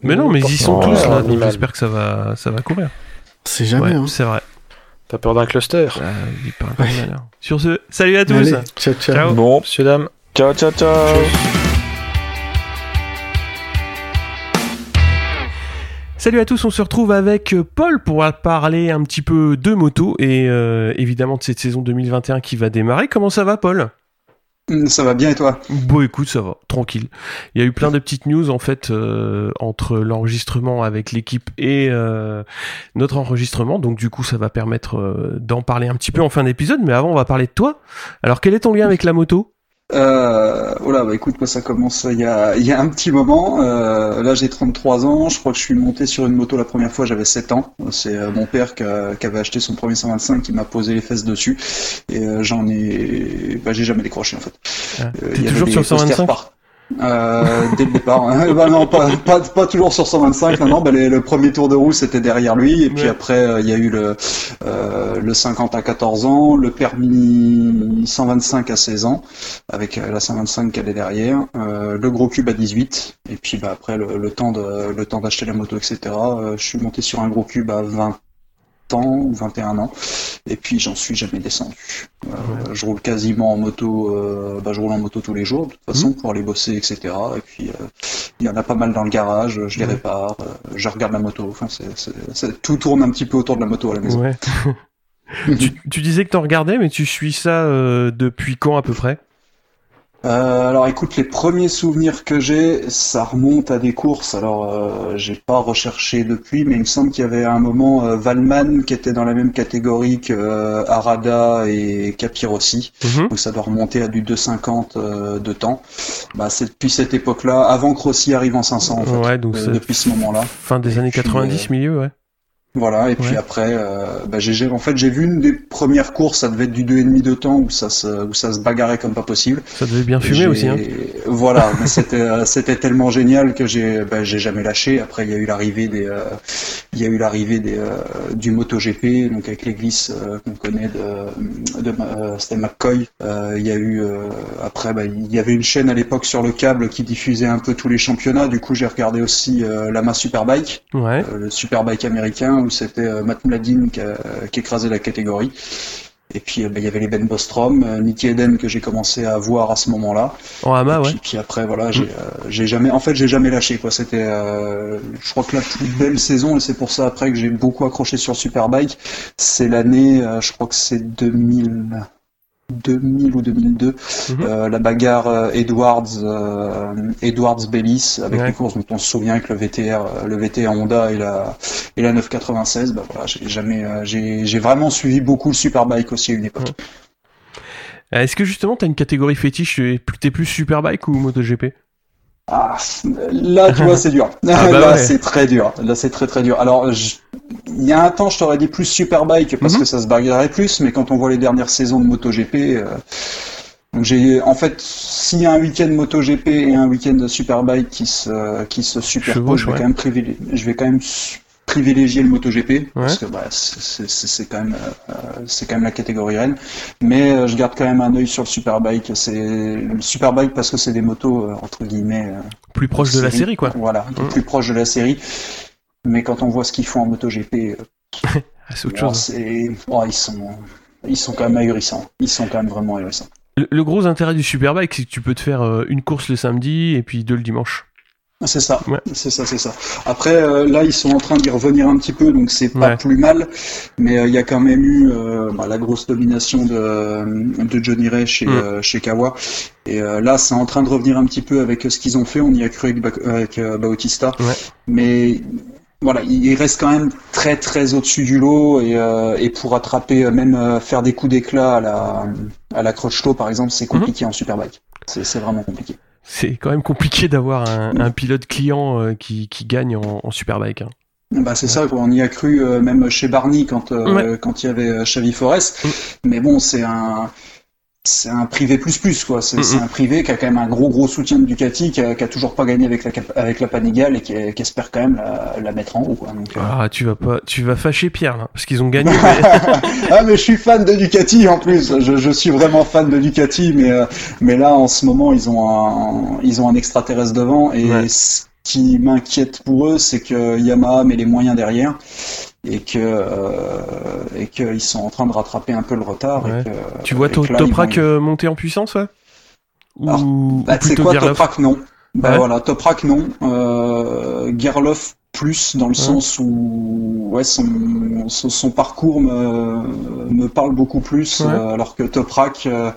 Mais non, mais ils y sont Oh, tous là. Donc animal. j'espère que ça va ça va courir. C'est jamais. Ouais, hein. c'est vrai. T'as peur d'un cluster? Ah, il parle malheur. Sur ce, salut à tous. Allez, ciao, ciao. Ciao. Bon, messieurs, dames. Ciao, ciao, ciao. Salut à tous, on se retrouve avec euh, Paul pour parler un petit peu de moto et euh, évidemment de cette saison 2021 qui va démarrer. Comment ça va Paul? Ça va bien et toi? Bon écoute, ça va, tranquille. Il y a eu plein de petites news en fait euh, entre l'enregistrement avec l'équipe et euh, notre enregistrement, donc du coup ça va permettre euh, d'en parler un petit peu en fin d'épisode, mais avant on va parler de toi. Alors quel est ton lien avec la moto? Euh, Oh là, bah écoute, moi ça commence il y a, il y a un petit moment. Euh, là j'ai 33 ans, je crois que je suis monté sur une moto la première fois, j'avais 7 ans. C'est euh, mon père qui, a- qui avait acheté son premier 125 qui m'a posé les fesses dessus. Et euh, j'en ai... Bah j'ai jamais décroché en fait. Ah, Euh, T'es toujours sur posters 125 par- Euh, dès le départ. hein. non, pas, pas, pas toujours sur 125. Non, non, bah, les- le premier tour de roue c'était derrière lui, et puis après euh, il y a eu le euh, le 50 à 14 ans, le permis 125 à 16 ans, avec euh, la 125 qui allait derrière, euh, le gros cube à 18, et puis bah après le, le temps de le temps d'acheter la moto, etc. euh, je suis monté sur un gros cube à 20 ans ou 21 ans, et puis j'en suis jamais descendu. Euh, Je roule quasiment en moto, euh, bah, je roule en moto tous les jours de toute façon pour aller bosser, etc. Et puis euh, il y en a pas mal dans le garage, je les Ouais. répare, je regarde la moto. Enfin, tout tourne un petit peu autour de la moto à la maison. Ouais. tu, tu disais que t'en regardais, mais tu suis ça depuis quand à peu près? Euh, alors écoute, les premiers souvenirs que j'ai, ça remonte à des courses. Alors euh, j'ai pas recherché depuis, mais il me semble qu'il y avait à un moment euh, Valman qui était dans la même catégorie que euh, Arada et Capirossi. Mhm. Donc ça doit remonter à du 2,50 euh, de temps. Bah c'est depuis cette époque-là, avant que Rossi arrive en 500 en fait. Ouais, donc c'est depuis ce moment-là. fin des Et années puis, 90, euh, milieu, ouais. Voilà, et puis Ouais. après, euh, bah, j'ai, en fait, j'ai vu une des premières courses, ça devait être du 2,5 de temps, où ça se, où ça se bagarrait comme pas possible. Ça devait bien fumer aussi. Hein. Voilà, mais c'était euh, c'était tellement génial que j'ai bah, j'ai jamais lâché. Après, il y a eu l'arrivée des euh, il y a eu l'arrivée des euh, du MotoGP, donc avec les glisses euh, qu'on connaît de de euh, c'était McCoy. Euh, il y a eu euh, après bah, il y avait une chaîne à l'époque sur le câble qui diffusait un peu tous les championnats. Du coup, j'ai regardé aussi euh, la main Superbike, Ouais. le Superbike américain où c'était euh, Matt Mladin qui, a- qui écrasait la catégorie. Et puis euh, bah, il y avait les Ben Bostrom, euh, Nicky Eden que j'ai commencé à voir à ce moment-là. En Hama, Et ouais. puis, puis après voilà, j'ai euh, j'ai jamais, en fait j'ai jamais lâché quoi. C'était, euh, je crois que la plus belle saison et c'est pour ça après que j'ai beaucoup accroché sur Superbike, c'est l'année, euh, je crois que c'est 2000. 2000 ou 2002, Mhm. euh, la bagarre euh, Edwards euh, Edwards Bellis avec Ouais. les courses dont on se souvient avec le VTR euh, le VTR Honda et la et la 996 bah voilà j'ai jamais euh, j'ai j'ai vraiment suivi beaucoup le Superbike aussi à une époque Est-ce que justement t'as une catégorie fétiche T'es plus- T'es plus Superbike ou MotoGP? Ah, là, tu vois, c'est dur. Ah, bah là, ouais. c'est très dur. Là, c'est très très dur. Alors, je- il y a un temps, je t'aurais dit plus Superbike parce Mhm. que ça se bagarrait plus, mais quand on voit les dernières saisons de MotoGP, euh, donc j'ai, en fait, s'il y a un week-end MotoGP et un week-end Superbike qui se qui se superposent, je vais quand même privilégier, je vais quand même su- privilégier le MotoGP parce que bah, c'est quand même euh, c'est quand même la catégorie reine mais euh, je garde quand même un œil sur le Superbike c'est le Superbike parce que c'est des motos euh, entre guillemets euh, Plus proche de la série, quoi. voilà, Mm. plus proche de la série. Mais quand on voit ce qu'ils font en MotoGP, euh, Ah, c'est autre chose. oh, ils sont, ils sont quand même ahurissants. Ils sont quand même vraiment ahurissants. Le, le gros intérêt du Superbike, c'est que tu peux te faire euh, une course le samedi et puis deux le dimanche. C'est ça, Ouais. c'est ça, c'est ça. Après, euh, là, ils sont en train d'y revenir un petit peu, donc c'est pas Ouais. plus mal. Mais euh, il y a quand même eu euh, bah, la grosse domination de, de Johnny Ray chez, Mm. chez Kawa. Et là, c'est en train de revenir un petit peu avec ce qu'ils ont fait. On y a cru avec, avec Bautista. Ouais. Mais voilà, il reste quand même très très au-dessus du lot et, euh, et pour attraper, euh, même euh, faire des coups d'éclat à la, à la Crutchlow par exemple, c'est compliqué en Superbike. C'est c'est vraiment compliqué. C'est quand même compliqué d'avoir un, un pilote client euh, qui, qui gagne en, en Superbike. hein. Bah c'est ça, quoi. on y a cru euh, même chez Barney quand euh, quand il y avait Xavi Forest. Mm. Mais bon, c'est un c'est un privé plus plus quoi. C'est Mm, c'est un privé qui a quand même un gros gros soutien de Ducati, qui a, qui a toujours pas gagné avec la avec la Panigale et qui, qui espère quand même la, la mettre en haut quoi. Donc, euh, Ah, tu vas pas, tu vas fâcher Pierre là, parce qu'ils ont gagné. mais- ah mais je suis fan de Ducati en plus. Je, je suis vraiment fan de Ducati, mais euh, mais là en ce moment ils ont un ils ont un extraterrestre devant et Ouais. ce qui m'inquiète pour eux, c'est que Yamaha met les moyens derrière et que euh, et qu'ils sont en train de rattraper un peu le retard. Ouais. Et que, Tu vois et que là, ils Toprak vont- euh, monter en puissance, ouais? Ou, Alors, ou Bah, c'est plutôt quoi Toprak non. Bah Ouais. voilà, Toprak non. Euh, Gerloff plus dans le sens où ouais son, son, son parcours me, me parle beaucoup plus, Ouais. euh, alors que Toprak, euh,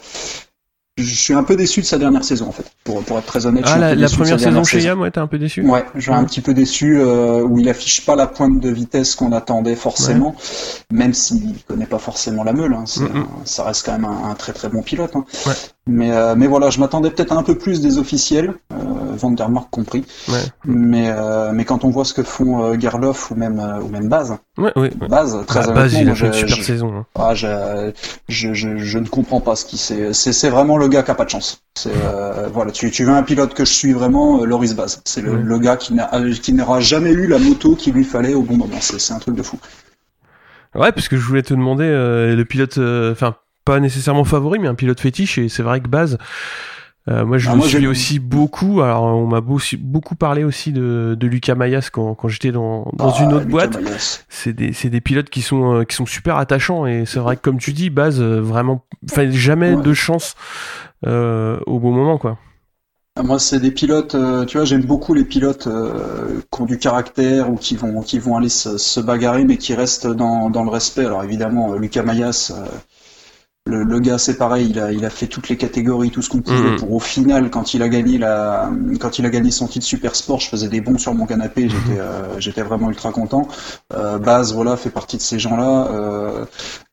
je suis un peu déçu de sa dernière saison en fait. Pour, pour être très honnête, je Ah, suis un la, peu la déçu de première sa saison chez Yam, ouais, t'es un peu déçu? Ouais, je suis un petit peu déçu euh, où il affiche pas la pointe de vitesse qu'on attendait forcément, même s'il connaît pas forcément la meule. Hein, Mhm. un- ça reste quand même un, un très très bon pilote. Hein. Mais euh, mais voilà, je m'attendais peut-être un peu plus des officiels, euh, Vandermark compris. Ouais. Mais euh, mais quand on voit ce que font euh, Gerloff ou même euh, ou même Baz, Ouais, ouais. Baz très Bah, Baz, il a fait une super je- saison. hein. ah, je, je, je, ne comprends pas ce qui c'est. C'est vraiment le gars qui a pas de chance. C'est euh, voilà, tu, tu veux un pilote que je suis vraiment, euh, Loris Baz. C'est le, le gars qui n'a euh, qui n'aura jamais eu la moto qu'il lui fallait au bon moment. C'est c'est un truc de fou. Ouais, parce que je voulais te demander euh, le pilote, euh, enfin pas nécessairement favori, mais un pilote fétiche. Et c'est vrai que Baz, euh, moi je Ah, le moi, suis aussi beaucoup. Alors on m'a beau- beaucoup parlé aussi de, de Lucas Mayas quand, quand j'étais dans, dans Ah, une autre Lucas boîte. C'est des, c'est des pilotes qui sont, euh, qui sont super attachants. Et c'est vrai que comme tu dis, Baz, euh, vraiment, enfin jamais Ouais. de chance euh, au bon moment, quoi. Ah, Moi, c'est des pilotes. euh, tu vois, j'aime beaucoup les pilotes euh, qui ont du caractère ou qui vont qui vont aller se, se bagarrer, mais qui restent dans dans le respect. Alors évidemment, Lucas Mayas. euh, le, le gars, c'est pareil, il a, il a fait toutes les catégories, tout ce qu'on pouvait Mhm. pour au final, quand il a gagné la, quand il a gagné son titre Super Sport, je faisais des bons sur mon canapé, j'étais, euh, j'étais vraiment ultra content. Euh, Baz, voilà, fait partie de ces gens-là. Euh,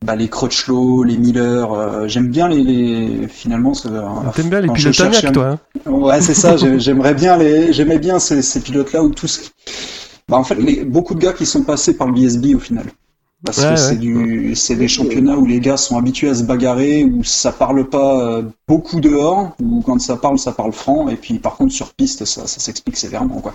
bah, les Crutchlow, les Miller, euh, j'aime bien les, les finalement. euh, T'aimes bien les pilotes un- toi hein Ouais, c'est ça. j'ai- J'aimerais bien les, j'aimais bien ces, ces pilotes-là où tout ce, bah en fait, les, beaucoup de gars qui sont passés par le BSB au final. Parce Ouais, que ouais. c'est du, c'est des championnats où les gars sont habitués à se bagarrer, où ça parle pas euh, beaucoup dehors, où quand ça parle, ça parle franc, et puis par contre sur piste, ça, ça s'explique sévèrement, quoi.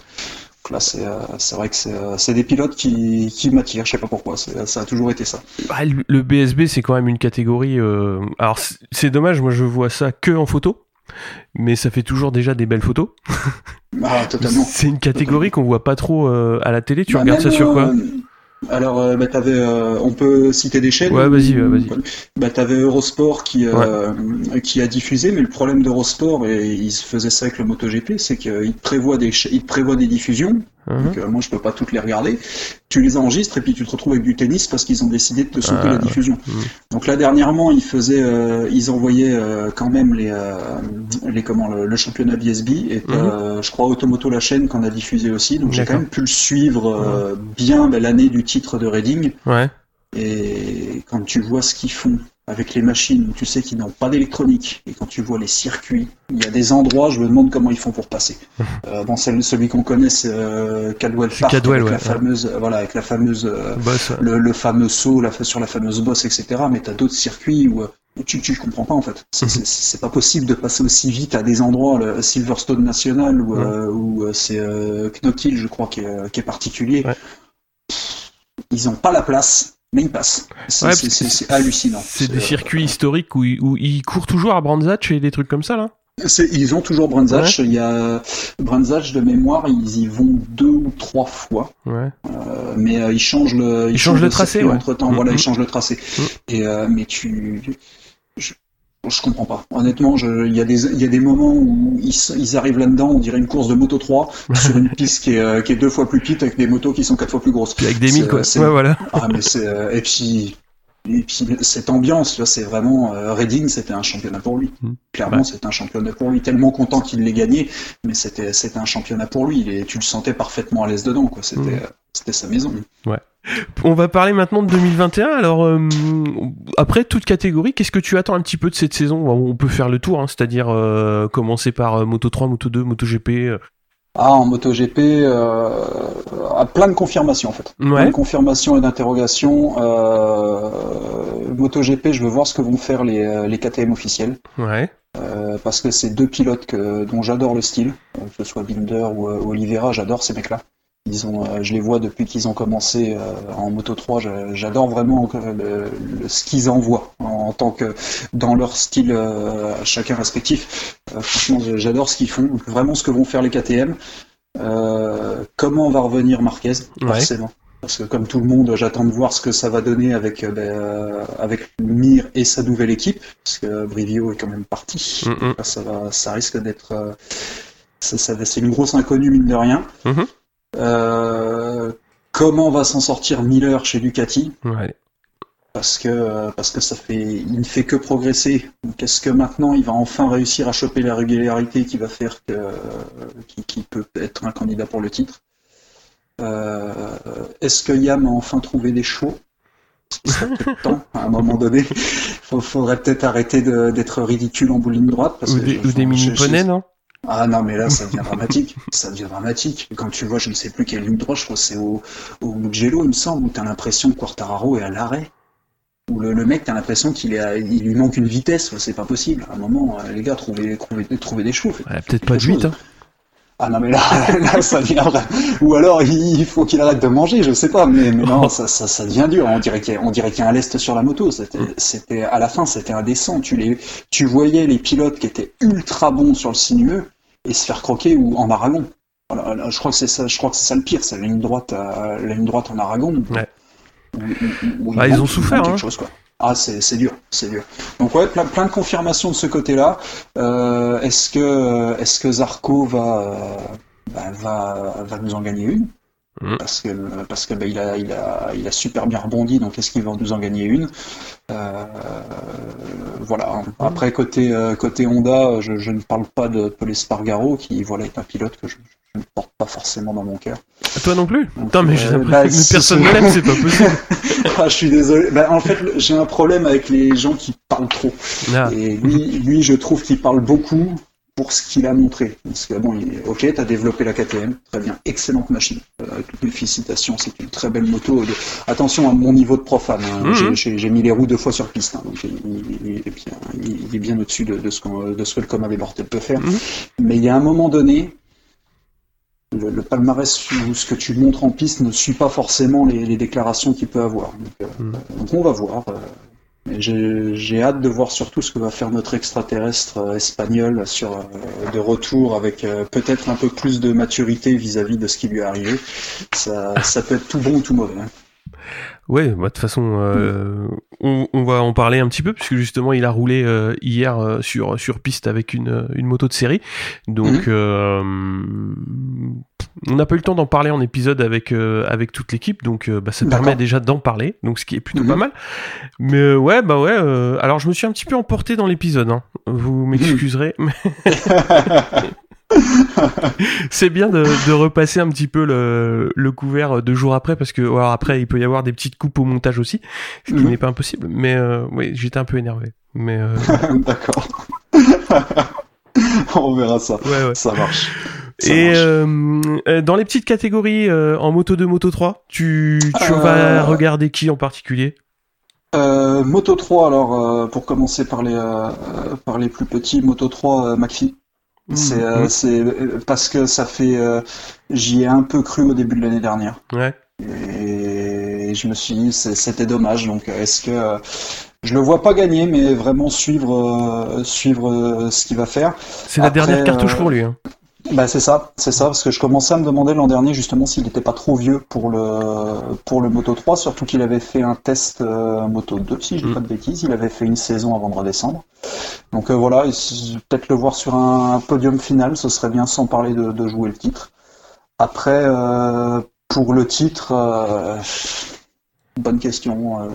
Donc là, c'est, euh, c'est vrai que c'est, euh, c'est des pilotes qui, qui m'attirent. Je sais pas pourquoi. c'est- Ça a toujours été ça. Bah, le- BSB, c'est quand même une catégorie. euh, Alors, c'est- dommage, moi je vois ça que en photo, mais ça fait toujours déjà des belles photos. Ah, totalement. C'est une catégorie qu'on voit pas trop euh, à la télé. Tu Bah, regardes ça sur quoi? euh, Alors, euh, bah, t'avais, euh, on peut citer des chaînes. Ouais, vas-y, vas-y. Bah, t'avais Eurosport qui, euh, qui a diffusé, mais le problème d'Eurosport, et il se faisait ça avec le MotoGP, c'est qu'il prévoit des, il prévoit des diffusions. Hein Donc, euh, moi, je peux pas toutes les regarder. Tu les enregistres et puis tu te retrouves avec du tennis parce qu'ils ont décidé de te sauter Ah, la diffusion. Mhm. Donc là, dernièrement, ils faisaient, euh, ils envoyaient euh, quand même les, euh, les comment, le, le championnat BSB et euh, je crois Automoto la chaîne qu'on a diffusé aussi. Donc j'ai quand même pu le suivre euh, bien bah, l'année du titre de Reading. Ouais. Et quand tu vois ce qu'ils font avec les machines, où tu sais qu'ils n'ont pas d'électronique, et quand tu vois les circuits, il y a des endroits, je me demande comment ils font pour passer. euh, bon, celle- celui qu'on connaît, c'est euh, Caldwell C'est Park, Caldwell, avec ouais, la fameuse, euh, voilà, avec la fameuse, euh, Boss, ouais. le, le fameux saut, la, sur la fameuse bosse, etc. Mais t'as d'autres circuits où, euh, où tu, tu comprends pas en fait. C'est, c'est, pas possible de passer aussi vite à des endroits, le Silverstone National ou euh, où, euh, c'est euh, Knockhill, je crois, qui est, euh, qui est particulier. Ouais. Ils ont pas la place, mais ils passent. C'est, Ouais, hallucinant. C'est des euh, circuits historiques où, ils- où ils courent toujours à Brandzach et des trucs comme ça là. ils ont toujours Brunzach. Il y a Brunzach de mémoire, ils y vont deux ou trois fois. Ouais. Euh, mais euh, ils changent le, Ils changent le tracé, ouais. entre temps. Mm, Voilà, mm. ils changent le tracé. Mm. Et euh, mais tu, je, comprends pas. Honnêtement, il y a des, il y a des moments où ils, ils arrivent là-dedans, on dirait une course de moto 3 sur une piste qui est, euh, qui est deux fois plus petite avec des motos qui sont quatre fois plus grosses. Puis avec des milles quoi. c'est- Ouais voilà. Ah mais c'est euh, et puis et puis cette ambiance, c'est vraiment euh, Reading, c'était un championnat pour lui. Mm. Clairement, Ouais. c'était un championnat pour lui. Tellement content qu'il l'ait gagné, mais c'était c'était un championnat pour lui. Est- tu le sentais parfaitement à l'aise dedans, quoi. C'était Mm. euh, c'était sa maison. On va parler maintenant de 2021. Alors euh, après toute catégorie, qu'est-ce que tu attends un petit peu de cette saison? On peut faire le tour, hein, c'est-à-dire euh, commencer par Moto 3, Moto 2, Moto GP. Ah, en MotoGP, euh, à plein de confirmations en fait. Plein Ouais. de confirmations et d'interrogations. Euh, MotoGP, je veux voir ce que vont faire les, euh, les KTM officiels. Ouais. Euh, parce que c'est deux pilotes que, dont j'adore le style, euh, que ce soit Binder ou euh, Oliveira, j'adore ces mecs-là. Ils ont, euh, je les vois depuis qu'ils ont commencé euh, en Moto 3. je- J'adore vraiment euh, le, le- ce qu'ils envoient en, en tant que dans leur style euh, chacun respectif. Euh, franchement, j'adore ce qu'ils font, vraiment ce que vont faire les KTM. Euh, comment va revenir Marquez Ouais. Forcément. parce que comme tout le monde, j'attends de voir ce que ça va donner avec euh, ben, avec Mir et sa nouvelle équipe, parce que Brivio est quand même parti. Mm. Ça va, ça risque d'être, euh, ça- ça- c'est une grosse inconnue mine de rien. Mhm. Euh, comment va s'en sortir Miller chez Ducati? Ouais. parce que parce que ça fait il ne fait que progresser. Donc est-ce que maintenant il va enfin réussir à choper la régularité qui va faire que qui, qui peut être un candidat pour le titre? Euh, Est-ce que Yam a enfin trouvé des chevaux? Il serait peut-être temps à un moment donné. Il faudrait peut-être arrêter d'être ridicule en ligne droite parce Ou que des, je- ou des je- mini je- poneys, non? Ah non, mais là, ça devient dramatique. Ça devient dramatique. Quand tu vois, je ne sais plus quelle ligne droite, je crois que c'est au, au Mugello, il me semble, où t'as l'impression que Quartararo est à l'arrêt. Où le, le mec, t'as l'impression qu'il est à- il lui manque une vitesse. C'est pas possible. À un moment, euh, les gars, trouvez, trouvez, trouvez des chevaux. Ouais, Peut-être pas de quelque 8, chose. hein. Ah non, mais là, là ça devient vrai. Ou alors, il faut qu'il arrête de manger, je sais pas. Mais, mais non, ça, ça, ça devient dur. On dirait qu'il y a, on dirait qu'il y a un lest sur la moto. C'était, c'était, à la fin, c'était indécent. Tu les, tu voyais les pilotes qui étaient ultra bons sur le sinueux et se faire croquer ou en Aragon. Voilà, là, je crois que c'est ça, je crois que c'est ça le pire, c'est la ligne droite, à- la ligne droite en Aragon. Ouais. Où- où- où il Ah, ils manque- ont souffert, hein. quelque chose, quoi. Ah, c'est dur, c'est dur. Donc ouais, plein, plein de confirmations de ce côté-là. Euh, est-ce que est-ce que Zarco va euh, bah, va va nous en gagner une? Mhm. Parce que parce que bah, il a il a il a super bien rebondi. Donc est-ce qu'il va nous en gagner une? Euh, Voilà. Après côté euh, côté Honda, je, je ne parle pas de Paul Espargaro qui voilà est un pilote que je, je ne porte pas forcément dans mon cœur. Toi non plus? Putain, mais j'ai euh, bah, personne ne l'aime, c'est pas possible. Ah, je suis désolé. Bah, en fait, j'ai un problème avec les gens qui parlent trop. Ah, Et lui, lui, je trouve qu'il parle beaucoup pour ce qu'il a montré. Parce que bon, il est- ok, t'as développé la KTM, très bien, excellente machine. Euh, toutes mes félicitations, c'est une très belle moto. Attention à mon niveau de profane. hein. Mhm. J'ai- mis les roues deux fois sur piste, hein. donc il, est bien, il- il est bien au-dessus de, de ce qu'on- de ce que le commun des mortels peut faire. Mhm. Mais il y a un moment donné. Le, le palmarès ou ce que tu montres en piste ne suit pas forcément les, les déclarations qu'il peut avoir. Donc, euh, Mhm. donc on va voir. euh, j'ai hâte de voir surtout ce que va faire notre extraterrestre euh, espagnol sur euh, de retour avec euh, peut-être un peu plus de maturité vis-à-vis de ce qui lui est arrivé. Ça, ça peut être tout bon ou tout mauvais. hein. Ouais, bah, de toute façon, euh, on, on va en parler un petit peu puisque justement il a roulé euh, hier euh, sur sur piste avec une euh, une moto de série. Donc Mhm. euh, on n'a pas eu le temps d'en parler en épisode avec euh, avec toute l'équipe, donc bah, ça permet déjà d'en parler, donc ce qui est plutôt Mhm. pas mal. Mais ouais, bah ouais. euh, alors je me suis un petit peu emporté dans l'épisode. Hein. Vous m'excuserez, mais c'est bien de, de repasser un petit peu le, le couvert deux jours après parce que alors après il peut y avoir des petites coupes au montage aussi, ce qui Mhm. n'est pas impossible. Mais euh, oui, j'étais un peu énervé. Mais euh, D'accord. On verra ça. ouais, ouais. Ça marche. Ça Et euh, euh, dans les petites catégories euh, en moto 2, moto 3, tu, tu Euh, vas regarder qui en particulier? Euh, Moto 3, alors euh, pour commencer par les euh, euh, par les plus petits, Moto 3 euh, McPhee. C'est euh, Mhm. c'est euh, parce que ça fait euh, j'y ai un peu cru au début de l'année dernière. Ouais. Et je me suis dit, c'était dommage. Donc, est-ce que euh, je le vois pas gagner, mais vraiment suivre, euh, suivre euh, ce qu'il va faire. C'est la dernière cartouche euh, pour lui. Hein. Bah c'est ça, c'est ça, parce que je commençais à me demander l'an dernier justement s'il n'était pas trop vieux pour le pour le Moto 3, surtout qu'il avait fait un test euh, Moto 2, si je dis Mm. pas de bêtises, il avait fait une saison avant de redescendre. Donc euh, voilà, peut-être le voir sur un, podium final, ce serait bien sans parler de, de jouer le titre. Après, euh, pour le titre, euh, bonne question.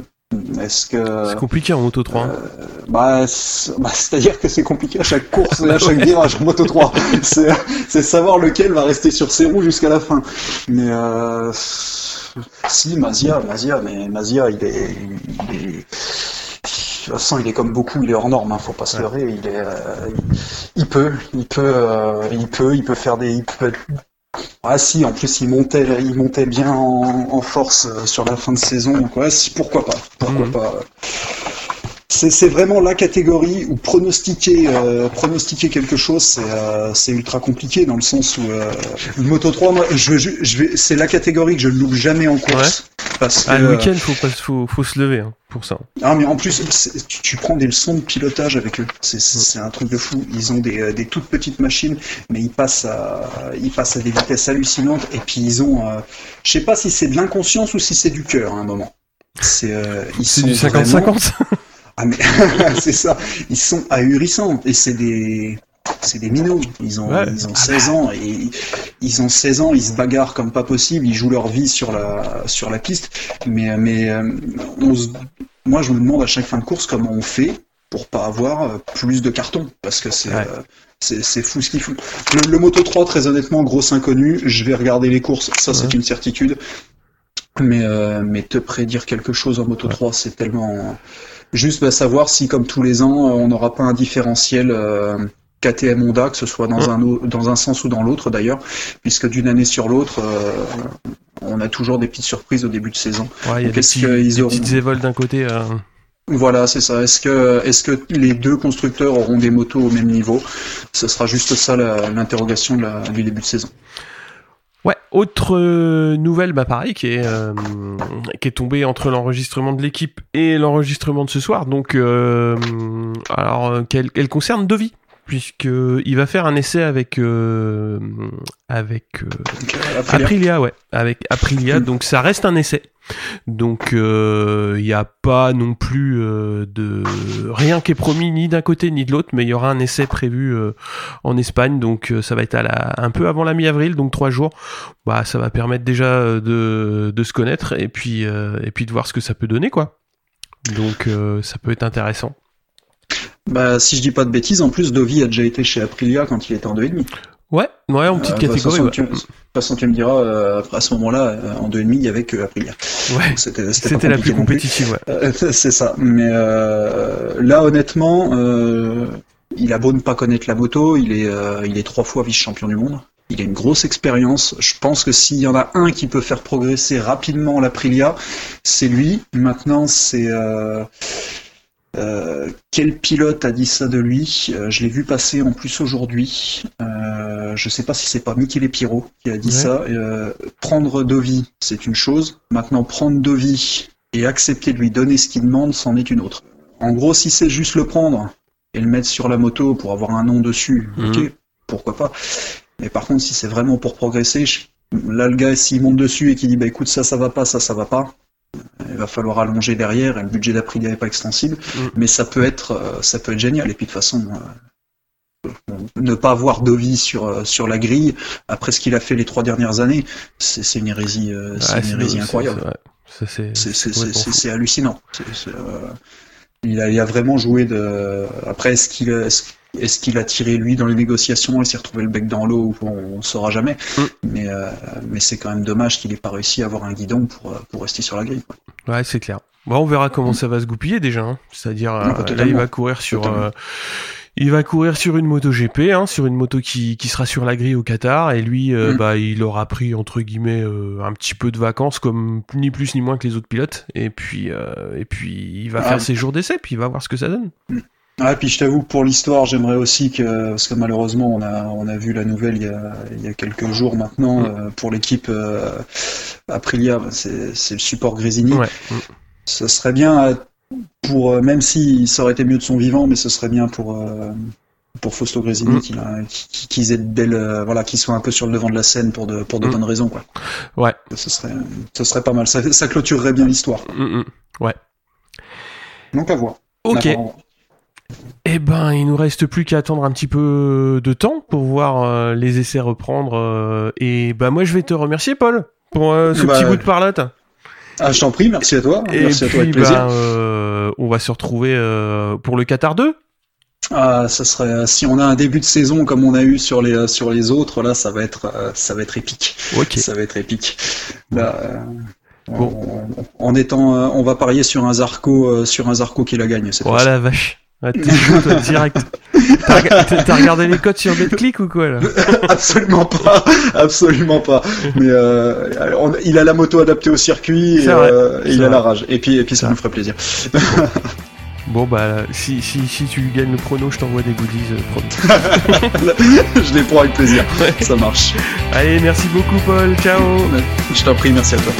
Est-ce que C'est compliqué en moto 3. hein. euh, bah, c'est- bah, c'est-à-dire que c'est compliqué à chaque course et à chaque virage en moto 3. C'est, savoir lequel va rester sur ses roues jusqu'à la fin. Mais euh, si Mazia, Mazia, mais Mazia, il est, il est, de toute façon, il est comme beaucoup, il est hors norme. Hein, faut pas se leurrer. Il est, euh, il, il peut, il peut, euh, il peut, il peut faire des, il peut. Ah si, en plus il montait, il montait bien en, en force euh, sur la fin de saison. Donc ouais, si, pourquoi pas, pourquoi Mhm. pas. C'est vraiment la catégorie où pronostiquer, euh, pronostiquer quelque chose, c'est euh, c'est ultra compliqué dans le sens où euh, une Moto 3, moi, je, je, c'est la catégorie que je ne loupe jamais en course. Parce que, Ah, le week-end, faut, pas- faut, faut se lever hein, pour ça. Ah mais en plus, tu, tu prends des leçons de pilotage avec eux. C'est un truc de fou. Ils ont des, euh, des toutes petites machines, mais ils passent à ils passent à des vitesses hallucinantes. Et puis ils ont, euh, je sais pas si c'est de l'inconscience ou si c'est du cœur à un moment. C'est euh, ils C'est sont du vraiment- 50-50 Ah mais c'est ça. Ils sont ahurissants et c'est des c'est des minots. Ils ont Ouais. ils ont 16 ans et ils ont 16 ans. Ils se bagarrent comme pas possible. Ils jouent leur vie sur la sur la piste. Mais mais euh, on se- moi je me demande à chaque fin de course comment on fait pour pas avoir euh, plus de cartons parce que c'est Ouais. euh, c'est c'est fou ce qu'ils font. Le, le Moto 3 très honnêtement grosse inconnue. Je vais regarder les courses. Ça c'est une certitude. Mais euh, mais te prédire quelque chose en Moto 3 c'est tellement Juste bah, savoir si, comme tous les ans, on n'aura pas un différentiel euh, KTM Honda, que ce soit dans, un, au- dans un sens ou dans l'autre d'ailleurs, puisque d'une année sur l'autre, euh, on a toujours des petites surprises au début de saison. Ouais, Qu'est-ce petits- qu'ils auront petites évols d'un côté. euh, Voilà, c'est ça. Est-ce que, est-ce que les deux constructeurs auront des motos au même niveau? Ce sera juste ça la- l'interrogation de la- du début de saison. Ouais, autre euh, nouvelle, bah pareil, qui est, euh, qui est tombée entre l'enregistrement de l'équipe et l'enregistrement de ce soir. Donc, euh, alors, euh, qu'elle, elle concerne Dovi, puisque il va faire un essai avec euh, avec euh, euh, Aprilia. Aprilia, ouais, avec Aprilia. Mm. Donc, ça reste un essai. Donc, euh, il n'y a pas non plus euh, de rien qui est promis ni d'un côté ni de l'autre, mais il y aura un essai prévu euh, en Espagne. Donc, euh, ça va être à la, un peu avant la mi-avril, donc trois jours. Bah, ça va permettre déjà euh, de, de se connaître et puis euh, et puis de voir ce que ça peut donner, quoi. Donc, euh, ça peut être intéressant. Bah, si je dis pas de bêtises, en plus, Dovi a déjà été chez Aprilia quand il était en 2,5. Ouais, ouais, en petite Euh, catégorie. De toute façon, tu me diras, euh, à ce moment-là, euh, en 2,5, il y avait que Aprilia. Ouais, C'était la plus compétitive, ouais. C'est ça. Mais euh, là, honnêtement, euh, il a beau ne pas connaître la moto, il est, euh, il est trois fois vice-champion du monde. Il a une grosse expérience. Je pense que s'il y en a un qui peut faire progresser rapidement l'Aprilia, c'est lui. Maintenant, c'est euh, quel pilote a dit ça de lui Euh, Je l'ai vu passer en plus aujourd'hui. Euh, je sais pas si c'est pas Michele Piro qui a dit Ouais. ça. Euh, prendre Dovi, c'est une chose. Maintenant, prendre Dovi et accepter de lui donner ce qu'il demande, c'en est une autre. En gros, si c'est juste le prendre et le mettre sur la moto pour avoir un nom dessus, Mhm. ok, pourquoi pas. Mais par contre, si c'est vraiment pour progresser, je- là, le gars, s'il monte dessus et qu'il dit, bah écoute, ça, ça va pas, ça, ça va pas, il va falloir allonger derrière et le budget d'Aprilia n'est pas extensible, Mhm. mais ça peut être, euh, ça peut être génial. Et puis de toute façon, euh, ne pas avoir Dovi sur, euh, sur la grille, après ce qu'il a fait les trois dernières années, c'est une hérésie, c'est une incroyable. c'est- hallucinant. Euh, il, a, il a vraiment joué de. Après, est-ce qu'il est-ce qu'il a tiré lui dans les négociations et s'est retrouvé le bec dans l'eau On, on saura jamais. Mm. Mais, euh, mais c'est quand même dommage qu'il ait pas réussi à avoir un guidon pour, euh, pour rester sur la grille. quoi. Ouais, c'est clair. Bon, on verra comment ça va se goupiller déjà. hein. C'est-à-dire, Ah, euh, là, il va courir sur, euh, il va courir sur une moto GP, hein, sur une moto qui, qui sera sur la grille au Qatar, et lui, Mm. bah, il aura pris entre guillemets un petit peu de vacances, comme ni plus ni moins que les autres pilotes. Et puis, et puis, il va Ah. faire ses jours d'essai, puis il va voir ce que ça donne. Ah, puis je t'avoue pour l'histoire, j'aimerais aussi que, parce que malheureusement, on a, on a vu la nouvelle il y a, il y a quelques jours maintenant, Mm. euh, pour l'équipe euh, Aprilia, bah, c'est c'est le support Grésini. Ouais. Ce serait bien euh, pour, euh, même si ça aurait été mieux de son vivant, mais ce serait bien pour, euh, pour Fausto Grésini Mm. qu'il a- qu'ils aient de belles, voilà, qu'ils soient un peu sur le devant de la scène pour de, pour de Mm. bonnes raisons, quoi. Ouais. Ce serait, ce serait pas mal. Ça, ça clôturerait bien l'histoire. Mm, mm. Donc à voir. Ok. Maintenant, Eh ben, il nous reste plus qu'à attendre un petit peu de temps pour voir euh, les essais reprendre. euh, et bah, moi, je vais te remercier, Paul, pour euh, ce Bah, petit bout de parlotte. Ah, je t'en prie, merci à toi. Et merci à toi, puis, avec plaisir. bah, on va se retrouver pour le Qatar 2. Ah, ça serait si on a un début de saison comme on a eu sur les sur les autres là, ça va être ça va être épique. Ok. Ça va être épique. Là, Bon. on- en étant, on va parier sur un Zarco sur un Zarco qui la gagne. cette Oh la vache. Ah, toi, direct. T'as rega- T'as t'as regardé les codes sur BetClick ou quoi là absolument pas, absolument pas. Mais euh, on- il a la moto adaptée au circuit et, euh, et il a la rage. Et puis et puis ça nous ferait plaisir. Bon bah si, si, si tu gagnes le prono, je t'envoie des goodies euh, je les prends avec plaisir. Ça marche. Allez, merci beaucoup Paul, ciao Je t'en prie, merci à toi.